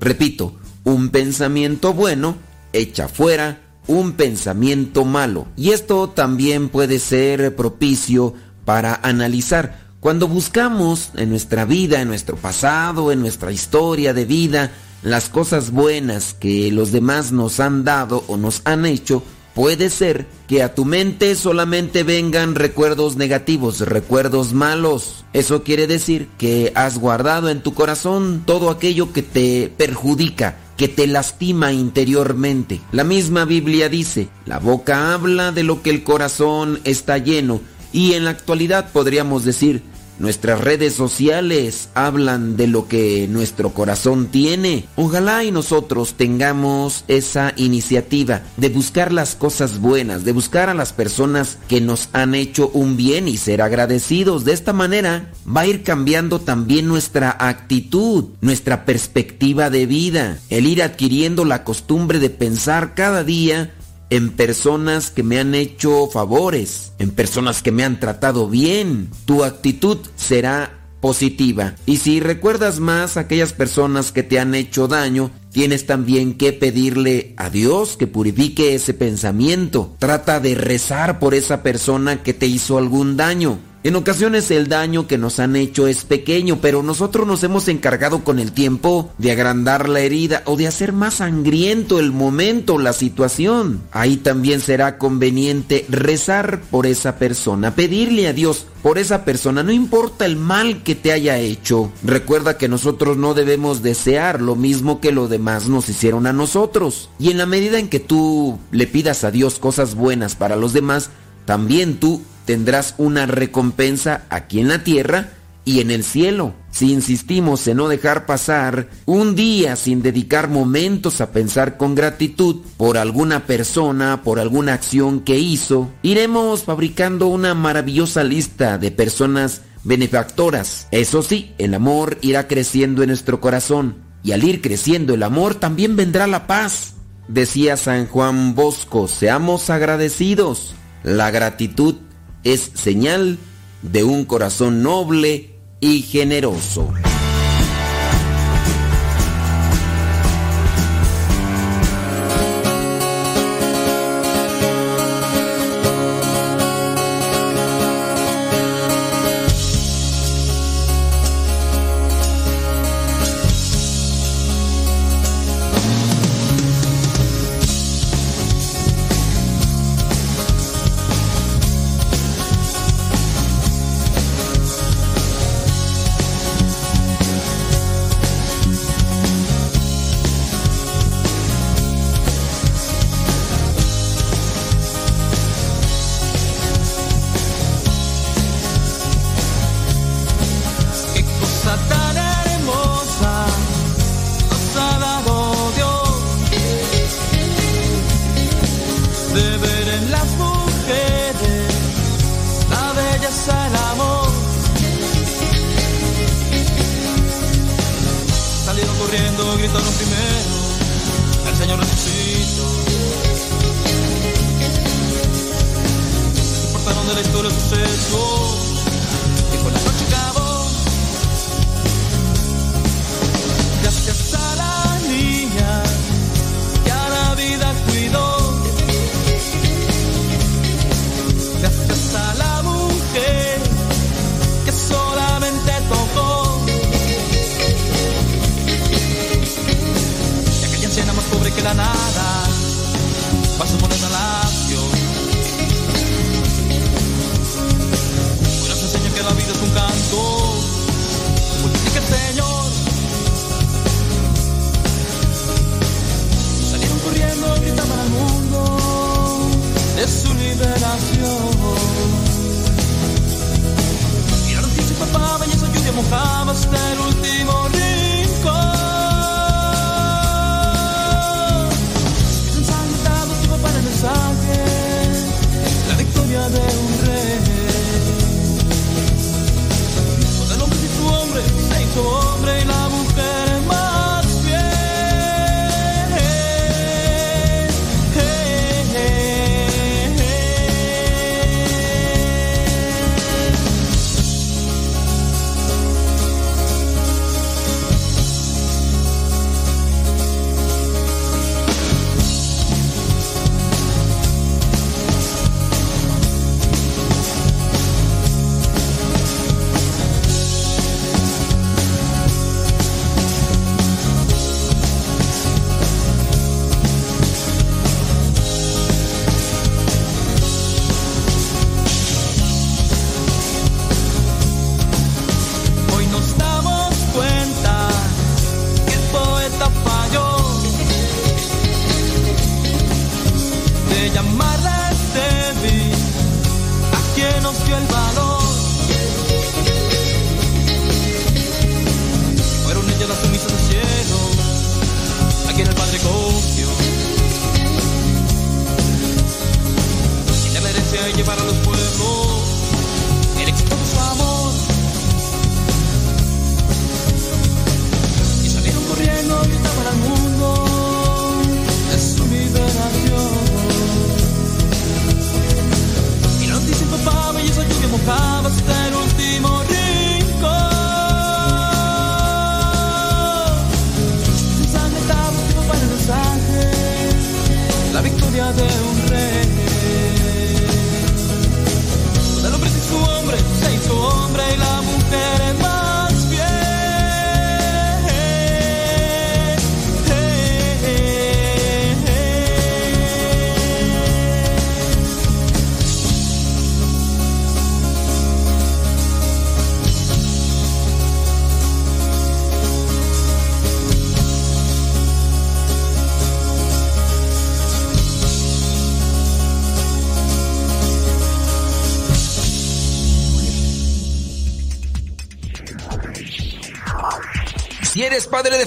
Repito, un pensamiento bueno echa fuera un pensamiento malo. Y esto también puede ser propicio para analizar. Cuando buscamos en nuestra vida, en nuestro pasado, en nuestra historia de vida, las cosas buenas que los demás nos han dado o nos han hecho, Puede ser que a tu mente solamente vengan recuerdos negativos, recuerdos malos. Eso quiere decir que has guardado en tu corazón todo aquello que te perjudica, que te lastima interiormente. La misma Biblia dice, la boca habla de lo que el corazón está lleno. Y en la actualidad podríamos decir, Nuestras redes sociales hablan de lo que nuestro corazón tiene. Ojalá y nosotros tengamos esa iniciativa de buscar las cosas buenas, de buscar a las personas que nos han hecho un bien y ser agradecidos. De esta manera va a ir cambiando también nuestra actitud, nuestra perspectiva de vida, el ir adquiriendo la costumbre de pensar cada día en personas que me han hecho favores, en personas que me han tratado bien. Tu actitud será positiva. Y si recuerdas más a aquellas personas que te han hecho daño, tienes también que pedirle a Dios que purifique ese pensamiento. Trata de rezar por esa persona que te hizo algún daño. En ocasiones el daño que nos han hecho es pequeño, pero nosotros nos hemos encargado con el tiempo de agrandar la herida o de hacer más sangriento el momento, la situación. Ahí también será conveniente rezar por esa persona, pedirle a Dios por esa persona, no importa el mal que te haya hecho. Recuerda que nosotros no debemos desear lo mismo que los demás nos hicieron a nosotros. Y en la medida en que tú le pidas a Dios cosas buenas para los demás, también tú tendrás una recompensa aquí en la tierra y en el cielo. Si insistimos en no dejar pasar un día sin dedicar momentos a pensar con gratitud por alguna persona, por alguna acción que hizo, iremos fabricando una maravillosa lista de personas benefactoras. Eso sí, el amor irá creciendo en nuestro corazón y al ir creciendo el amor también vendrá la paz. Decía San Juan Bosco, seamos agradecidos. La gratitud es señal de un corazón noble y generoso.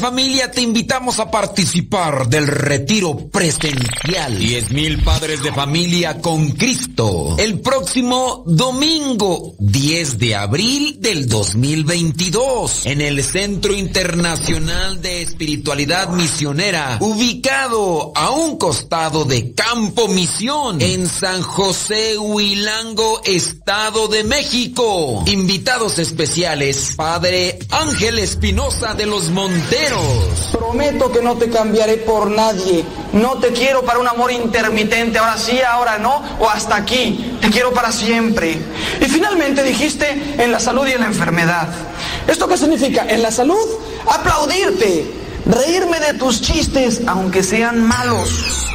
Familia, te invitamos a participar del retiro presencial. 10 mil padres de familia con Cristo. El próximo domingo, 10 de abril del 2022, en el Centro Internacional de Espiritualidad Misionera, ubicado a un costado de Campo Misión, en San José Huilango, Estado de México. Invitados especiales, Padre Ángel Espinosa de los Prometo que no te cambiaré por nadie. No te quiero para un amor intermitente, ahora sí, ahora no, o hasta aquí. Te quiero para siempre. Y finalmente dijiste en la salud y en la enfermedad. ¿Esto qué significa? En la salud, aplaudirte, reírme de tus chistes, aunque sean malos.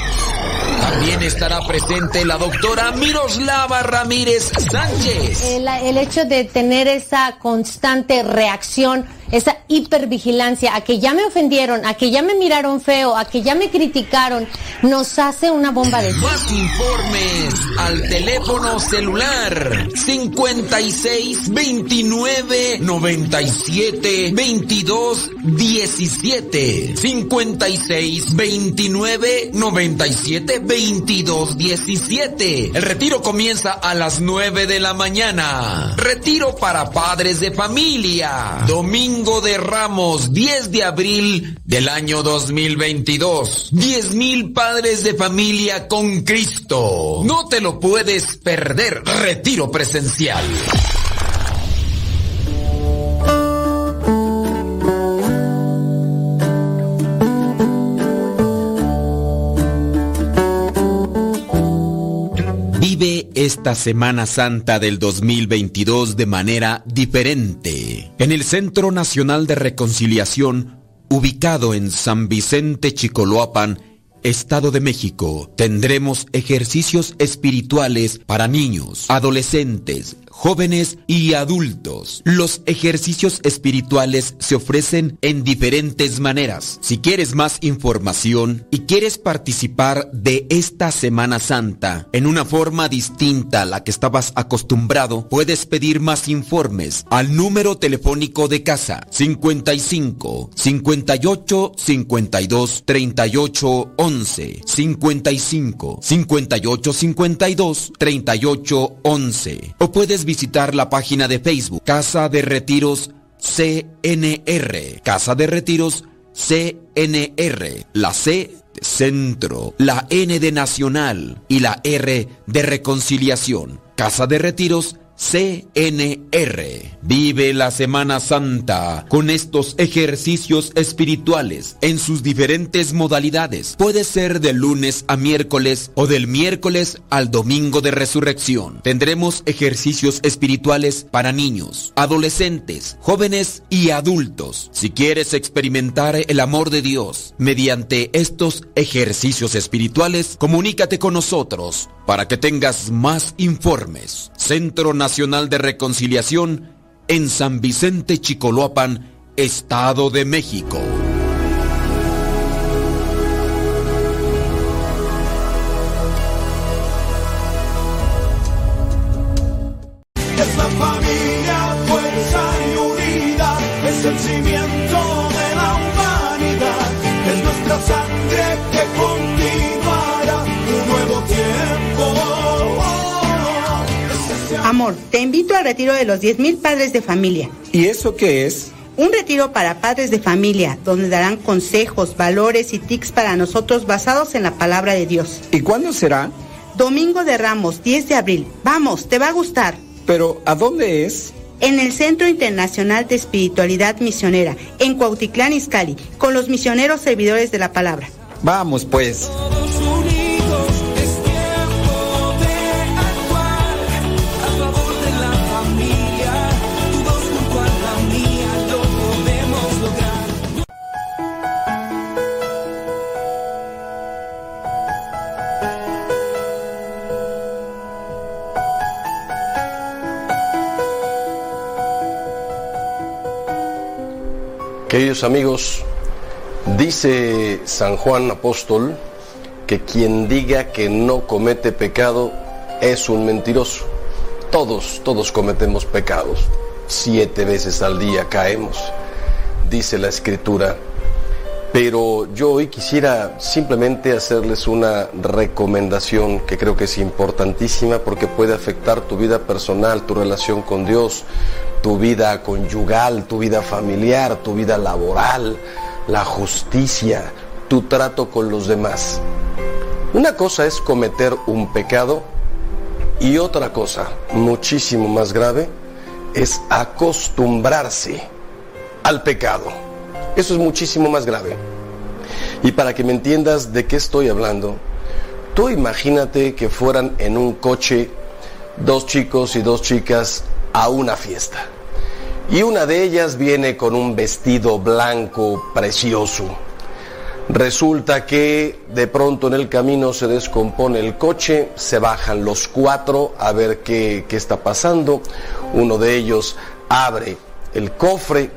También estará presente la doctora Miroslava Ramírez Sánchez. El, el hecho de tener esa constante reacción, esa hipervigilancia a que ya me ofendieron, a que ya me miraron feo, a que ya me criticaron, nos hace una bomba de Más informes al teléfono celular. 56 29 97 22 17 56 29 97 22 17 El retiro comienza a las 9 de la mañana. Retiro para padres de familia. Domingo de Ramos, 10 de abril del año 2022. 10 mil padres de familia con Cristo. No te lo puedes perder. Retiro presencial. Esta Semana Santa del 2022 de manera diferente. En el Centro Nacional de Reconciliación, ubicado en San Vicente Chicoloapan, Estado de México, tendremos ejercicios espirituales para niños, adolescentes, jóvenes y adultos. Los ejercicios espirituales se ofrecen en diferentes maneras. Si quieres más información y quieres participar de esta Semana Santa en una forma distinta a la que estabas acostumbrado, puedes pedir más informes al número telefónico de casa 55 58 52 38 11 55 58 52 38 11 o puedes visitar la página de Facebook Casa de Retiros CNR. Casa de Retiros CNR. La C de Centro, la N de Nacional y la R de Reconciliación. Casa de Retiros CNR. Vive la Semana Santa con estos ejercicios espirituales en sus diferentes modalidades. Puede ser de lunes a miércoles o del miércoles al domingo de resurrección. Tendremos ejercicios espirituales para niños, adolescentes, jóvenes y adultos. Si quieres experimentar el amor de Dios mediante estos ejercicios espirituales, comunícate con nosotros para que tengas más informes. Centro Nacional de Reconciliación en San Vicente Chicoloapan, Estado de México. Amor, te invito al retiro de los 10.000 padres de familia. ¿Y eso qué es? Un retiro para padres de familia, donde darán consejos, valores y tics para nosotros basados en la palabra de Dios. ¿Y cuándo será? Domingo de Ramos, 10 de abril. Vamos, te va a gustar. Pero, ¿a dónde es? En el Centro Internacional de Espiritualidad Misionera, en Cuautitlán, Izcalli, con los misioneros servidores de la palabra. Vamos, pues. Queridos amigos, dice San Juan Apóstol que quien diga que no comete pecado es un mentiroso. Todos, todos cometemos pecados. Siete veces al día caemos. dice la escritura. Pero yo hoy quisiera simplemente hacerles una recomendación que creo que es importantísima porque puede afectar tu vida personal, tu relación con Dios, tu vida conyugal, tu vida familiar, tu vida laboral, la justicia, tu trato con los demás. Una cosa es cometer un pecado y otra cosa, muchísimo más grave, es acostumbrarse al pecado. Eso es muchísimo más grave. Y para que me entiendas de qué estoy hablando, tú imagínate que fueran en un coche dos chicos y dos chicas a una fiesta. Y una de ellas viene con un vestido blanco precioso. Resulta que de pronto en el camino se descompone el coche, se bajan los cuatro a ver qué, qué está pasando. Uno de ellos abre el cofre,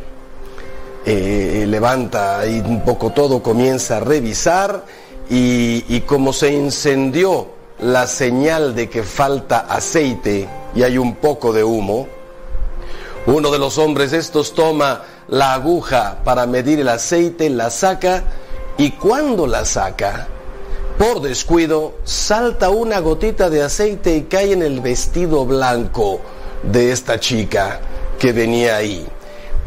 eh, levanta ahí un poco todo, comienza a revisar y, y como se incendió la señal de que falta aceite y hay un poco de humo, uno de los hombres estos toma la aguja para medir el aceite, la saca y cuando la saca, por descuido, salta una gotita de aceite y cae en el vestido blanco de esta chica que venía ahí.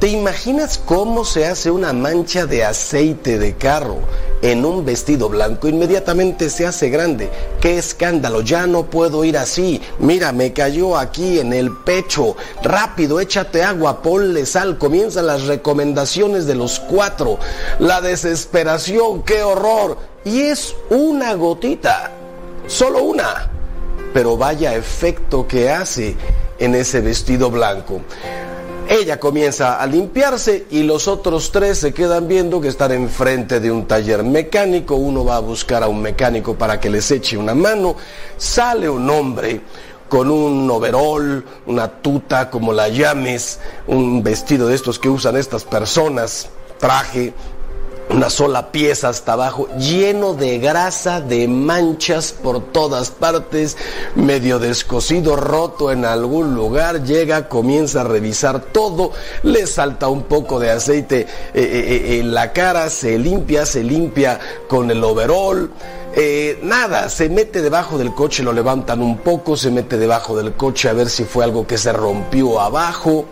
¿Te imaginas cómo se hace una mancha de aceite de carro en un vestido blanco? Inmediatamente se hace grande. ¡Qué escándalo! Ya no puedo ir así. Mira, me cayó aquí en el pecho. Rápido, échate agua, ponle sal. Comienzan las recomendaciones de los cuatro. La desesperación, qué horror. Y es una gotita. Solo una. Pero vaya efecto que hace en ese vestido blanco. Ella comienza a limpiarse y los otros tres se quedan viendo que están enfrente de un taller mecánico. Uno va a buscar a un mecánico para que les eche una mano. Sale un hombre con un overol, una tuta, como la llames, un vestido de estos que usan estas personas, traje, una sola pieza hasta abajo, lleno de grasa, de manchas por todas partes, medio descosido, roto en algún lugar, llega, comienza a revisar todo, le salta un poco de aceite eh, eh, en la cara, se limpia, se limpia con el overol. Eh, nada, se mete debajo del coche, lo levantan un poco, se mete debajo del coche a ver si fue algo que se rompió abajo.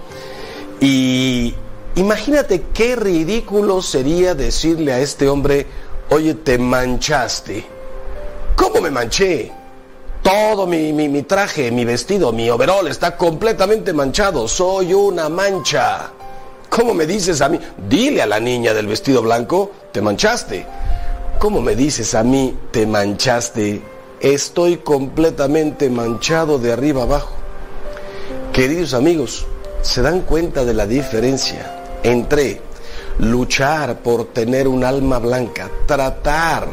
Y Imagínate qué ridículo sería decirle a este hombre, oye, te manchaste. ¿Cómo me manché? Todo mi, mi, mi, traje, mi vestido, mi overol está completamente manchado. Soy una mancha. ¿Cómo me dices a mí? Dile a la niña del vestido blanco, te manchaste. ¿Cómo me dices a mí, te manchaste? Estoy completamente manchado de arriba abajo. Queridos amigos, ¿se dan cuenta de la diferencia? Entre luchar por tener un alma blanca, tratar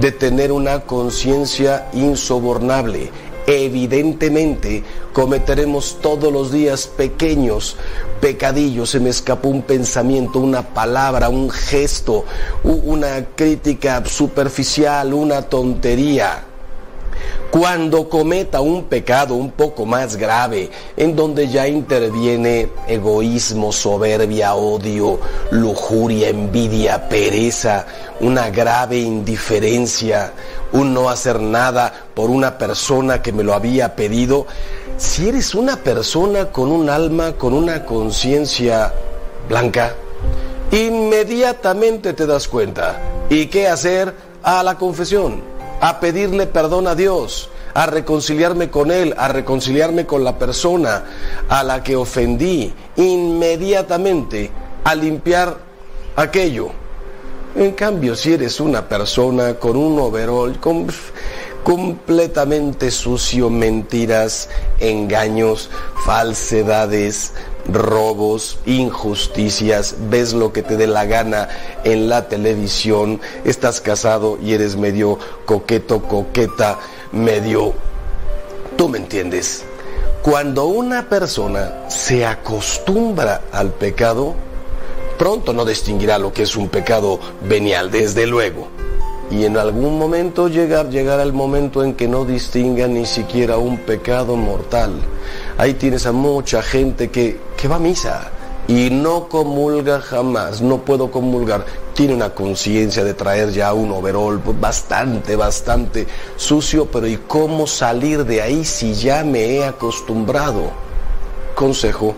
de tener una conciencia insobornable. Evidentemente cometeremos todos los días pequeños pecadillos, se me escapó un pensamiento, una palabra, un gesto, una crítica superficial, una tontería cuando cometa un pecado un poco más grave, en donde ya interviene egoísmo, soberbia, odio, lujuria, envidia, pereza, una grave indiferencia, un no hacer nada por una persona que me lo había pedido, si eres una persona con un alma, con una conciencia blanca, inmediatamente te das cuenta. ¿Y qué hacer? A la confesión a pedirle perdón a Dios, a reconciliarme con Él, a reconciliarme con la persona a la que ofendí, inmediatamente a limpiar aquello. En cambio, si eres una persona con un overall con, completamente sucio, mentiras, engaños, falsedades, robos, injusticias, ves lo que te dé la gana en la televisión, estás casado y eres medio coqueto, coqueta, medio... Tú me entiendes. Cuando una persona se acostumbra al pecado, pronto no distinguirá lo que es un pecado venial, desde luego. Y en algún momento llegar, llegará el momento en que no distinga ni siquiera un pecado mortal. Ahí tienes a mucha gente que, que va a misa y no comulga jamás, no puedo comulgar. Tiene una conciencia de traer ya un overol bastante, bastante sucio, pero ¿y cómo salir de ahí si ya me he acostumbrado? Consejo,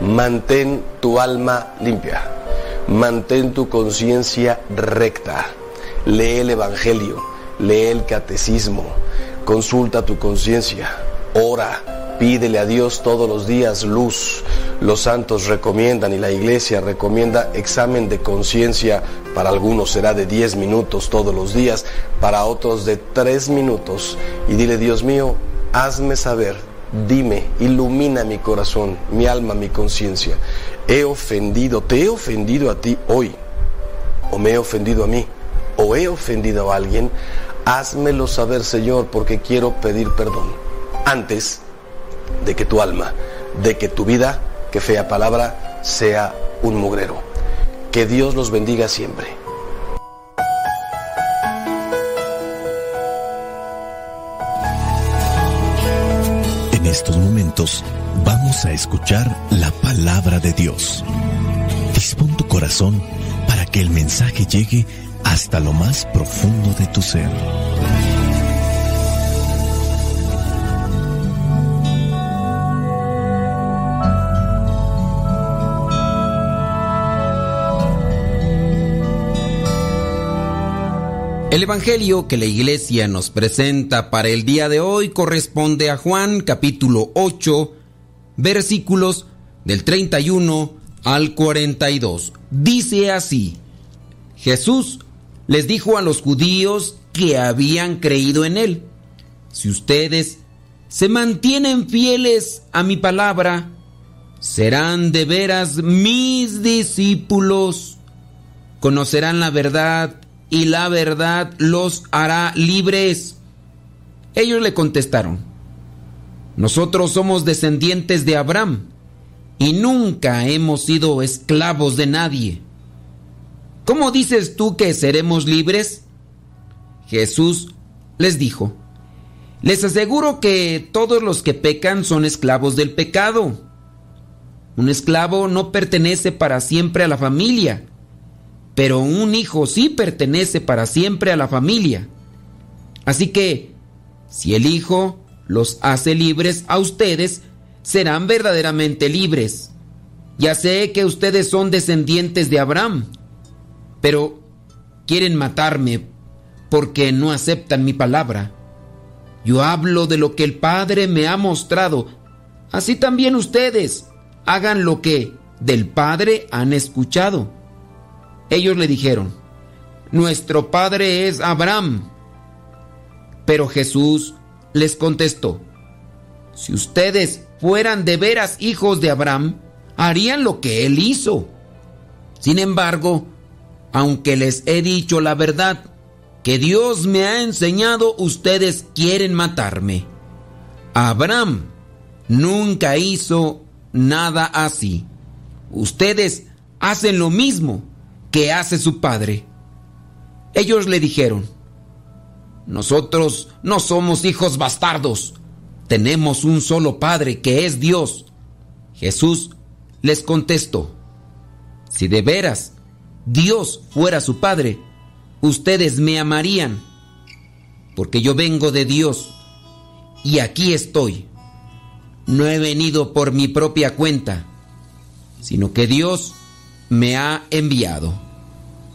mantén tu alma limpia, mantén tu conciencia recta, lee el Evangelio, lee el Catecismo, consulta tu conciencia, ora, pídele a Dios todos los días luz. Los santos recomiendan y la iglesia recomienda examen de conciencia. Para algunos será de 10 minutos todos los días, para otros de 3 minutos. Y dile, Dios mío, hazme saber, dime, ilumina mi corazón, mi alma, mi conciencia. He ofendido, te he ofendido a ti hoy, o me he ofendido a mí, o he ofendido a alguien. Házmelo saber, Señor, porque quiero pedir perdón. Antes de que tu alma, de que tu vida, que fea palabra, sea un mugrero. Que Dios los bendiga siempre. En estos momentos vamos a escuchar la palabra de Dios. Dispón tu corazón para que el mensaje llegue hasta lo más profundo de tu ser. El Evangelio que la iglesia nos presenta para el día de hoy corresponde a Juan capítulo 8, versículos del 31 al 42. Dice así, Jesús les dijo a los judíos que habían creído en él, si ustedes se mantienen fieles a mi palabra, serán de veras mis discípulos, conocerán la verdad y la verdad los hará libres. Ellos le contestaron, nosotros somos descendientes de Abraham y nunca hemos sido esclavos de nadie. ¿Cómo dices tú que seremos libres? Jesús les dijo, les aseguro que todos los que pecan son esclavos del pecado. Un esclavo no pertenece para siempre a la familia pero un hijo sí pertenece para siempre a la familia. Así que, si el hijo los hace libres a ustedes, serán verdaderamente libres. Ya sé que ustedes son descendientes de Abraham, pero quieren matarme porque no aceptan mi palabra. Yo hablo de lo que el Padre me ha mostrado. Así también ustedes hagan lo que del Padre han escuchado. Ellos le dijeron, nuestro padre es Abraham. Pero Jesús les contestó, si ustedes fueran de veras hijos de Abraham, harían lo que él hizo. Sin embargo, aunque les he dicho la verdad que Dios me ha enseñado, ustedes quieren matarme. Abraham nunca hizo nada así. Ustedes hacen lo mismo que hace su padre. Ellos le dijeron, nosotros no somos hijos bastardos, tenemos un solo padre que es Dios. Jesús les contestó, si de veras Dios fuera su padre, ustedes me amarían, porque yo vengo de Dios y aquí estoy. No he venido por mi propia cuenta, sino que Dios me ha enviado.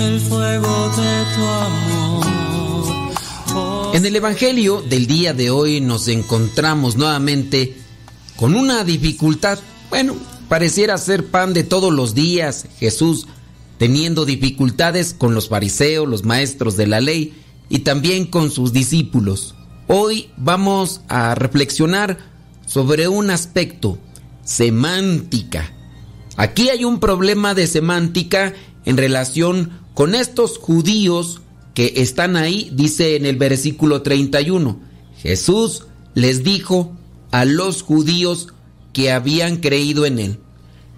El fuego de tu amor. En el Evangelio del día de hoy nos encontramos nuevamente con una dificultad. Bueno, pareciera ser pan de todos los días. Jesús teniendo dificultades con los fariseos, los maestros de la ley y también con sus discípulos. Hoy vamos a reflexionar sobre un aspecto, semántica. Aquí hay un problema de semántica en relación con estos judíos que están ahí, dice en el versículo 31. Jesús les dijo a los judíos que habían creído en él.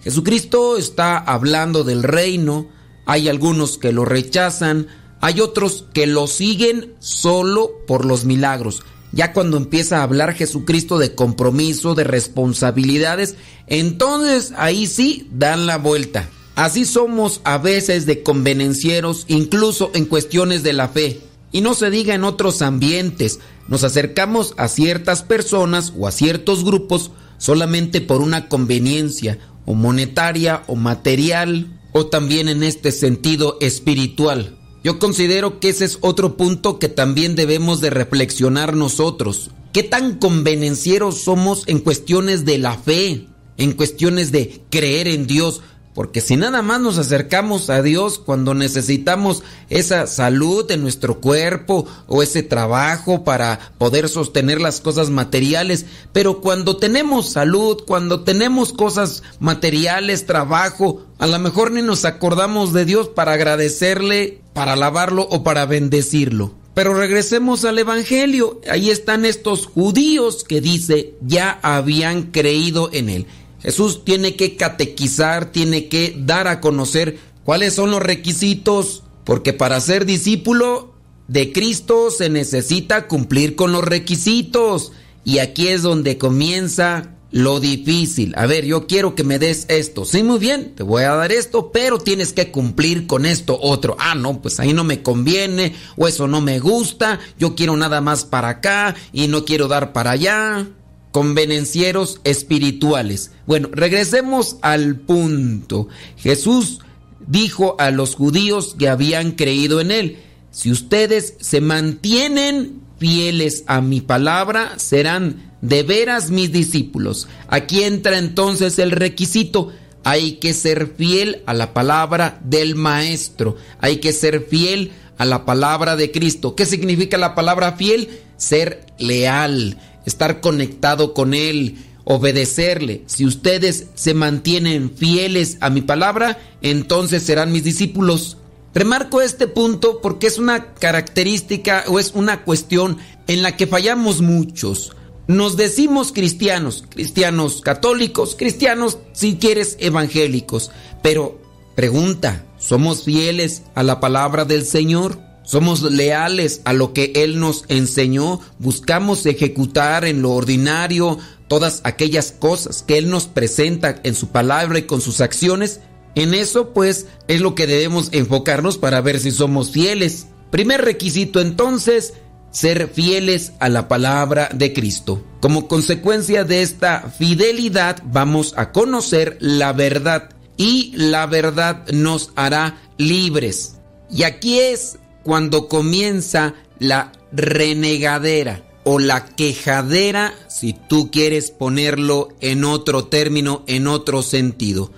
Jesucristo está hablando del reino, hay algunos que lo rechazan, hay otros que lo siguen solo por los milagros. Ya cuando empieza a hablar Jesucristo de compromiso, de responsabilidades, entonces ahí sí dan la vuelta. Así somos a veces de convenencieros, incluso en cuestiones de la fe. Y no se diga en otros ambientes, nos acercamos a ciertas personas o a ciertos grupos solamente por una conveniencia, o monetaria, o material, o también en este sentido espiritual. Yo considero que ese es otro punto que también debemos de reflexionar nosotros. ¿Qué tan convenencieros somos en cuestiones de la fe, en cuestiones de creer en Dios? Porque si nada más nos acercamos a Dios cuando necesitamos esa salud en nuestro cuerpo o ese trabajo para poder sostener las cosas materiales, pero cuando tenemos salud, cuando tenemos cosas materiales, trabajo, a lo mejor ni nos acordamos de Dios para agradecerle, para alabarlo o para bendecirlo. Pero regresemos al Evangelio. Ahí están estos judíos que dice ya habían creído en él. Jesús tiene que catequizar, tiene que dar a conocer cuáles son los requisitos, porque para ser discípulo de Cristo se necesita cumplir con los requisitos. Y aquí es donde comienza lo difícil. A ver, yo quiero que me des esto. Sí, muy bien, te voy a dar esto, pero tienes que cumplir con esto otro. Ah, no, pues ahí no me conviene, o eso no me gusta, yo quiero nada más para acá y no quiero dar para allá convenencieros espirituales. Bueno, regresemos al punto. Jesús dijo a los judíos que habían creído en él, si ustedes se mantienen fieles a mi palabra, serán de veras mis discípulos. Aquí entra entonces el requisito. Hay que ser fiel a la palabra del Maestro. Hay que ser fiel a la palabra de Cristo. ¿Qué significa la palabra fiel? Ser leal estar conectado con Él, obedecerle. Si ustedes se mantienen fieles a mi palabra, entonces serán mis discípulos. Remarco este punto porque es una característica o es una cuestión en la que fallamos muchos. Nos decimos cristianos, cristianos católicos, cristianos si quieres evangélicos, pero pregunta, ¿somos fieles a la palabra del Señor? Somos leales a lo que Él nos enseñó, buscamos ejecutar en lo ordinario todas aquellas cosas que Él nos presenta en su palabra y con sus acciones. En eso pues es lo que debemos enfocarnos para ver si somos fieles. Primer requisito entonces, ser fieles a la palabra de Cristo. Como consecuencia de esta fidelidad vamos a conocer la verdad y la verdad nos hará libres. Y aquí es cuando comienza la renegadera o la quejadera, si tú quieres ponerlo en otro término, en otro sentido.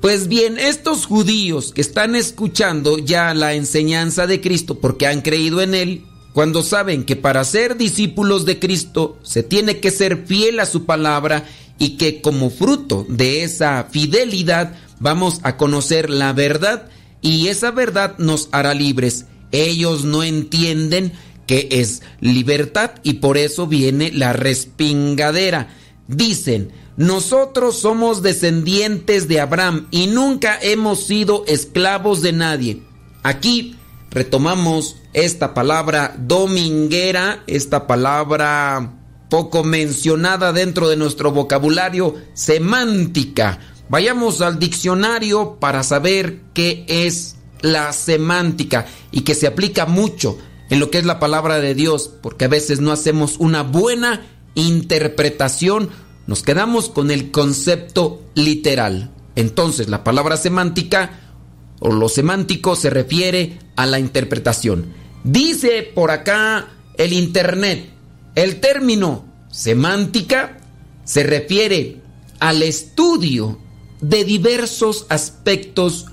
Pues bien, estos judíos que están escuchando ya la enseñanza de Cristo porque han creído en Él, cuando saben que para ser discípulos de Cristo se tiene que ser fiel a su palabra y que como fruto de esa fidelidad vamos a conocer la verdad y esa verdad nos hará libres. Ellos no entienden que es libertad y por eso viene la respingadera. Dicen, nosotros somos descendientes de Abraham y nunca hemos sido esclavos de nadie. Aquí retomamos esta palabra dominguera, esta palabra poco mencionada dentro de nuestro vocabulario semántica. Vayamos al diccionario para saber qué es la semántica y que se aplica mucho en lo que es la palabra de Dios, porque a veces no hacemos una buena interpretación, nos quedamos con el concepto literal. Entonces, la palabra semántica o lo semántico se refiere a la interpretación. Dice por acá el Internet, el término semántica se refiere al estudio de diversos aspectos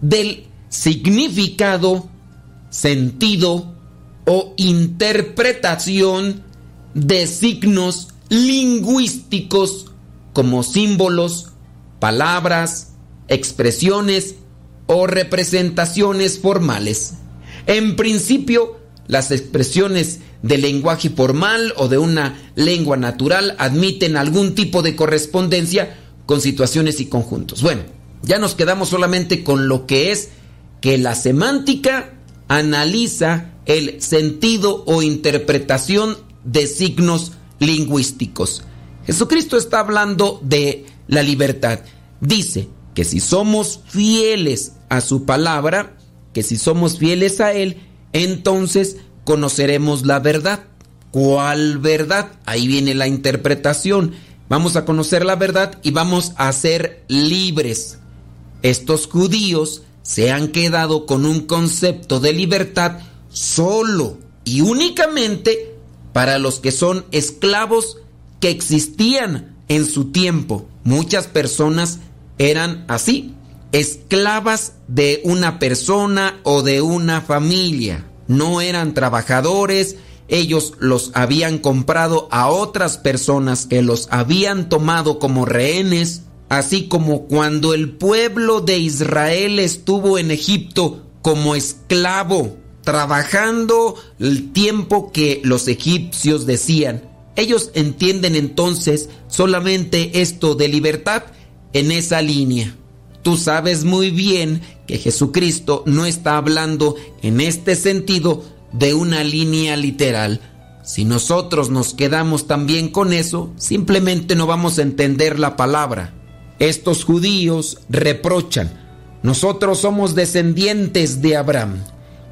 del significado, sentido o interpretación de signos lingüísticos como símbolos, palabras, expresiones o representaciones formales. En principio, las expresiones de lenguaje formal o de una lengua natural admiten algún tipo de correspondencia con situaciones y conjuntos. Bueno, ya nos quedamos solamente con lo que es que la semántica analiza el sentido o interpretación de signos lingüísticos. Jesucristo está hablando de la libertad. Dice que si somos fieles a su palabra, que si somos fieles a Él, entonces conoceremos la verdad. ¿Cuál verdad? Ahí viene la interpretación. Vamos a conocer la verdad y vamos a ser libres. Estos judíos se han quedado con un concepto de libertad solo y únicamente para los que son esclavos que existían en su tiempo. Muchas personas eran así, esclavas de una persona o de una familia. No eran trabajadores, ellos los habían comprado a otras personas que los habían tomado como rehenes así como cuando el pueblo de Israel estuvo en Egipto como esclavo, trabajando el tiempo que los egipcios decían. Ellos entienden entonces solamente esto de libertad en esa línea. Tú sabes muy bien que Jesucristo no está hablando en este sentido de una línea literal. Si nosotros nos quedamos también con eso, simplemente no vamos a entender la palabra. Estos judíos reprochan, nosotros somos descendientes de Abraham.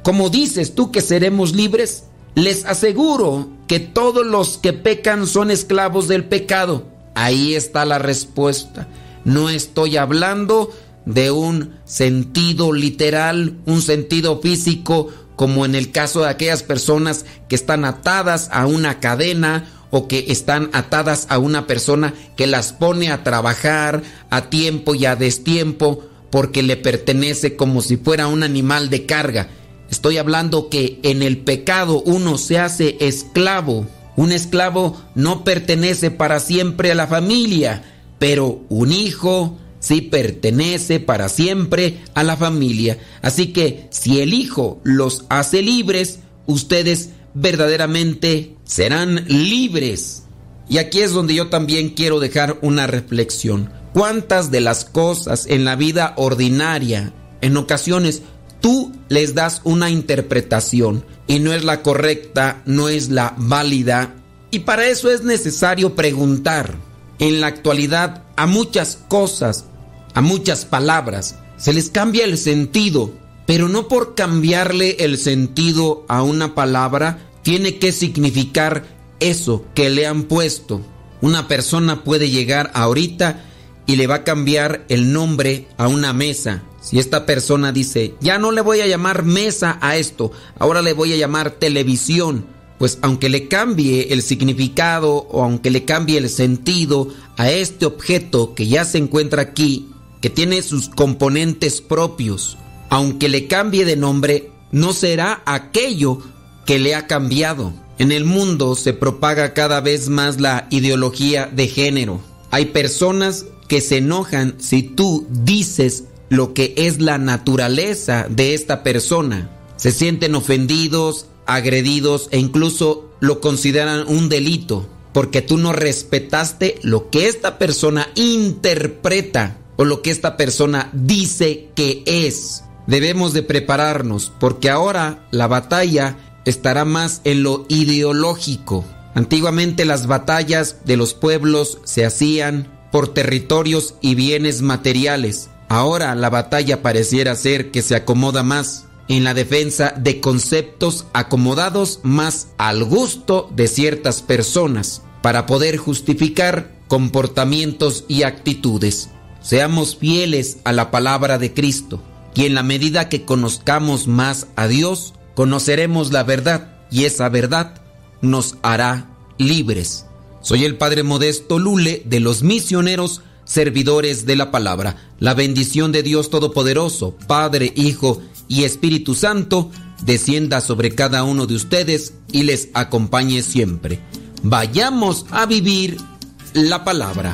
¿Cómo dices tú que seremos libres? Les aseguro que todos los que pecan son esclavos del pecado. Ahí está la respuesta. No estoy hablando de un sentido literal, un sentido físico, como en el caso de aquellas personas que están atadas a una cadena o que están atadas a una persona que las pone a trabajar a tiempo y a destiempo porque le pertenece como si fuera un animal de carga. Estoy hablando que en el pecado uno se hace esclavo. Un esclavo no pertenece para siempre a la familia, pero un hijo sí pertenece para siempre a la familia. Así que si el hijo los hace libres, ustedes verdaderamente serán libres. Y aquí es donde yo también quiero dejar una reflexión. ¿Cuántas de las cosas en la vida ordinaria, en ocasiones, tú les das una interpretación y no es la correcta, no es la válida? Y para eso es necesario preguntar. En la actualidad a muchas cosas, a muchas palabras, se les cambia el sentido pero no por cambiarle el sentido a una palabra tiene que significar eso que le han puesto. Una persona puede llegar ahorita y le va a cambiar el nombre a una mesa. Si esta persona dice, ya no le voy a llamar mesa a esto, ahora le voy a llamar televisión, pues aunque le cambie el significado o aunque le cambie el sentido a este objeto que ya se encuentra aquí, que tiene sus componentes propios, aunque le cambie de nombre, no será aquello que le ha cambiado. En el mundo se propaga cada vez más la ideología de género. Hay personas que se enojan si tú dices lo que es la naturaleza de esta persona. Se sienten ofendidos, agredidos e incluso lo consideran un delito porque tú no respetaste lo que esta persona interpreta o lo que esta persona dice que es debemos de prepararnos porque ahora la batalla estará más en lo ideológico. Antiguamente las batallas de los pueblos se hacían por territorios y bienes materiales. Ahora la batalla pareciera ser que se acomoda más en la defensa de conceptos acomodados más al gusto de ciertas personas para poder justificar comportamientos y actitudes. Seamos fieles a la palabra de Cristo Y en la medida que conozcamos más a Dios, conoceremos la verdad y esa verdad nos hará libres. Soy el Padre Modesto Lule de los misioneros servidores de la palabra. La bendición de Dios Todopoderoso, Padre, Hijo y Espíritu Santo, descienda sobre cada uno de ustedes y les acompañe siempre. Vayamos a vivir la palabra.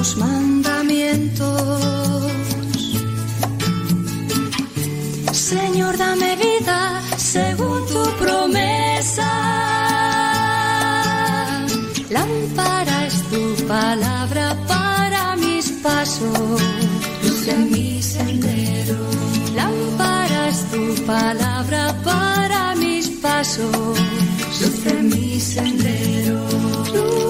Tus mandamientos. Señor, dame vida según tu promesa. Lámpara es tu palabra para mis pasos, luz en mi sendero. Lámpara es tu palabra para mis pasos, luz en mi sendero.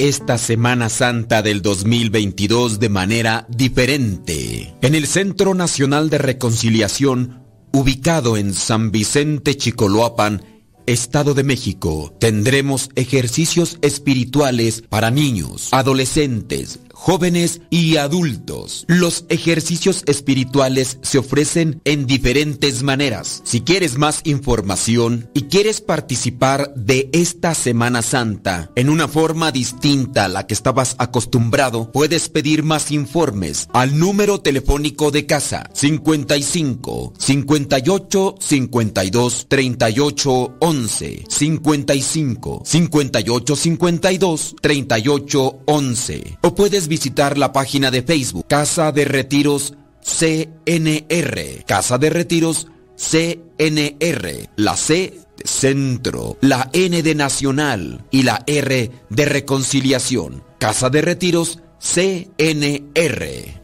esta Semana Santa del 2022 de manera diferente. En el Centro Nacional de Reconciliación, ubicado en San Vicente Chicoloapan, Estado de México, tendremos ejercicios espirituales para niños, adolescentes, jóvenes y adultos. Los ejercicios espirituales se ofrecen en diferentes maneras. Si quieres más información y quieres participar de esta Semana Santa en una forma distinta a la que estabas acostumbrado, puedes pedir más informes al número telefónico de casa 55 58 52 38 11 55 58 52 38 11 o puedes visitar la página de Facebook Casa de Retiros CNR. Casa de Retiros CNR. La C de Centro, la N de Nacional y la R de Reconciliación. Casa de Retiros CNR.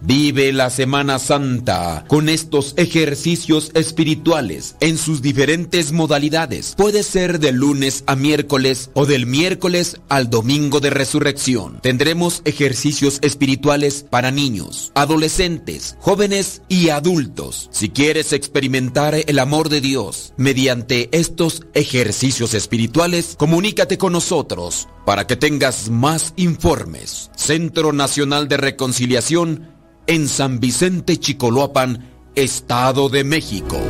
Vive la Semana Santa con estos ejercicios espirituales en sus diferentes modalidades. Puede ser de lunes a miércoles o del miércoles al domingo de resurrección. Tendremos ejercicios espirituales para niños, adolescentes, jóvenes y adultos. Si quieres experimentar el amor de Dios mediante estos ejercicios espirituales, comunícate con nosotros para que tengas más informes. Centro Nacional de Reconciliación en San Vicente Chicoloapan, Estado de México.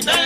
Ven,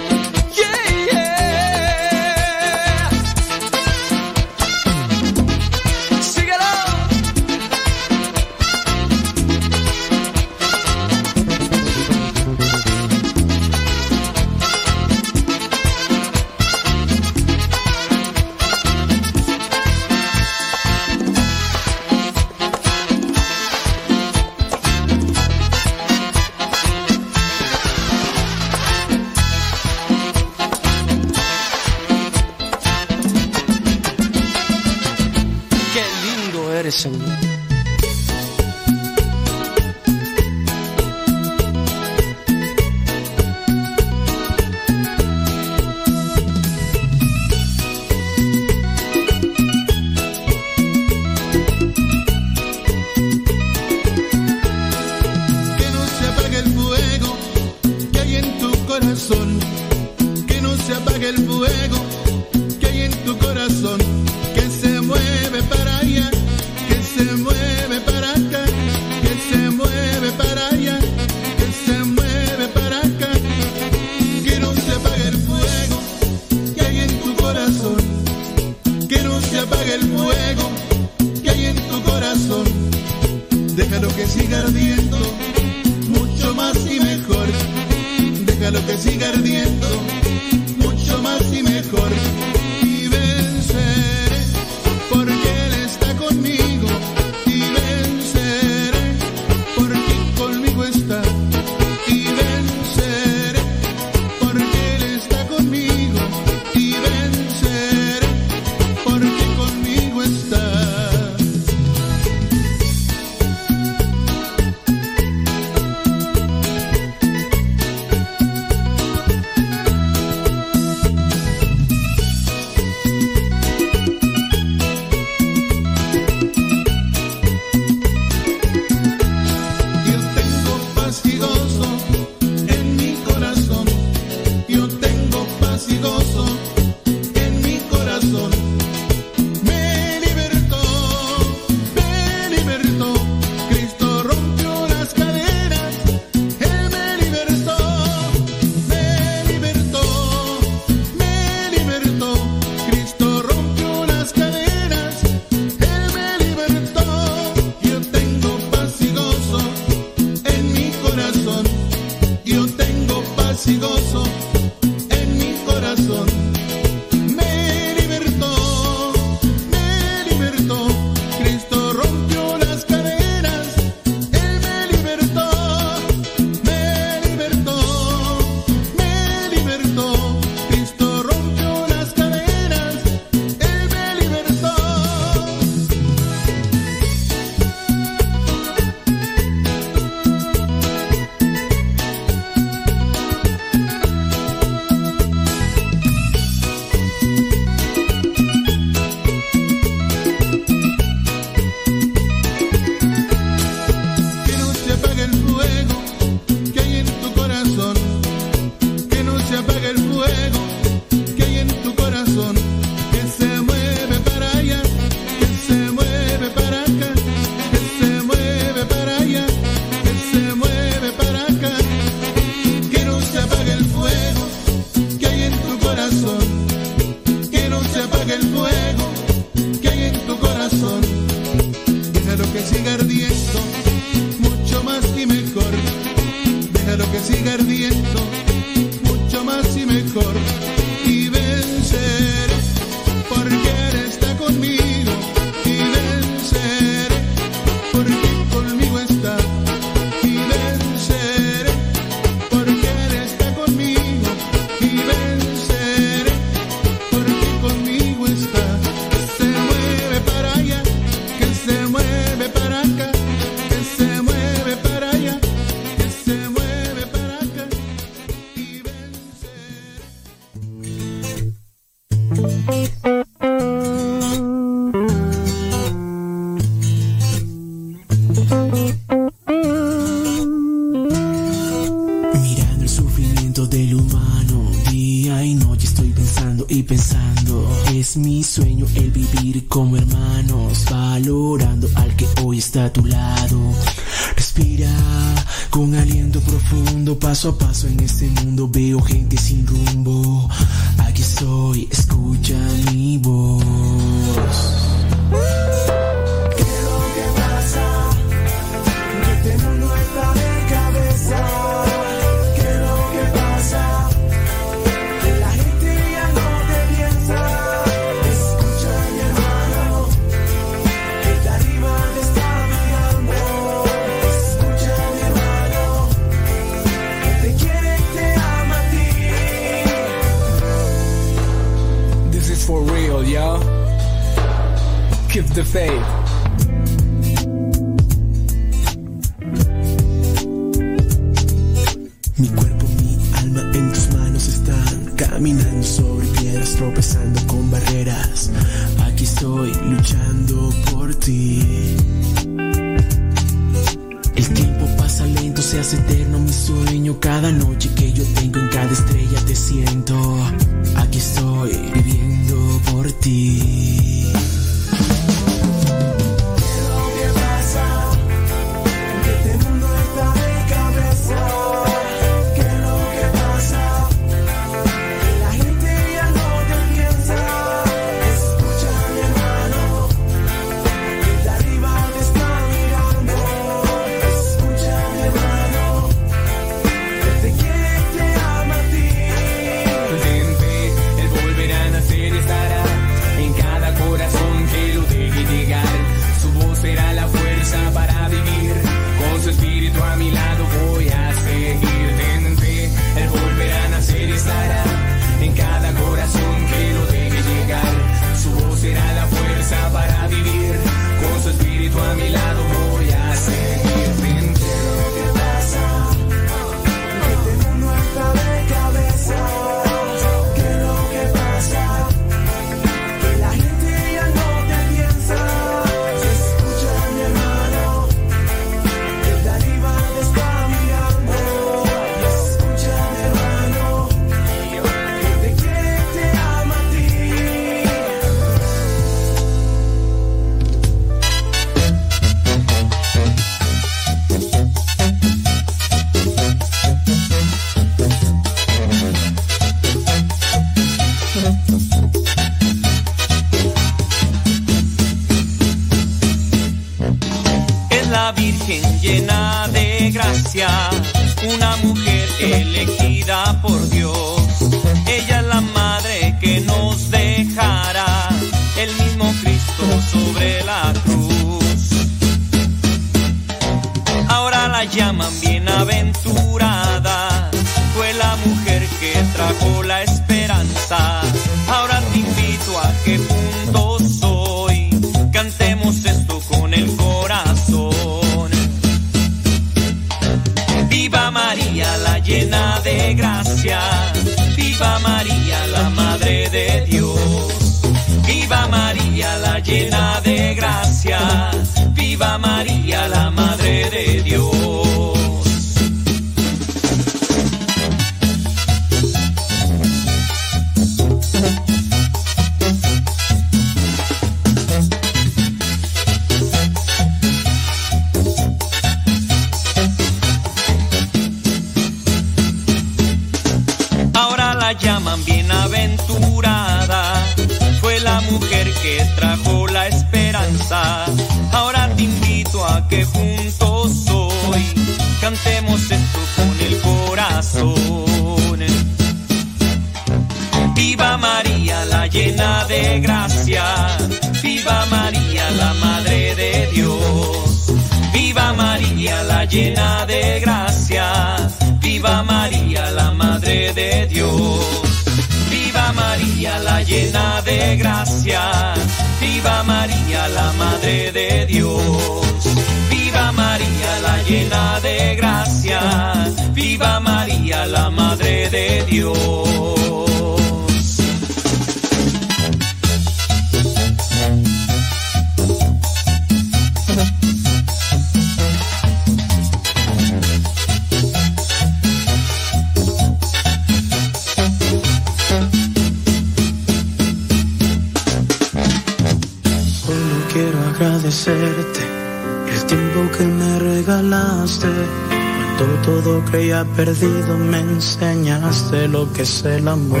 el amor.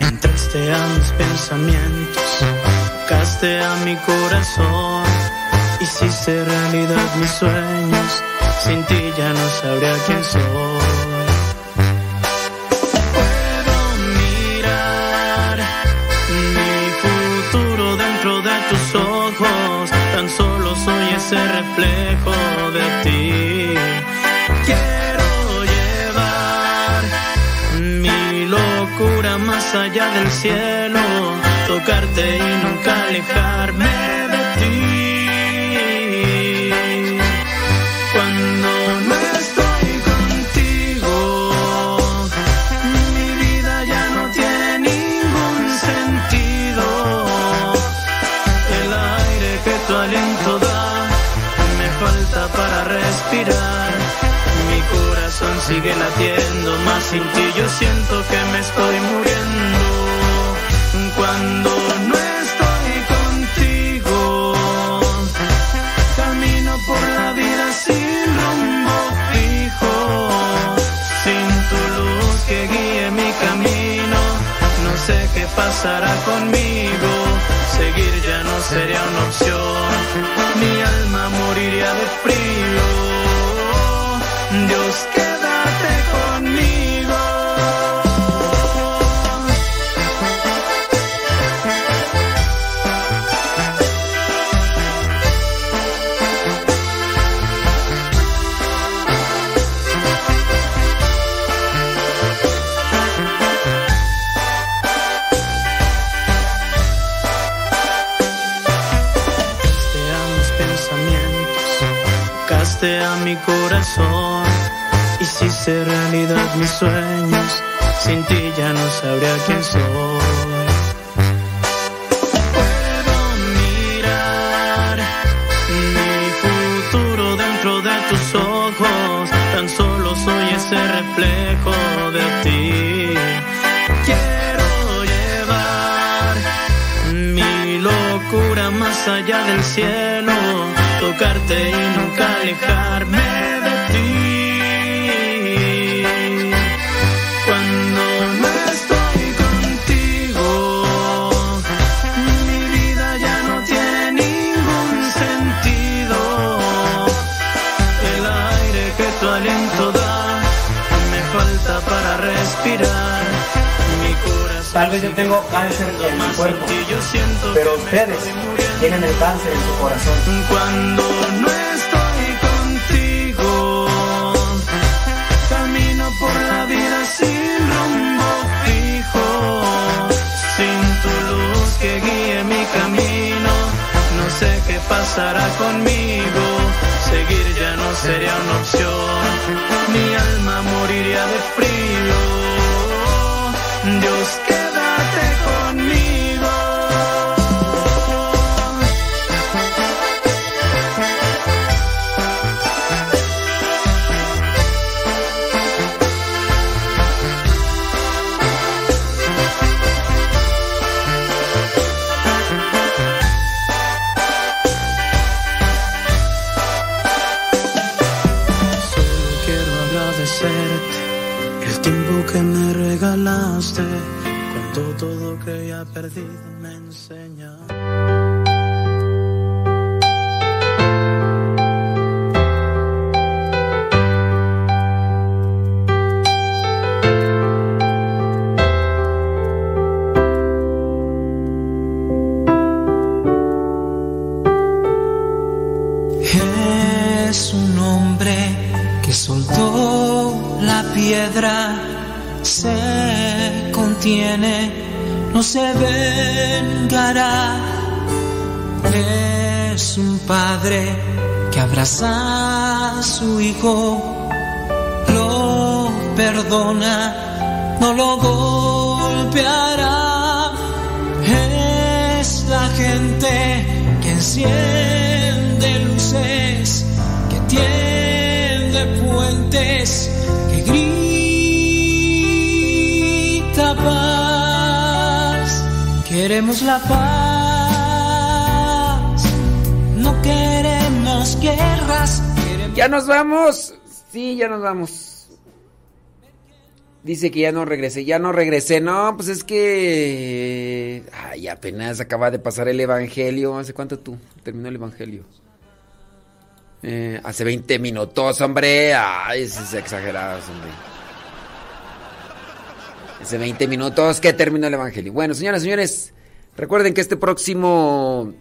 Entraste a mis pensamientos, tocaste a mi corazón, hiciste realidad mis sueños. Sin ti ya no sabría quién soy. Sería una opción. Mi alma moriría de frío. Más allá del cielo, tocarte y nunca alejarme de ti. Cuando no estoy contigo, mi vida ya no tiene ningún sentido. El aire que tu aliento da me falta para respirar. Mi corazón Tal vez yo tengo cáncer en mi cuerpo, pero ustedes tienen el cáncer en su corazón. Cuando no estoy contigo, camino por la vida sin rumbo fijo, sin tu luz que guíe mi camino. No sé qué pasará conmigo, seguir ya no sería una opción. Mi alma moriría de frío. Cuando todo creía perdido su hijo, lo perdona, no lo golpeará. Es la gente que enciende luces, que tiende puentes, que grita paz. Queremos la paz, no queremos guerras ya nos vamos. Sí, ya nos vamos. Dice que ya no regresé. Ya no regresé. No, pues es que. Ay, apenas acaba de pasar el evangelio. ¿Hace cuánto tú terminó el evangelio? Eh, hace 20 minutos, hombre. Ay, es exagerado, hombre. Hace 20 minutos que terminó el evangelio. Bueno, señoras y señores, recuerden que este próximo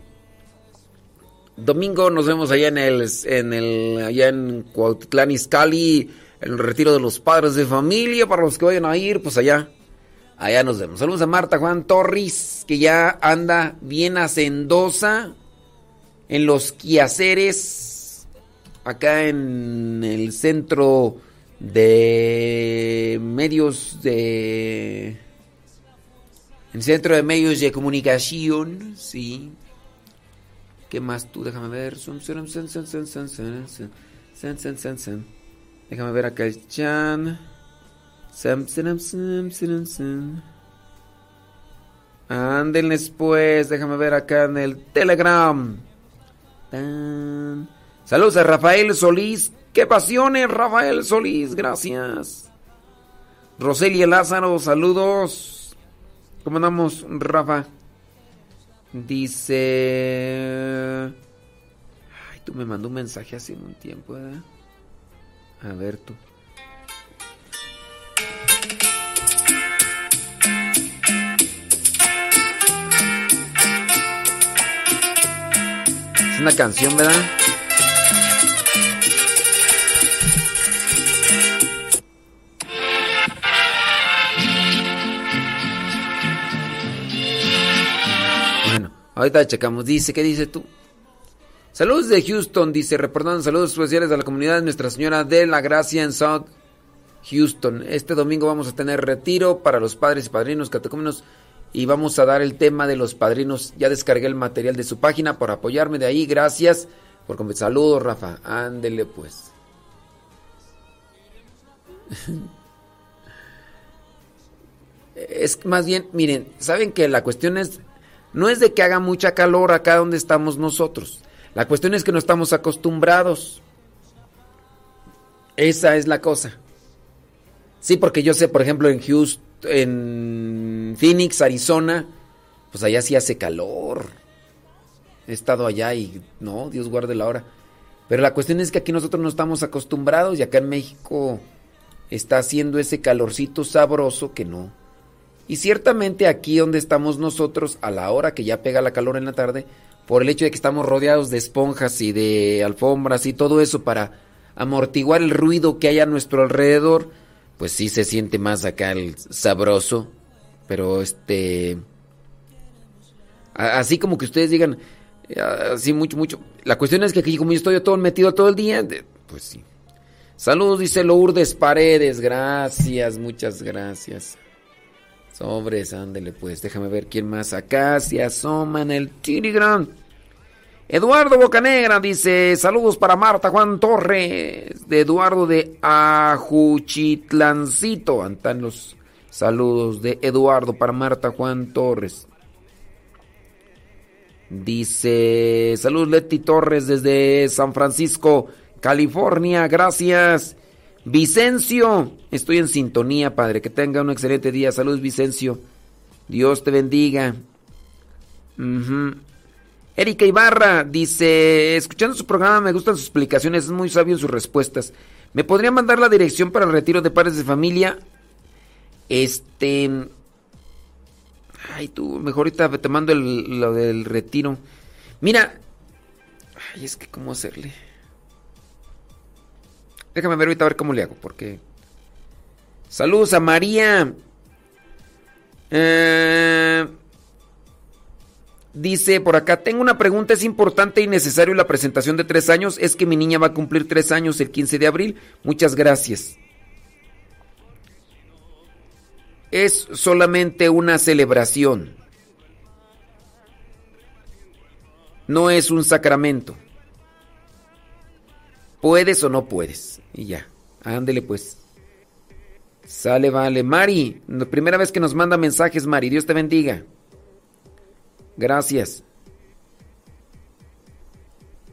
domingo nos vemos allá en el, en el allá en Cuautitlán Izcalli, en el retiro de los padres de familia, para los que vayan a ir, pues allá, allá nos vemos. Saludos a Marta Juan Torres, que ya anda bien hacendosa en los quehaceres, acá en el centro de medios de... El centro de medios de comunicación, sí. ¿Qué más tú? Déjame ver. Déjame ver acá el chan. Ándenles pues. Déjame ver acá en el Telegram. Saludos a Rafael Solís. ¡Qué pasiones, Rafael Solís! Gracias. Roselia Lázaro, saludos. ¿Cómo andamos, Rafa? Dice... Ay, tú me mandó un mensaje hace un tiempo, ¿verdad? A ver tú. Es una canción, ¿verdad? Ahorita checamos. Dice, ¿qué dice tú? Saludos de Houston, dice, reportando saludos especiales a la comunidad de Nuestra Señora de la Gracia en South Houston. Este domingo vamos a tener retiro para los padres y padrinos catecúmenos y vamos a dar el tema de los padrinos. Ya descargué el material de su página por apoyarme de ahí. Gracias por comer. Saludos, Rafa. Ándele pues. Es más bien, miren, saben que la cuestión es, no es de que haga mucha calor acá donde estamos nosotros. La cuestión es que no estamos acostumbrados. Esa es la cosa. Sí, porque yo sé, por ejemplo, en Houston, en Phoenix, Arizona, pues allá sí hace calor. He estado allá y no, Dios guarde la hora. Pero la cuestión es que aquí nosotros no estamos acostumbrados y acá en México está haciendo ese calorcito sabroso que no. Y ciertamente aquí donde estamos nosotros, a la hora que ya pega la calor en la tarde, por el hecho de que estamos rodeados de esponjas y de alfombras y todo eso para amortiguar el ruido que hay a nuestro alrededor, pues sí se siente más acá el sabroso. Pero este... Así como que ustedes digan, así mucho, mucho. La cuestión es que aquí como yo estoy todo metido todo el día, pues sí. Saludos, dice Lourdes Paredes. Gracias, muchas gracias. Sobres, ándele pues. Déjame ver quién más acá se asoma en el Telegram. Eduardo Bocanegra dice, saludos para Marta Juan Torres, de Eduardo de Ajuchitlancito. Antan los saludos de Eduardo para Marta Juan Torres. Dice, saludos Leti Torres desde San Francisco, California, gracias. Vicencio, estoy en sintonía, padre. Que tenga un excelente día. Saludos, Vicencio. Dios te bendiga. Uh Erika Ibarra dice, escuchando su programa me gustan sus explicaciones, es muy sabio en sus respuestas. ¿Me podría mandar la dirección para el retiro de padres de familia? Este... Ay, tú, mejor ahorita te mando el, lo del retiro. Mira... Ay, es que cómo hacerle. Déjame ver ahorita a ver cómo le hago, porque... Saludos a María. Eh... Dice por acá, tengo una pregunta, es importante y necesario la presentación de tres años. Es que mi niña va a cumplir tres años el 15 de abril. Muchas gracias. Es solamente una celebración. No es un sacramento. Puedes o no puedes. Y ya. Ándele pues. Sale, vale. Mari, primera vez que nos manda mensajes, Mari. Dios te bendiga. Gracias.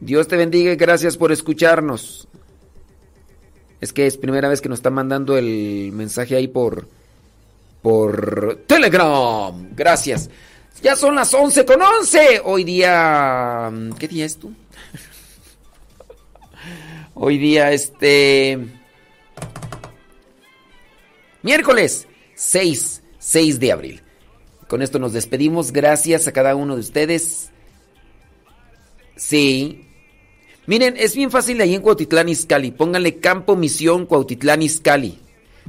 Dios te bendiga y gracias por escucharnos. Es que es primera vez que nos está mandando el mensaje ahí por por Telegram. Gracias. Ya son las 11 con 11. Hoy día ¿qué día es tú? Hoy día este miércoles 6 6 de abril. Con esto nos despedimos. Gracias a cada uno de ustedes. Sí. Miren, es bien fácil ahí en Cuautitlán Izcalli. Pónganle Campo Misión Cuautitlán Izcalli.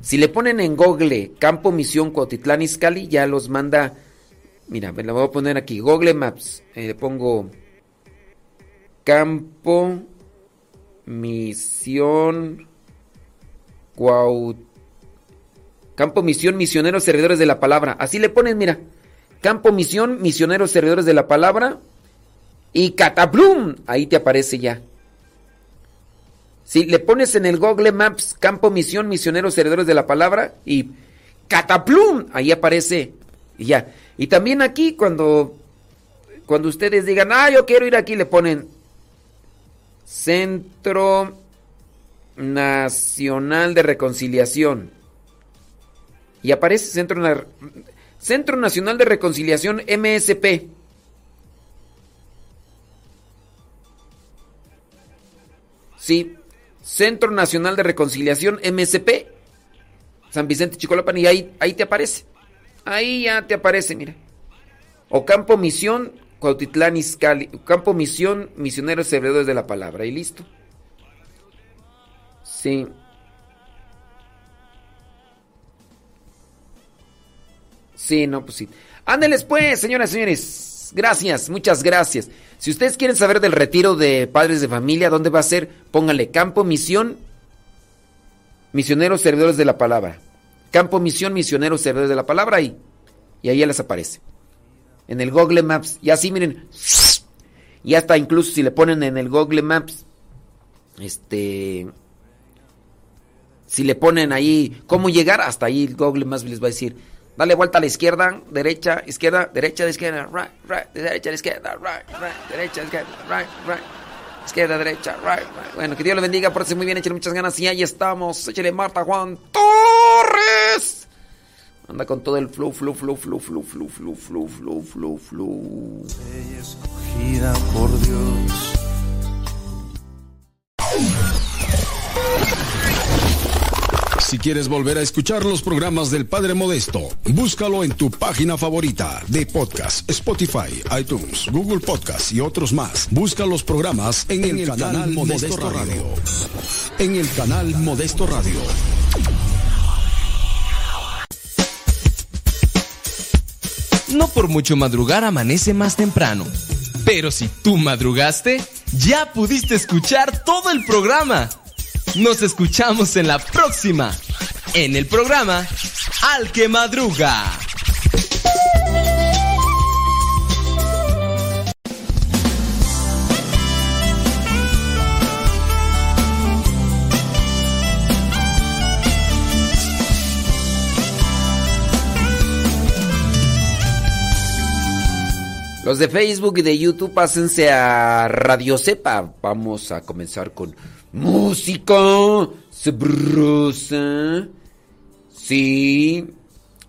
Si le ponen en Google Campo Misión Cuautitlán Izcalli, ya los manda. Mira, me la voy a poner aquí. Google Maps. Le pongo Campo Misión Cuautitlán. Campo Misión Misioneros Servidores de la Palabra. Así le ponen, mira. Campo Misión Misioneros Servidores de la Palabra. Y Cataplum. Ahí te aparece ya. Si le pones en el Google Maps Campo Misión Misioneros Servidores de la Palabra y Cataplum. Ahí aparece. Y ya. Y también aquí cuando, cuando ustedes digan, ah, yo quiero ir aquí, le ponen Centro Nacional de Reconciliación. Y aparece Centro, Nacional de Reconciliación MSP. Sí, Centro Nacional de Reconciliación MSP. San Vicente Chicolapan y ahí, ahí te aparece. Ahí ya te aparece, mira. O Campo Misión Cuautitlán Izcalli. Campo Misión Misioneros Servidores de la Palabra. Y listo. Sí. Sí, no, pues sí. Ándeles pues, señoras y señores. Gracias, muchas gracias. Si ustedes quieren saber del retiro de padres de familia, ¿dónde va a ser? Pónganle Campo Misión, Misioneros Servidores de la Palabra. Campo Misión, Misioneros Servidores de la Palabra y, y ahí ya les aparece. En el Google Maps. Y así, miren. Y hasta incluso si le ponen en el Google Maps, este... Si le ponen ahí cómo llegar, hasta ahí el Google Maps les va a decir Dale vuelta a la izquierda, derecha, izquierda, derecha, izquierda, right, right, derecha, izquierda, right, right, derecha, izquierda, right, right, izquierda, derecha, right, right. Bueno, que Dios le bendiga, pórtese muy bien, échale muchas ganas y ahí estamos. Échale Marta Juan Torres. Anda con todo el flow, flow, flow, flow, flow, flow, flow, flow, flow, flow, flow. escogida por Dios. Si quieres volver a escuchar los programas del Padre Modesto, búscalo en tu página favorita de podcast, Spotify, iTunes, Google Podcast y otros más. Busca los programas en, el, canal, Modesto, Radio. En el canal Modesto Radio. No por mucho madrugar amanece más temprano. Pero si tú madrugaste, ya pudiste escuchar todo el programa. Nos escuchamos en la próxima, en el programa Al que Madruga. Los de Facebook y de YouTube pásense a Radio Cepa. Vamos a comenzar con música sabrosa. Sí.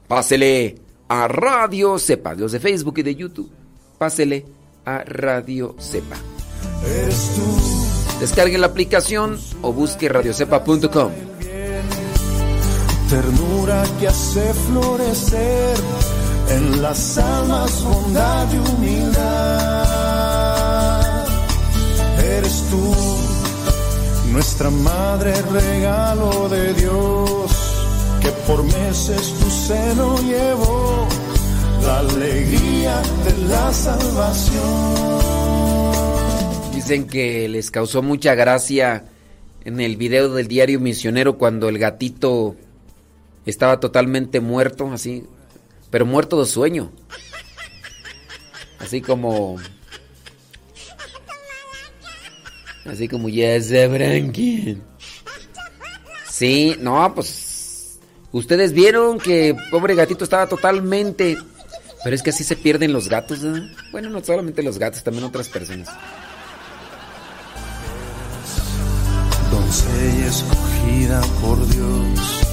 Pásele a Radio Cepa. Los de Facebook y de YouTube. Pásele a Radio Cepa. Descargue la aplicación o busque radiocepa.com. ternura que hace florecer en las almas bondad y humildad. Eres tú, nuestra madre regalo de Dios, que por meses tu seno llevó la alegría de la salvación. Dicen que les causó mucha gracia en el video del diario misionero cuando el gatito estaba totalmente muerto, así, pero muerto de sueño. Así como... Así como ya se branquen. Sí, no, pues... Ustedes vieron que pobre gatito estaba totalmente... Pero es que así se pierden los gatos, ¿verdad? Bueno, no solamente los gatos, también otras personas. doncella escogida por Dios.